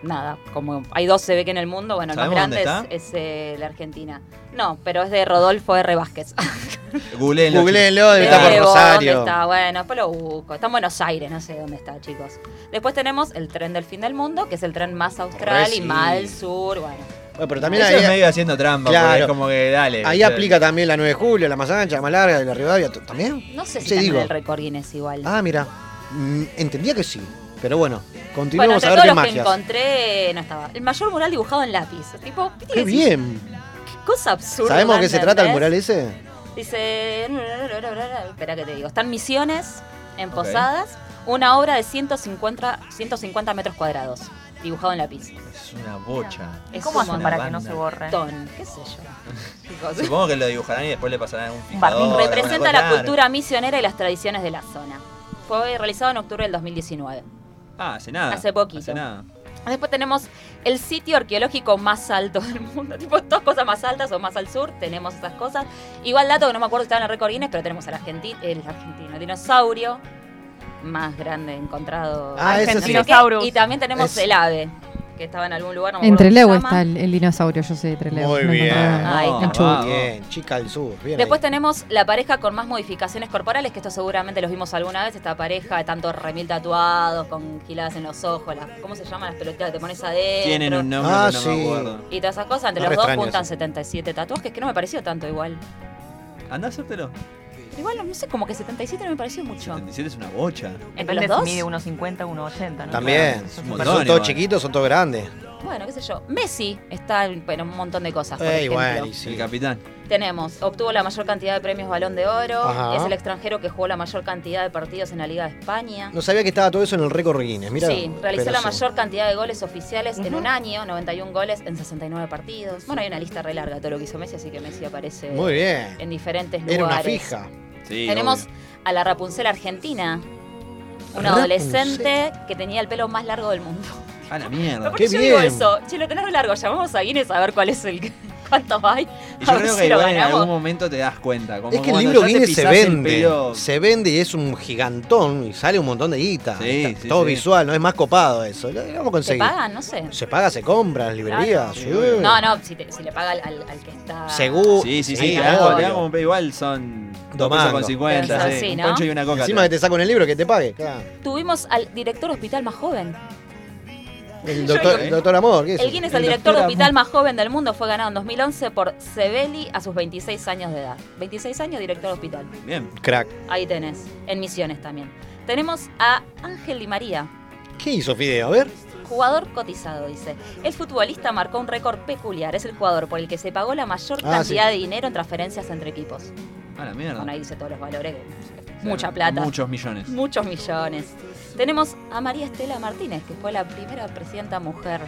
S3: Nada, como hay dos se ve que en el mundo, bueno, el más
S4: ¿Sabemos
S3: grande es, es, eh, la Argentina. No, pero es de Rodolfo R. Vázquez. (laughs)
S4: Googleenlo,
S2: Googleenlo, debe estar por Rosario.
S3: ¿Dónde está? Bueno, después lo busco. Está en Buenos Aires, no sé dónde está, chicos. Después tenemos el tren del fin del mundo, que es el tren más austral y más al sur. Bueno,
S2: Bueno, pero también
S4: Eso
S2: ahí,
S4: es medio haciendo trampa,
S2: Claro.
S4: porque es como que dale.
S2: ahí aplica también la 9 de julio, la más ancha, la más larga, la Rivadavia. ¿También?
S3: no sé si
S2: Sí, digo.
S3: el récord Guinness igual.
S2: Ah, mira. Mm, entendía que sí. Pero bueno,
S3: bueno,
S2: continuemos
S3: entre
S2: a ver qué
S3: los que encontré, no estaba. El mayor mural dibujado en lápiz. Tipo, ¿viste que
S2: Qué bien.
S3: Qué cosa absurda.
S2: ¿Sabemos de qué se trata el mural ese?
S3: Dice. Espera que te digo. Están misiones en. Posadas. Una obra de 150, 150 metros cuadrados. Dibujado en lápiz.
S4: Es una bocha.
S3: Es
S12: ¿Cómo hacen para que no se borre?
S3: montón, ¿Qué sé yo? (laughs)
S4: Supongo que lo dibujarán y después le pasarán un fijador.
S3: Representa la cultura misionera y las tradiciones de la zona. Fue realizado en octubre del 2019.
S4: Ah, hace nada.
S3: Hace poquito.
S4: Hace nada.
S3: Después tenemos el sitio arqueológico más alto del mundo. (laughs) Tipo, dos cosas más altas o más al sur. Tenemos esas cosas. Igual dato que no me acuerdo si estaba en el récord Guinness, pero tenemos al argentino, el argentino, el dinosaurio más grande encontrado.
S2: Ah, ese sí.
S3: Y también tenemos
S2: Es-
S3: el ave, que estaba en algún lugar. No me
S11: En Trelew está el, el dinosaurio, yo sé de Trelew.
S2: Muy bien.
S3: Ahí está.
S2: Bien, chica del sur. Bien
S3: Después
S2: ahí.
S3: tenemos la pareja con más modificaciones corporales, que esto seguramente los vimos alguna vez, esta pareja de tantos remil tatuados, con giladas en los ojos, las, ¿cómo se llaman las pelotitas que te pones adentro?
S4: Tienen un nombre
S2: Ah,
S4: que no me
S2: sí.
S4: acuerdo.
S3: Y todas esas cosas, entre
S2: No
S3: los dos juntan
S2: eso.
S3: 77 tatuajes, que no me pareció tanto igual.
S4: Anda a hacértelo.
S3: Igual, no sé, como que 77 no me pareció mucho.
S4: 77 es una bocha.
S3: ¿Entre los dos?
S12: mide 1,50, 1,80, ¿no?
S2: También. Son
S4: montón
S2: todos chiquitos, son todos grandes.
S3: Bueno, qué sé yo. Messi está en bueno, un montón de cosas, por
S2: Eh,
S3: ejemplo.
S2: igual, y
S4: El capitán.
S3: Tenemos, obtuvo la mayor cantidad de premios Balón de Oro,
S2: Ajá.
S3: es el extranjero que jugó la mayor cantidad de partidos en la Liga de España.
S2: No sabía que estaba todo eso en el récord Guinness. Mira,
S3: sí, realizó la mayor cantidad de goles oficiales en un año, 91 goles en 69 partidos. Bueno, hay una lista re larga de todo lo que hizo Messi, así que Messi aparece
S2: Muy bien.
S3: en diferentes lugares.
S2: Era una fija.
S4: Sí,
S3: Tenemos
S4: obvio.
S3: a la Rapunzel argentina, una
S2: Rapunzel.
S3: adolescente que tenía el pelo más largo del mundo.
S4: A la mierda.
S3: ¿Por (laughs) qué
S2: Qué
S3: yo digo
S2: bien.
S3: eso? Che, lo tenés largo, llamamos a Guinness a ver cuál es el que- cuántos hay.
S4: Y yo creo
S3: si
S4: que igual en algún momento te das cuenta. Como
S2: Es que el libro Guinness se vende, se vende y es un gigantón y sale un montón de guita.
S4: Sí,
S2: Está
S4: sí,
S2: todo
S4: sí.
S2: visual, no es más copado eso. Lo, lo vamos a
S3: ¿Se
S2: conseguir.
S3: pagan? No sé.
S2: Se paga, se compra en las librerías. sí.
S3: No, no, si, te- si le paga al, al- al que está.
S2: Seguro.
S4: Sí, sí, sí, igual son pesos con
S2: mangos.
S4: 50,
S3: Pero
S4: sí,
S3: sí,
S4: un
S3: ¿no?
S4: poncho y una coca.
S2: Encima que te saco en el libro que te pague. claro.
S3: Tuvimos al director hospital más joven.
S2: El doctor, el doctor Amor, ¿qué es
S3: El el director de hospital más joven del mundo, fue ganado en 2011 por Sebeli a sus 26 años de edad. 26 años, director de hospital.
S4: Bien.
S2: Crack.
S3: Ahí tenés, en Misiones también. Tenemos a Ángel Di María,
S2: ¿Qué hizo Fideo? A ver.
S3: jugador cotizado, dice. El futbolista marcó un récord peculiar. Es el jugador por el que se pagó la mayor
S2: Ah,
S3: cantidad
S2: sí.
S3: de dinero en transferencias entre equipos.
S4: A la mierda.
S3: Bueno, ahí dice todos los valores. Mucha plata.
S4: Muchos millones.
S3: Muchos millones. Tenemos a María Estela Martínez, que fue la primera presidenta mujer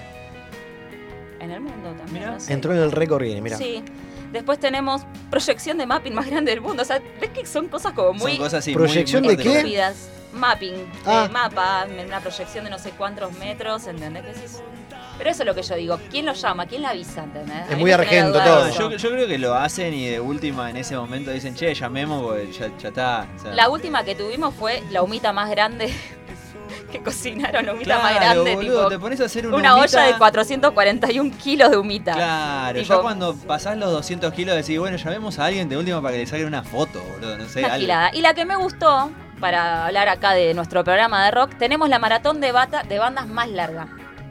S3: en el mundo también. no sé.
S2: Entró en el récord Guinness, mira.
S3: Sí. Después tenemos proyección de mapping más grande del mundo. O sea, ves que son cosas como muy.
S4: Son cosas así,
S2: ¿Proyección
S4: muy- muy
S2: de qué?
S3: estúpidas. Mapping,
S2: Ah.
S3: eh, mapa, una proyección de no sé cuántos metros, ¿entendés? Pero eso es lo que yo digo. ¿Quién lo llama? ¿Quién la avisa? ¿entendés?
S2: Es muy argento todo.
S4: Yo, yo creo que lo hacen y de última en ese momento dicen, che, llamemos porque ya, ya está. o sea,
S3: La última que tuvimos fue la humita más grande que cocinaron, humita
S4: Claro,
S3: más grande.
S4: boludo,
S3: tipo,
S4: te pones a hacer una
S3: una olla de 441 kilos de humita.
S4: Claro,
S3: Tipo,
S4: ya cuando pasás los 200 kilos decís, bueno, llamemos a alguien de última para que le saquen una foto, boludo, no sé, algo.
S3: Y la que me gustó, para hablar acá de nuestro programa de rock, tenemos la maratón de, bata, de bandas más larga.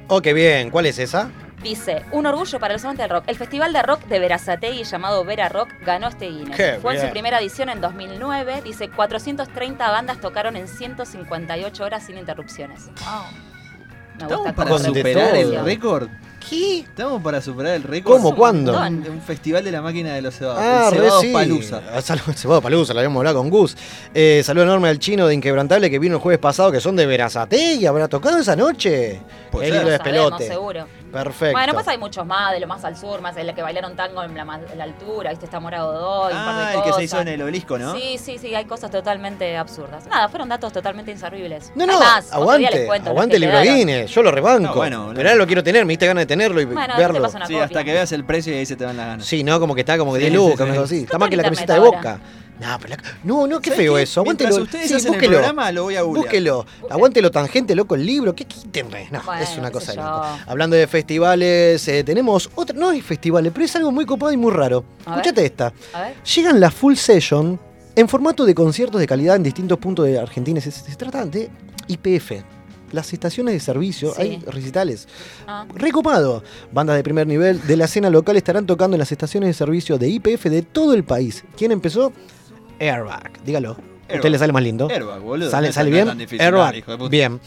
S2: Oh, qué bien. ¿Cuál es esa?
S3: Dice, un orgullo para los amantes del rock. El festival de rock de Verazategui llamado Vera Rock ganó este Guinness.
S2: Qué
S3: Fue en su primera edición en 2009. Dice, 430 bandas tocaron en 158 horas sin interrupciones. Me
S4: ¿Estamos
S3: gusta
S4: para superar el récord? ¿Qué? Estamos para superar el récord.
S2: ¿Cómo? ¿Cuándo?
S4: Un, un festival de la máquina de los cebados.
S2: Ah,
S4: el
S2: sí.
S4: Palusa.
S2: Ah, Saludos, (laughs) Cebado Palusa, lo habíamos hablado con Gus. Eh, saludo enorme al chino de Inquebrantable que vino el jueves pasado, que son de Verazate y habrá tocado esa noche.
S4: Puede
S2: el
S3: No
S2: pelote.
S3: seguro.
S2: Perfecto.
S3: Bueno, pues hay muchos más, de lo más al sur, más el que bailaron tango en la, en la altura, viste, está Morado Doy, un par de
S4: Ah, el que se hizo en el obelisco, ¿no?
S3: Sí, sí, sí, hay cosas totalmente absurdas. Nada, fueron datos totalmente inservibles.
S2: No, no,
S3: más, otro día les
S2: aguante, aguante el libro. Guinness, yo lo rebanco.
S4: No, bueno,
S2: pero ahora lo quiero tener, me diste ganas de tenerlo y
S3: Bueno,
S2: verlo.
S3: te
S4: Sí,
S3: copia.
S4: hasta que veas el precio y ahí se te van las ganas.
S2: Sí, ¿no? Como que está como que
S4: Sí,
S2: 10
S4: sí,
S2: lucas,
S4: sí.
S2: algo así. Está más que la camiseta de boca. No, pero la- no, no, qué
S4: ¿Sabes
S2: feo
S4: qué?
S2: eso.
S4: Mientras
S2: Aguántelo.
S4: ustedes
S2: sí,
S4: hacen el
S2: búsquelo.
S4: programa, lo voy a googlear.
S2: Búsquelo. Aguántelo tangente, loco, el libro. ¿Qué quiten? No,
S3: Bueno,
S2: es una cosa de
S3: yo.
S2: loco. Hablando de festivales, eh, tenemos otra. No hay festivales, pero es algo muy copado y muy raro.
S3: A ver.
S2: Escuchate esta.
S3: A ver.
S2: Llegan las full session en formato de conciertos de calidad en distintos puntos de Argentina. Se, se trata de IPF. Las estaciones de servicio,
S3: Sí.
S2: hay recitales.
S3: Ah.
S2: Recopado. Bandas de primer nivel de la escena local estarán tocando en las estaciones de servicio de IPF de todo el país. ¿Quién empezó? Airbag. Dígalo. ¿A usted le sale más lindo?
S4: Airbag, boludo.
S2: ¿Sale,
S4: No
S2: sale bien?
S4: tan difícil,
S2: Airbag.
S4: dale, hijo de puta.
S2: Bien.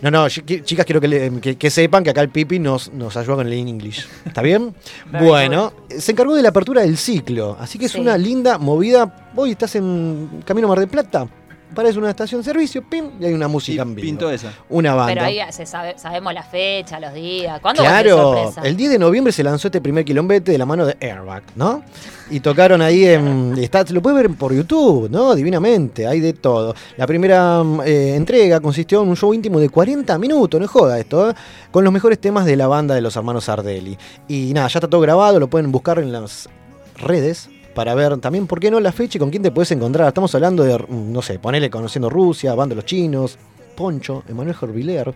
S2: No, no, chi- chicas, quiero que, le- que- que sepan que acá el Pipi nos, nos ayuda con el English. ¿Está bien? (laughs) Bueno, se encargó de la apertura del ciclo, así que es
S3: Sí.
S2: una linda movida. Hoy estás en Camino Mar del Plata, pares una estación de servicio, pim, y hay una música en vivo.
S4: Pintó esa.
S2: Una banda.
S3: Pero ahí se sabe, sabemos la fecha, los días. ¿Cuándo va a ser
S2: Claro, el 10 de noviembre se lanzó este primer quilombete de la mano de Airbag, ¿no? Y tocaron ahí en. Está, lo puedes ver por YouTube, ¿no? Divinamente, hay de todo. La primera mm, eh, entrega consistió en un show íntimo de 40 minutos, no es joda esto, ¿eh? Con los mejores temas de la banda de los hermanos Sardelli. Y nada, ya está todo grabado, lo pueden buscar en las redes para ver también, ¿por qué no la fecha y con quién te puedes encontrar? Estamos hablando de, mm, no sé, ponele conociendo Rusia, banda de los chinos, Poncho, Emanuel Jorviler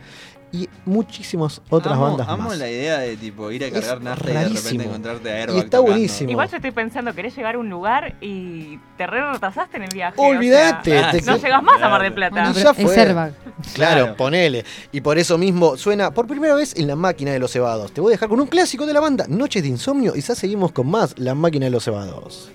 S2: y muchísimas otras
S4: amo,
S2: bandas
S4: amo
S2: más.
S4: la idea de tipo ir a cargar nafta y de repente encontrarte a Airbag
S2: Y está
S4: tocando.
S2: buenísimo.
S22: Igual yo estoy pensando, querés llegar a un lugar y te re retrasaste en el viaje.
S2: Olvídate,
S22: o sea,
S2: te-
S22: no llegas más a Mar del Plata.
S2: Y ya
S11: es
S2: fue.
S11: Airbag.
S2: Claro,
S4: Claro.
S2: ponele. Y por eso mismo suena por primera vez en la máquina de los cebados. Te voy a dejar con un clásico de la banda, Noches de Insomnio, y ya seguimos con más La máquina de los cebados.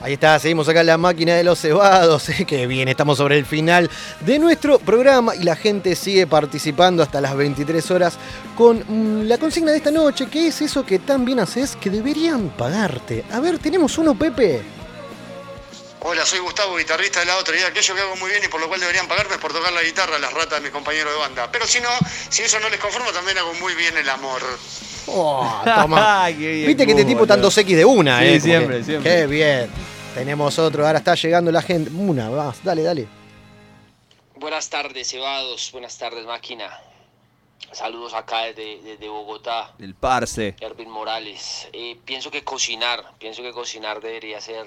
S2: Ahí está, seguimos acá en la máquina de los cebados. (laughs) Que bien, estamos sobre el final de nuestro programa y la gente sigue participando hasta las 23 horas con mm, la consigna de esta noche, que es eso que tan bien haces que deberían pagarte. A ver, tenemos uno, Pepe.
S23: Hola, soy Gustavo, guitarrista de la otra. Y aquello que hago muy bien y por lo cual deberían pagarme es por tocar la guitarra a las ratas de mis compañeros de banda. Pero si no, si eso no les conforma, también hago muy bien el amor.
S2: Oh, (laughs) toma.
S4: Qué bien,
S2: Viste que este tipo
S4: boludo.
S2: tantos X de una,
S4: Sí,
S2: ¿eh?
S4: Siempre,
S2: que-
S4: siempre.
S2: Qué bien. Tenemos otro, ahora está llegando la gente. Una, vas, dale, dale.
S16: Buenas tardes, cebados. Buenas tardes, máquina. Saludos acá desde, desde Bogotá.
S4: El parce.
S16: Ervin Morales. Eh, pienso que cocinar, pienso que cocinar debería ser.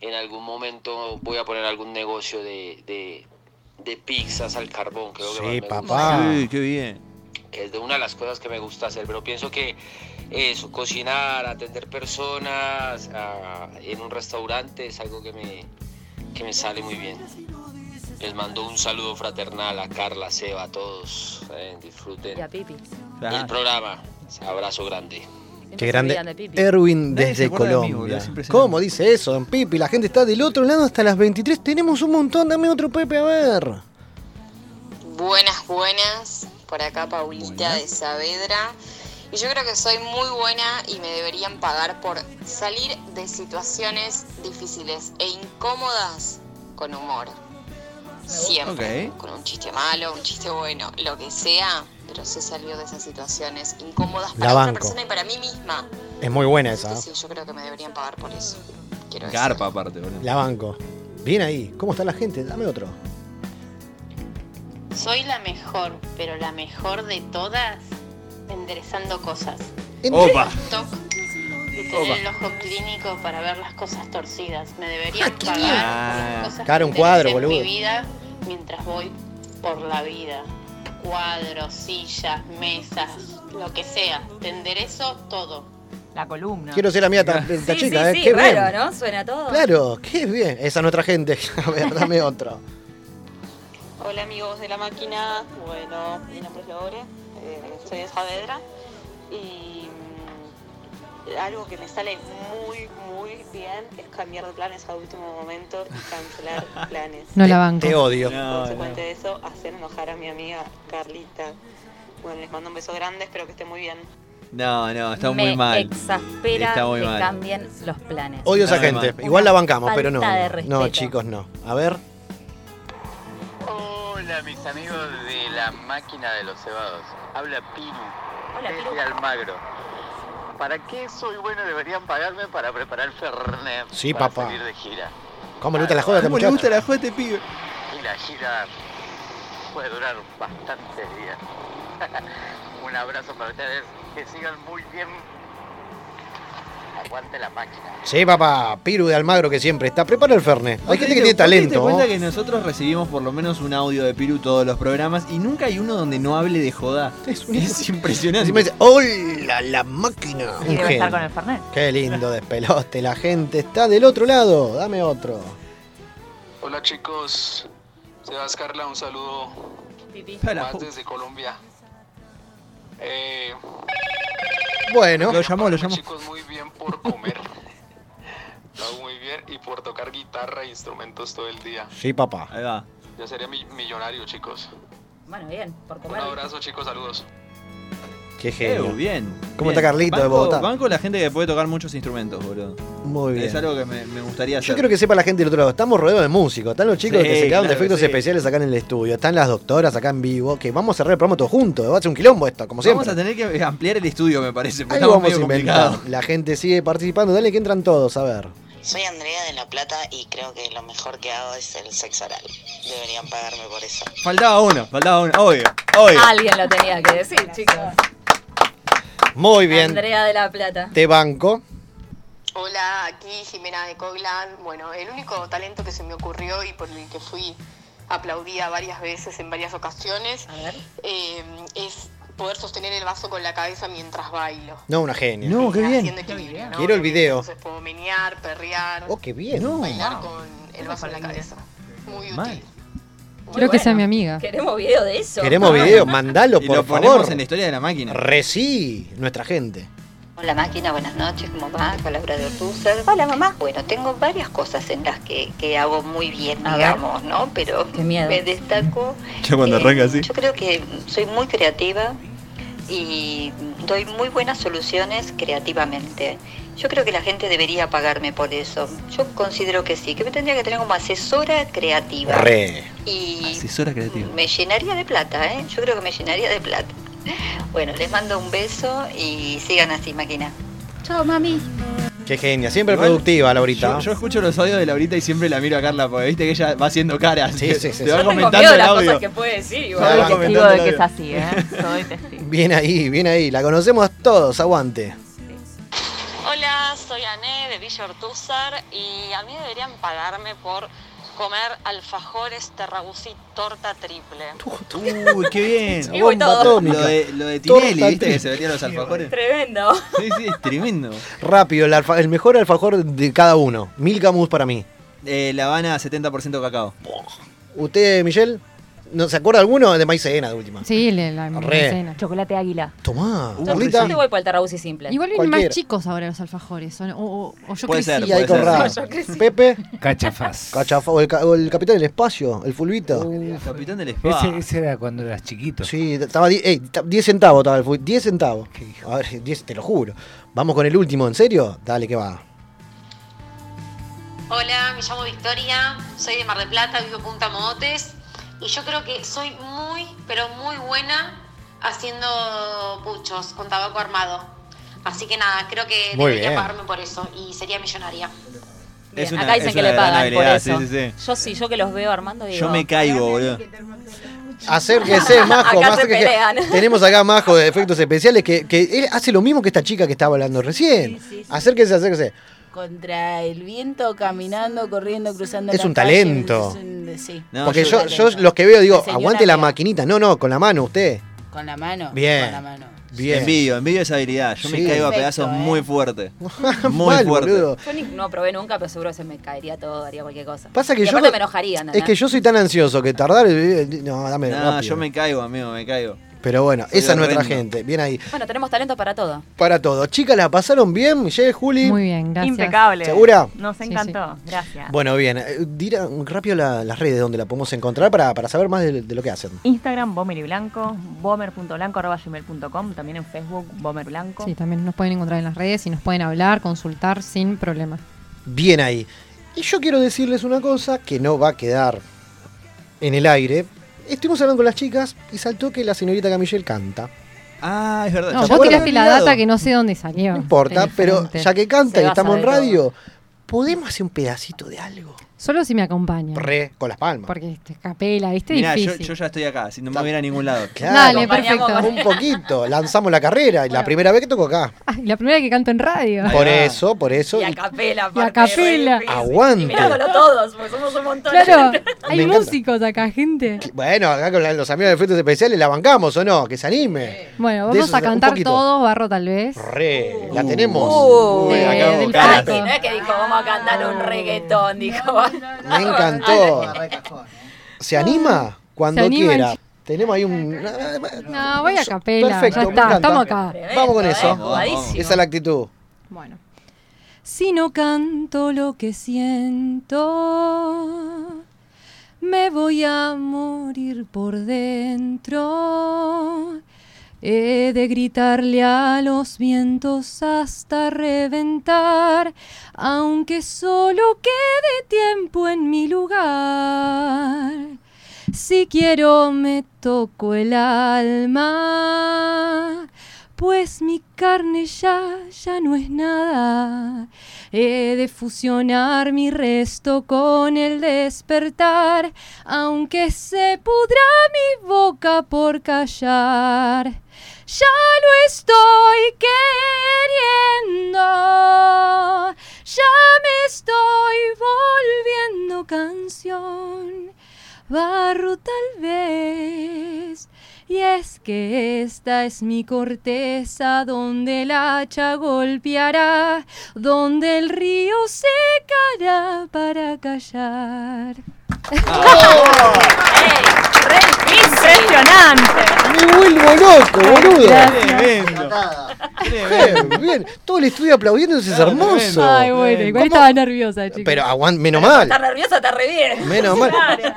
S16: En algún momento voy a poner algún negocio de, de, de pizzas al carbón. Creo que
S2: Sí,
S16: más me
S2: papá.
S4: Sí, qué bien.
S16: que es de una de las cosas que me gusta hacer. Pero pienso que eso, cocinar, atender personas ah, en un restaurante es algo que me, que me sale muy bien. Les mando un saludo fraternal a Carla, Seba, a todos. eh, disfruten
S3: Y a Pipi.
S16: el programa. Abrazo grande.
S2: Qué grande.
S3: de.
S2: Erwin
S16: Nadie
S2: desde
S16: acuerda de mí,
S2: Colombia. ¿Cómo dice eso, don Pipi? La gente está del otro lado hasta las 23. Tenemos un montón. Dame otro Pepe, a ver.
S24: Buenas, buenas. Por acá Paulita de Saavedra. Y yo creo que soy muy buena y me deberían pagar por salir de situaciones difíciles e incómodas con humor. Siempre.
S4: Ok.
S24: Con un chiste malo, un chiste bueno, lo que sea. Pero sé salir de esas situaciones incómodas
S2: La
S24: para otra
S2: banco.
S24: persona y para mí misma.
S2: Es muy buena esa.
S24: sí, yo creo que me deberían pagar por eso. Quiero decir.
S4: Garpa aparte, boludo.
S2: La banco. Bien ahí. ¿Cómo está la gente? Dame otro.
S25: Soy la mejor, pero la mejor de todas enderezando cosas.
S4: Opa.
S25: De tener
S4: Opa.
S25: el ojo clínico para ver las cosas torcidas. Me deberían
S2: qué
S25: pagar por
S2: Ah,
S25: las cosas
S2: cara,
S25: que
S2: un cuadro,
S25: enderecé en
S2: boludo.
S25: mi vida mientras voy por la vida. Cuadros, sillas, mesas, lo que sea. Te enderezo todo.
S22: La columna.
S2: Quiero ser amiga de esta
S3: Sí,
S2: chica,
S3: sí,
S2: ¿eh?
S3: sí,
S2: Qué
S3: raro,
S2: bien.
S3: ¿no? Suena todo.
S2: Claro, qué bien. Esa es nuestra gente. (laughs) A ver, dame otro.
S26: Hola amigos de la máquina, bueno, mi nombre es Lore, eh, soy de Saavedra y algo que me sale muy, muy bien es cambiar de planes a último momento y cancelar (laughs) planes.
S11: No la banco.
S2: Te odio.
S26: Consecuente de eso, hacer enojar a mi amiga Carlita. Bueno, les mando un beso grande, espero que estén muy bien.
S4: No, no, está
S3: Me
S4: muy mal.
S3: exaspera
S4: Está muy
S3: que
S4: mal.
S3: cambien los planes.
S2: Odio esa gente.
S4: mal.
S2: Igual la bancamos, pero no. No, chicos, no. A ver.
S27: Hola mis amigos de la máquina de los cebados. Habla Piru.
S3: Hola,
S27: desde
S3: Piru.
S27: Almagro. ¿Para qué soy bueno? Deberían pagarme para preparar Fernet.
S2: Sí,
S27: para
S2: papá.
S27: salir de gira.
S2: ¿Cómo le gusta la joda a este
S4: ¿Cómo le gusta la joda a este pibe?
S27: Y la gira puede durar bastantes días. (laughs) Un abrazo para ustedes. Que sigan muy bien. Aguante la máquina.
S2: Sí, papá, Piru de Almagro que siempre está. Prepara el Fernet. Hay gente que tiene
S4: ¿Vos te
S2: talento.
S4: cuenta
S2: ¿no?
S4: que nosotros recibimos por lo menos un audio de Piru todos los programas y nunca hay uno donde no hable de joda? Es, impresionante.
S2: Encima dice, ¡Hola, la máquina!
S22: Y
S2: Un
S22: debe estar con el Fernet.
S2: Qué lindo despelote. La gente está del otro lado. Dame otro.
S28: Hola chicos, Sebas Carla, un saludo
S4: Para,
S28: más desde Colombia. Eh,
S2: Bueno.
S4: Lo llamó, lo llamó.
S28: chicos, muy bien por comer. Lo hago muy bien y por tocar guitarra e instrumentos todo el día.
S2: Sí, papá.
S4: Ahí va.
S28: Ya sería mi- millonario, chicos.
S3: Bueno, bien, por
S28: Un
S3: comer.
S28: abrazo, chicos, saludos.
S2: Qué genio.
S4: Eh, bien.
S2: ¿Cómo
S4: bien.
S2: está Carlito de Bogotá?
S4: Banco la gente que puede tocar muchos instrumentos, boludo.
S2: Muy bien.
S4: Es algo que me, me gustaría hacer.
S2: Yo quiero que sepa la gente del otro lado. Estamos rodeados de músicos. Están los chicos
S4: Sí,
S2: que se quedaron de
S4: claro
S2: efectos
S4: sí.
S2: especiales acá en el estudio. Están las doctoras acá en vivo. Que vamos a cerrar el programa todos juntos. Va a ser un quilombo esto, como siempre.
S4: Vamos a tener que ampliar el estudio, me parece. estamos
S2: vamos a inventar. La gente sigue participando. Dale que entran todos, a ver.
S29: Soy Andrea de La Plata y creo que lo mejor que hago es el sexo oral. Deberían pagarme por eso.
S4: Faltaba uno, faltaba uno. Obvio, obvio.
S3: Alguien lo tenía que decir, chicos.
S2: Muy bien.
S3: Andrea de la Plata.
S2: Te banco.
S30: Hola, aquí Jimena de Coglan. Bueno, el único talento que se me ocurrió y por el que fui aplaudida varias veces en varias ocasiones eh, es poder sostener el vaso con la cabeza mientras bailo.
S2: No, una genia.
S4: No, qué bien.
S2: Quiero el video.
S30: Entonces puedo menear, perrear,
S2: Oh, qué bien.
S30: bailar con el vaso en la cabeza. Muy útil.
S4: Mal.
S11: Quiero que sea mi amiga.
S3: Queremos video de eso.
S2: Queremos video. Mandalo,
S4: Y
S2: por
S4: lo ponemos
S2: favor.
S4: en la historia de la máquina.
S2: Reci, nuestra gente.
S31: Hola máquina, buenas noches, ¿cómo va? De Ortúzar. Hola mamá. Bueno, tengo varias cosas en las que, que hago muy bien,
S3: A ver.
S31: digamos, ¿no? Pero
S3: Qué miedo.
S31: me destaco. (laughs)
S4: Ya cuando
S31: eh,
S4: arranca así.
S31: Yo creo que soy muy creativa y doy muy buenas soluciones creativamente. Yo creo que la gente debería pagarme por eso. Yo considero que sí, que me tendría que tener como asesora creativa.
S2: Re.
S31: Y
S4: Asesora creativa.
S31: me llenaría de plata, ¿eh? Yo creo que me llenaría de plata. Bueno, les mando un beso y sigan así, máquina. Chao, mami.
S2: Qué genia. Siempre
S4: Igual,
S2: productiva, Laurita.
S4: Yo, yo escucho los audios de Laurita y siempre la miro a Carla porque viste que ella va haciendo caras.
S2: Sí, (laughs) sí, sí,
S4: Te va comentando el
S3: las
S4: audio.
S3: cosas que puede decir. igual.
S20: Soy testigo
S4: comentando
S20: de que es así, ¿eh? Soy testigo.
S2: Bien ahí, bien ahí. La conocemos todos. Aguante.
S25: Soy Ané de Villa Ortúzar y a mí deberían pagarme por comer alfajores terragusí torta triple. (laughs)
S4: Uy, qué bien. (laughs)
S3: Voy todo.
S2: atómica.
S4: Lo de, lo de
S2: Torta
S4: Tinelli, ¿viste
S2: triple.
S4: que se venían los alfajores?
S3: Tremendo.
S4: Sí, sí, es tremendo.
S2: Rápido, el, alfa- el mejor alfajor de cada uno. Milka Mousse para mí.
S4: Eh, la Habana 70% cacao.
S2: ¿Usted, Michelle? ¿No se acuerda alguno de maicena de última?
S11: Sí, le- la
S2: Re.
S11: cena.
S20: Chocolate águila.
S2: Tomá.
S3: Yo,
S2: Carlita.
S3: yo te voy por el Tarrabusi simple.
S11: Igual vienen
S2: Cualquiera.
S11: más chicos ahora los alfajores. O, o- o yo
S4: Puede
S11: crecí.
S4: ser,
S2: Y ahí
S4: puede ser.
S2: corra. (laughs)
S3: Yo crecí.
S2: Pepe.
S5: Cachafaz. (laughs)
S2: Cachafa, o, el, ca- o el capitán del espacio, el fulvito.
S4: El capitán del spa.
S5: Ese, ese era cuando eras chiquito.
S2: Sí, estaba di- ey, ta- 10 centavos estaba el fulbito. 10 centavos. A ver, 10, te lo juro. Vamos con el último, ¿en serio? Dale, que va.
S25: Hola, me llamo Victoria, soy de Mar del Plata, vivo en Punta Mogotes y yo creo que soy muy, pero muy buena haciendo puchos con tabaco armado. Así que nada, creo que
S2: Muy
S25: debería
S2: bien.
S25: pagarme por eso y sería millonaria.
S3: Bien,
S4: Es una-
S3: Acá dicen
S4: es
S3: que le pagan por eso.
S4: sí, sí,
S3: Yo sí, yo que los veo armando digo.
S4: Yo me caigo, boludo.
S2: Acérquese, (laughs) Majo.
S3: Acá
S2: más
S3: se pelean. (laughs)
S2: Tenemos acá a Majo de efectos especiales que, que él hace lo mismo que esta chica que estaba hablando recién. Acérquese, acérquese.
S20: Contra el viento, caminando, corriendo, cruzando
S2: Es
S20: la
S2: un
S20: calle,
S2: talento.
S20: es un- sí.
S4: No,
S2: Porque
S4: yo-
S2: yo, yo los que veo digo, aguante la maquinita. No, no, con la mano usted.
S20: Con la mano.
S2: Bien.
S20: Con la mano.
S2: Bien.
S4: Envidio, envidio esa habilidad. Yo
S2: Sí.
S4: me caigo a
S20: Perfecto,
S4: pedazos
S20: eh.
S4: muy fuerte. (laughs) Muy
S2: Mal,
S4: fuerte.
S2: boludo.
S3: Yo ni- no probé nunca, pero seguro se me caería todo, haría cualquier cosa.
S2: Pasa que
S3: y
S2: yo no-
S3: me enojaría,
S2: Es que yo soy tan ansioso que tardar. eh, No, dame
S4: No,
S2: rápido.
S4: yo me caigo, amigo, me caigo.
S2: Pero bueno,
S4: Soy
S2: esa es nuestra gente. Bien ahí.
S3: Bueno, tenemos talento para todo.
S2: Para todo. Chicas, ¿la pasaron bien? Michelle, Juli.
S11: Muy bien, gracias.
S22: Impecable.
S2: ¿Segura?
S22: Nos
S11: Sí,
S22: encantó. Gracias.
S2: Bueno, bien. eh, Dira rápido la- las redes donde la podemos encontrar para, para saber más de, de lo que hacen.
S22: Instagram, Bomer y Blanco, bomer.blanco.gmail.com, también en Facebook, Bomer Blanco.
S11: Sí, también nos pueden encontrar en las redes y nos pueden hablar, consultar sin problema.
S2: Bien ahí. Y yo quiero decirles una cosa que no va a quedar en el aire. Estuvimos hablando con las chicas y saltó que la señorita Camille canta.
S4: Ah, es verdad.
S11: No,
S2: ¿Se
S11: vos tiraste la data que no sé dónde salió.
S2: No importa, pero ya que canta
S3: Se
S2: y estamos en radio, ¿podemos hacer un pedacito de algo?
S11: Solo si me acompaña.
S2: Re, con las palmas.
S11: Porque este, capela, ¿viste?
S4: Mirá, yo,
S11: Difícil.
S4: yo ya estoy acá, si no me voy a ir a ningún lado.
S2: Claro,
S11: Dale, perfecto.
S2: un poquito. Lanzamos la carrera y la primera vez que toco acá.
S11: Ay, la primera que canto en radio.
S2: Por eso, por eso.
S3: Y a capela,
S11: Y a capela.
S2: Aguante.
S3: Y mirándolo todos, porque somos un montón.
S11: Claro,
S3: de
S11: hay
S2: encanta.
S11: músicos acá, gente.
S2: Bueno, acá con la- los amigos de efectos especiales la bancamos o no, que se anime.
S11: Bueno,
S2: De
S11: vamos
S2: eso
S11: a
S2: se- un
S11: cantar
S2: poquito.
S11: todos, Barro tal vez.
S2: Re, la tenemos.
S3: Uy,
S11: De-
S4: acá
S11: del.
S3: No es que dijo, vamos a cantar un reggaetón, dijo.
S2: Me encantó. ¿Se anima? Cuando
S11: Se anima
S2: quiera.
S11: el-
S2: Tenemos ahí un.
S11: No, voy a capela.
S2: Perfecto,
S11: ya está, estamos acá.
S2: Vamos con eso.
S4: Vamos.
S2: Esa es la actitud.
S11: Bueno. Si no canto lo que siento, me voy a morir por dentro. He de gritarle a los vientos hasta reventar, aunque solo quede tiempo en mi lugar. Si quiero me toco el alma, pues mi carne ya, ya no es nada. He de fusionar mi resto con el despertar, aunque se pudra mi boca por callar. Ya lo estoy queriendo, ya me estoy volviendo canción barro tal vez. Y es que esta es mi corteza donde el hacha golpeará, donde el río secará para callar.
S3: ¡Impresionante!
S2: Me vuelvo loco, boludo.
S4: Tremendo.
S2: Bien, bien. Todo el estudio aplaudiendo, eso es hermoso.
S11: Ay, bueno, igual
S2: ¿Cómo?
S11: estaba nerviosa, chicos.
S2: Pero aguant, menos mal.
S3: Estás nerviosa, está re bien.
S2: Menos mal.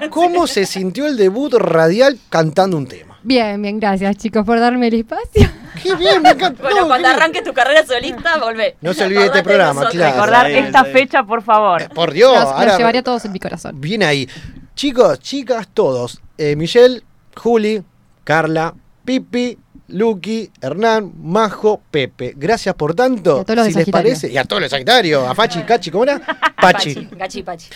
S2: ¿Cómo se sintió el debut radial cantando un tema?
S11: Bien, bien, gracias chicos por darme el espacio.
S2: Qué bien, me encanta.
S3: Bueno,
S2: No,
S3: cuando
S2: bien.
S3: arranques tu carrera solista, volvé.
S2: No se olvide de este programa, claro.
S12: Recordar
S4: bien,
S12: esta fecha, por favor.
S2: Por Dios.
S11: Los, los
S2: ahora-
S11: llevaré a todos en mi corazón.
S2: Bien ahí. Chicos, chicas, todos. Eh, Michelle, Juli, Carla, Pipi, Lucky, Hernán, Majo, Pepe. Gracias por tanto.
S11: Y a todos los
S2: si les parece. Y a todos los Sagitarios. A Fachi, (laughs) Cachi, ¿cómo era? Pachi.
S3: Gachi, pachi.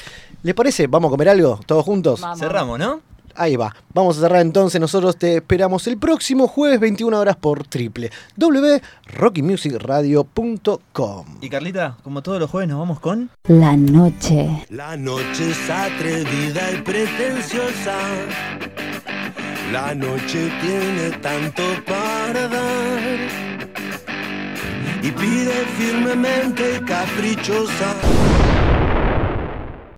S2: ¿Les parece? ¿Vamos a comer algo? ¿Todos juntos?
S3: Vamos.
S4: Cerramos, ¿no?
S2: Ahí va. Vamos a cerrar entonces. Nosotros te esperamos el próximo jueves 21 horas por triple www.rockymusicradio.com.
S4: Y Carlita, como todos los jueves, nos vamos con.
S10: La noche.
S21: La noche es atrevida y pretenciosa. La noche tiene tanto para dar. Y pide firmemente y caprichosa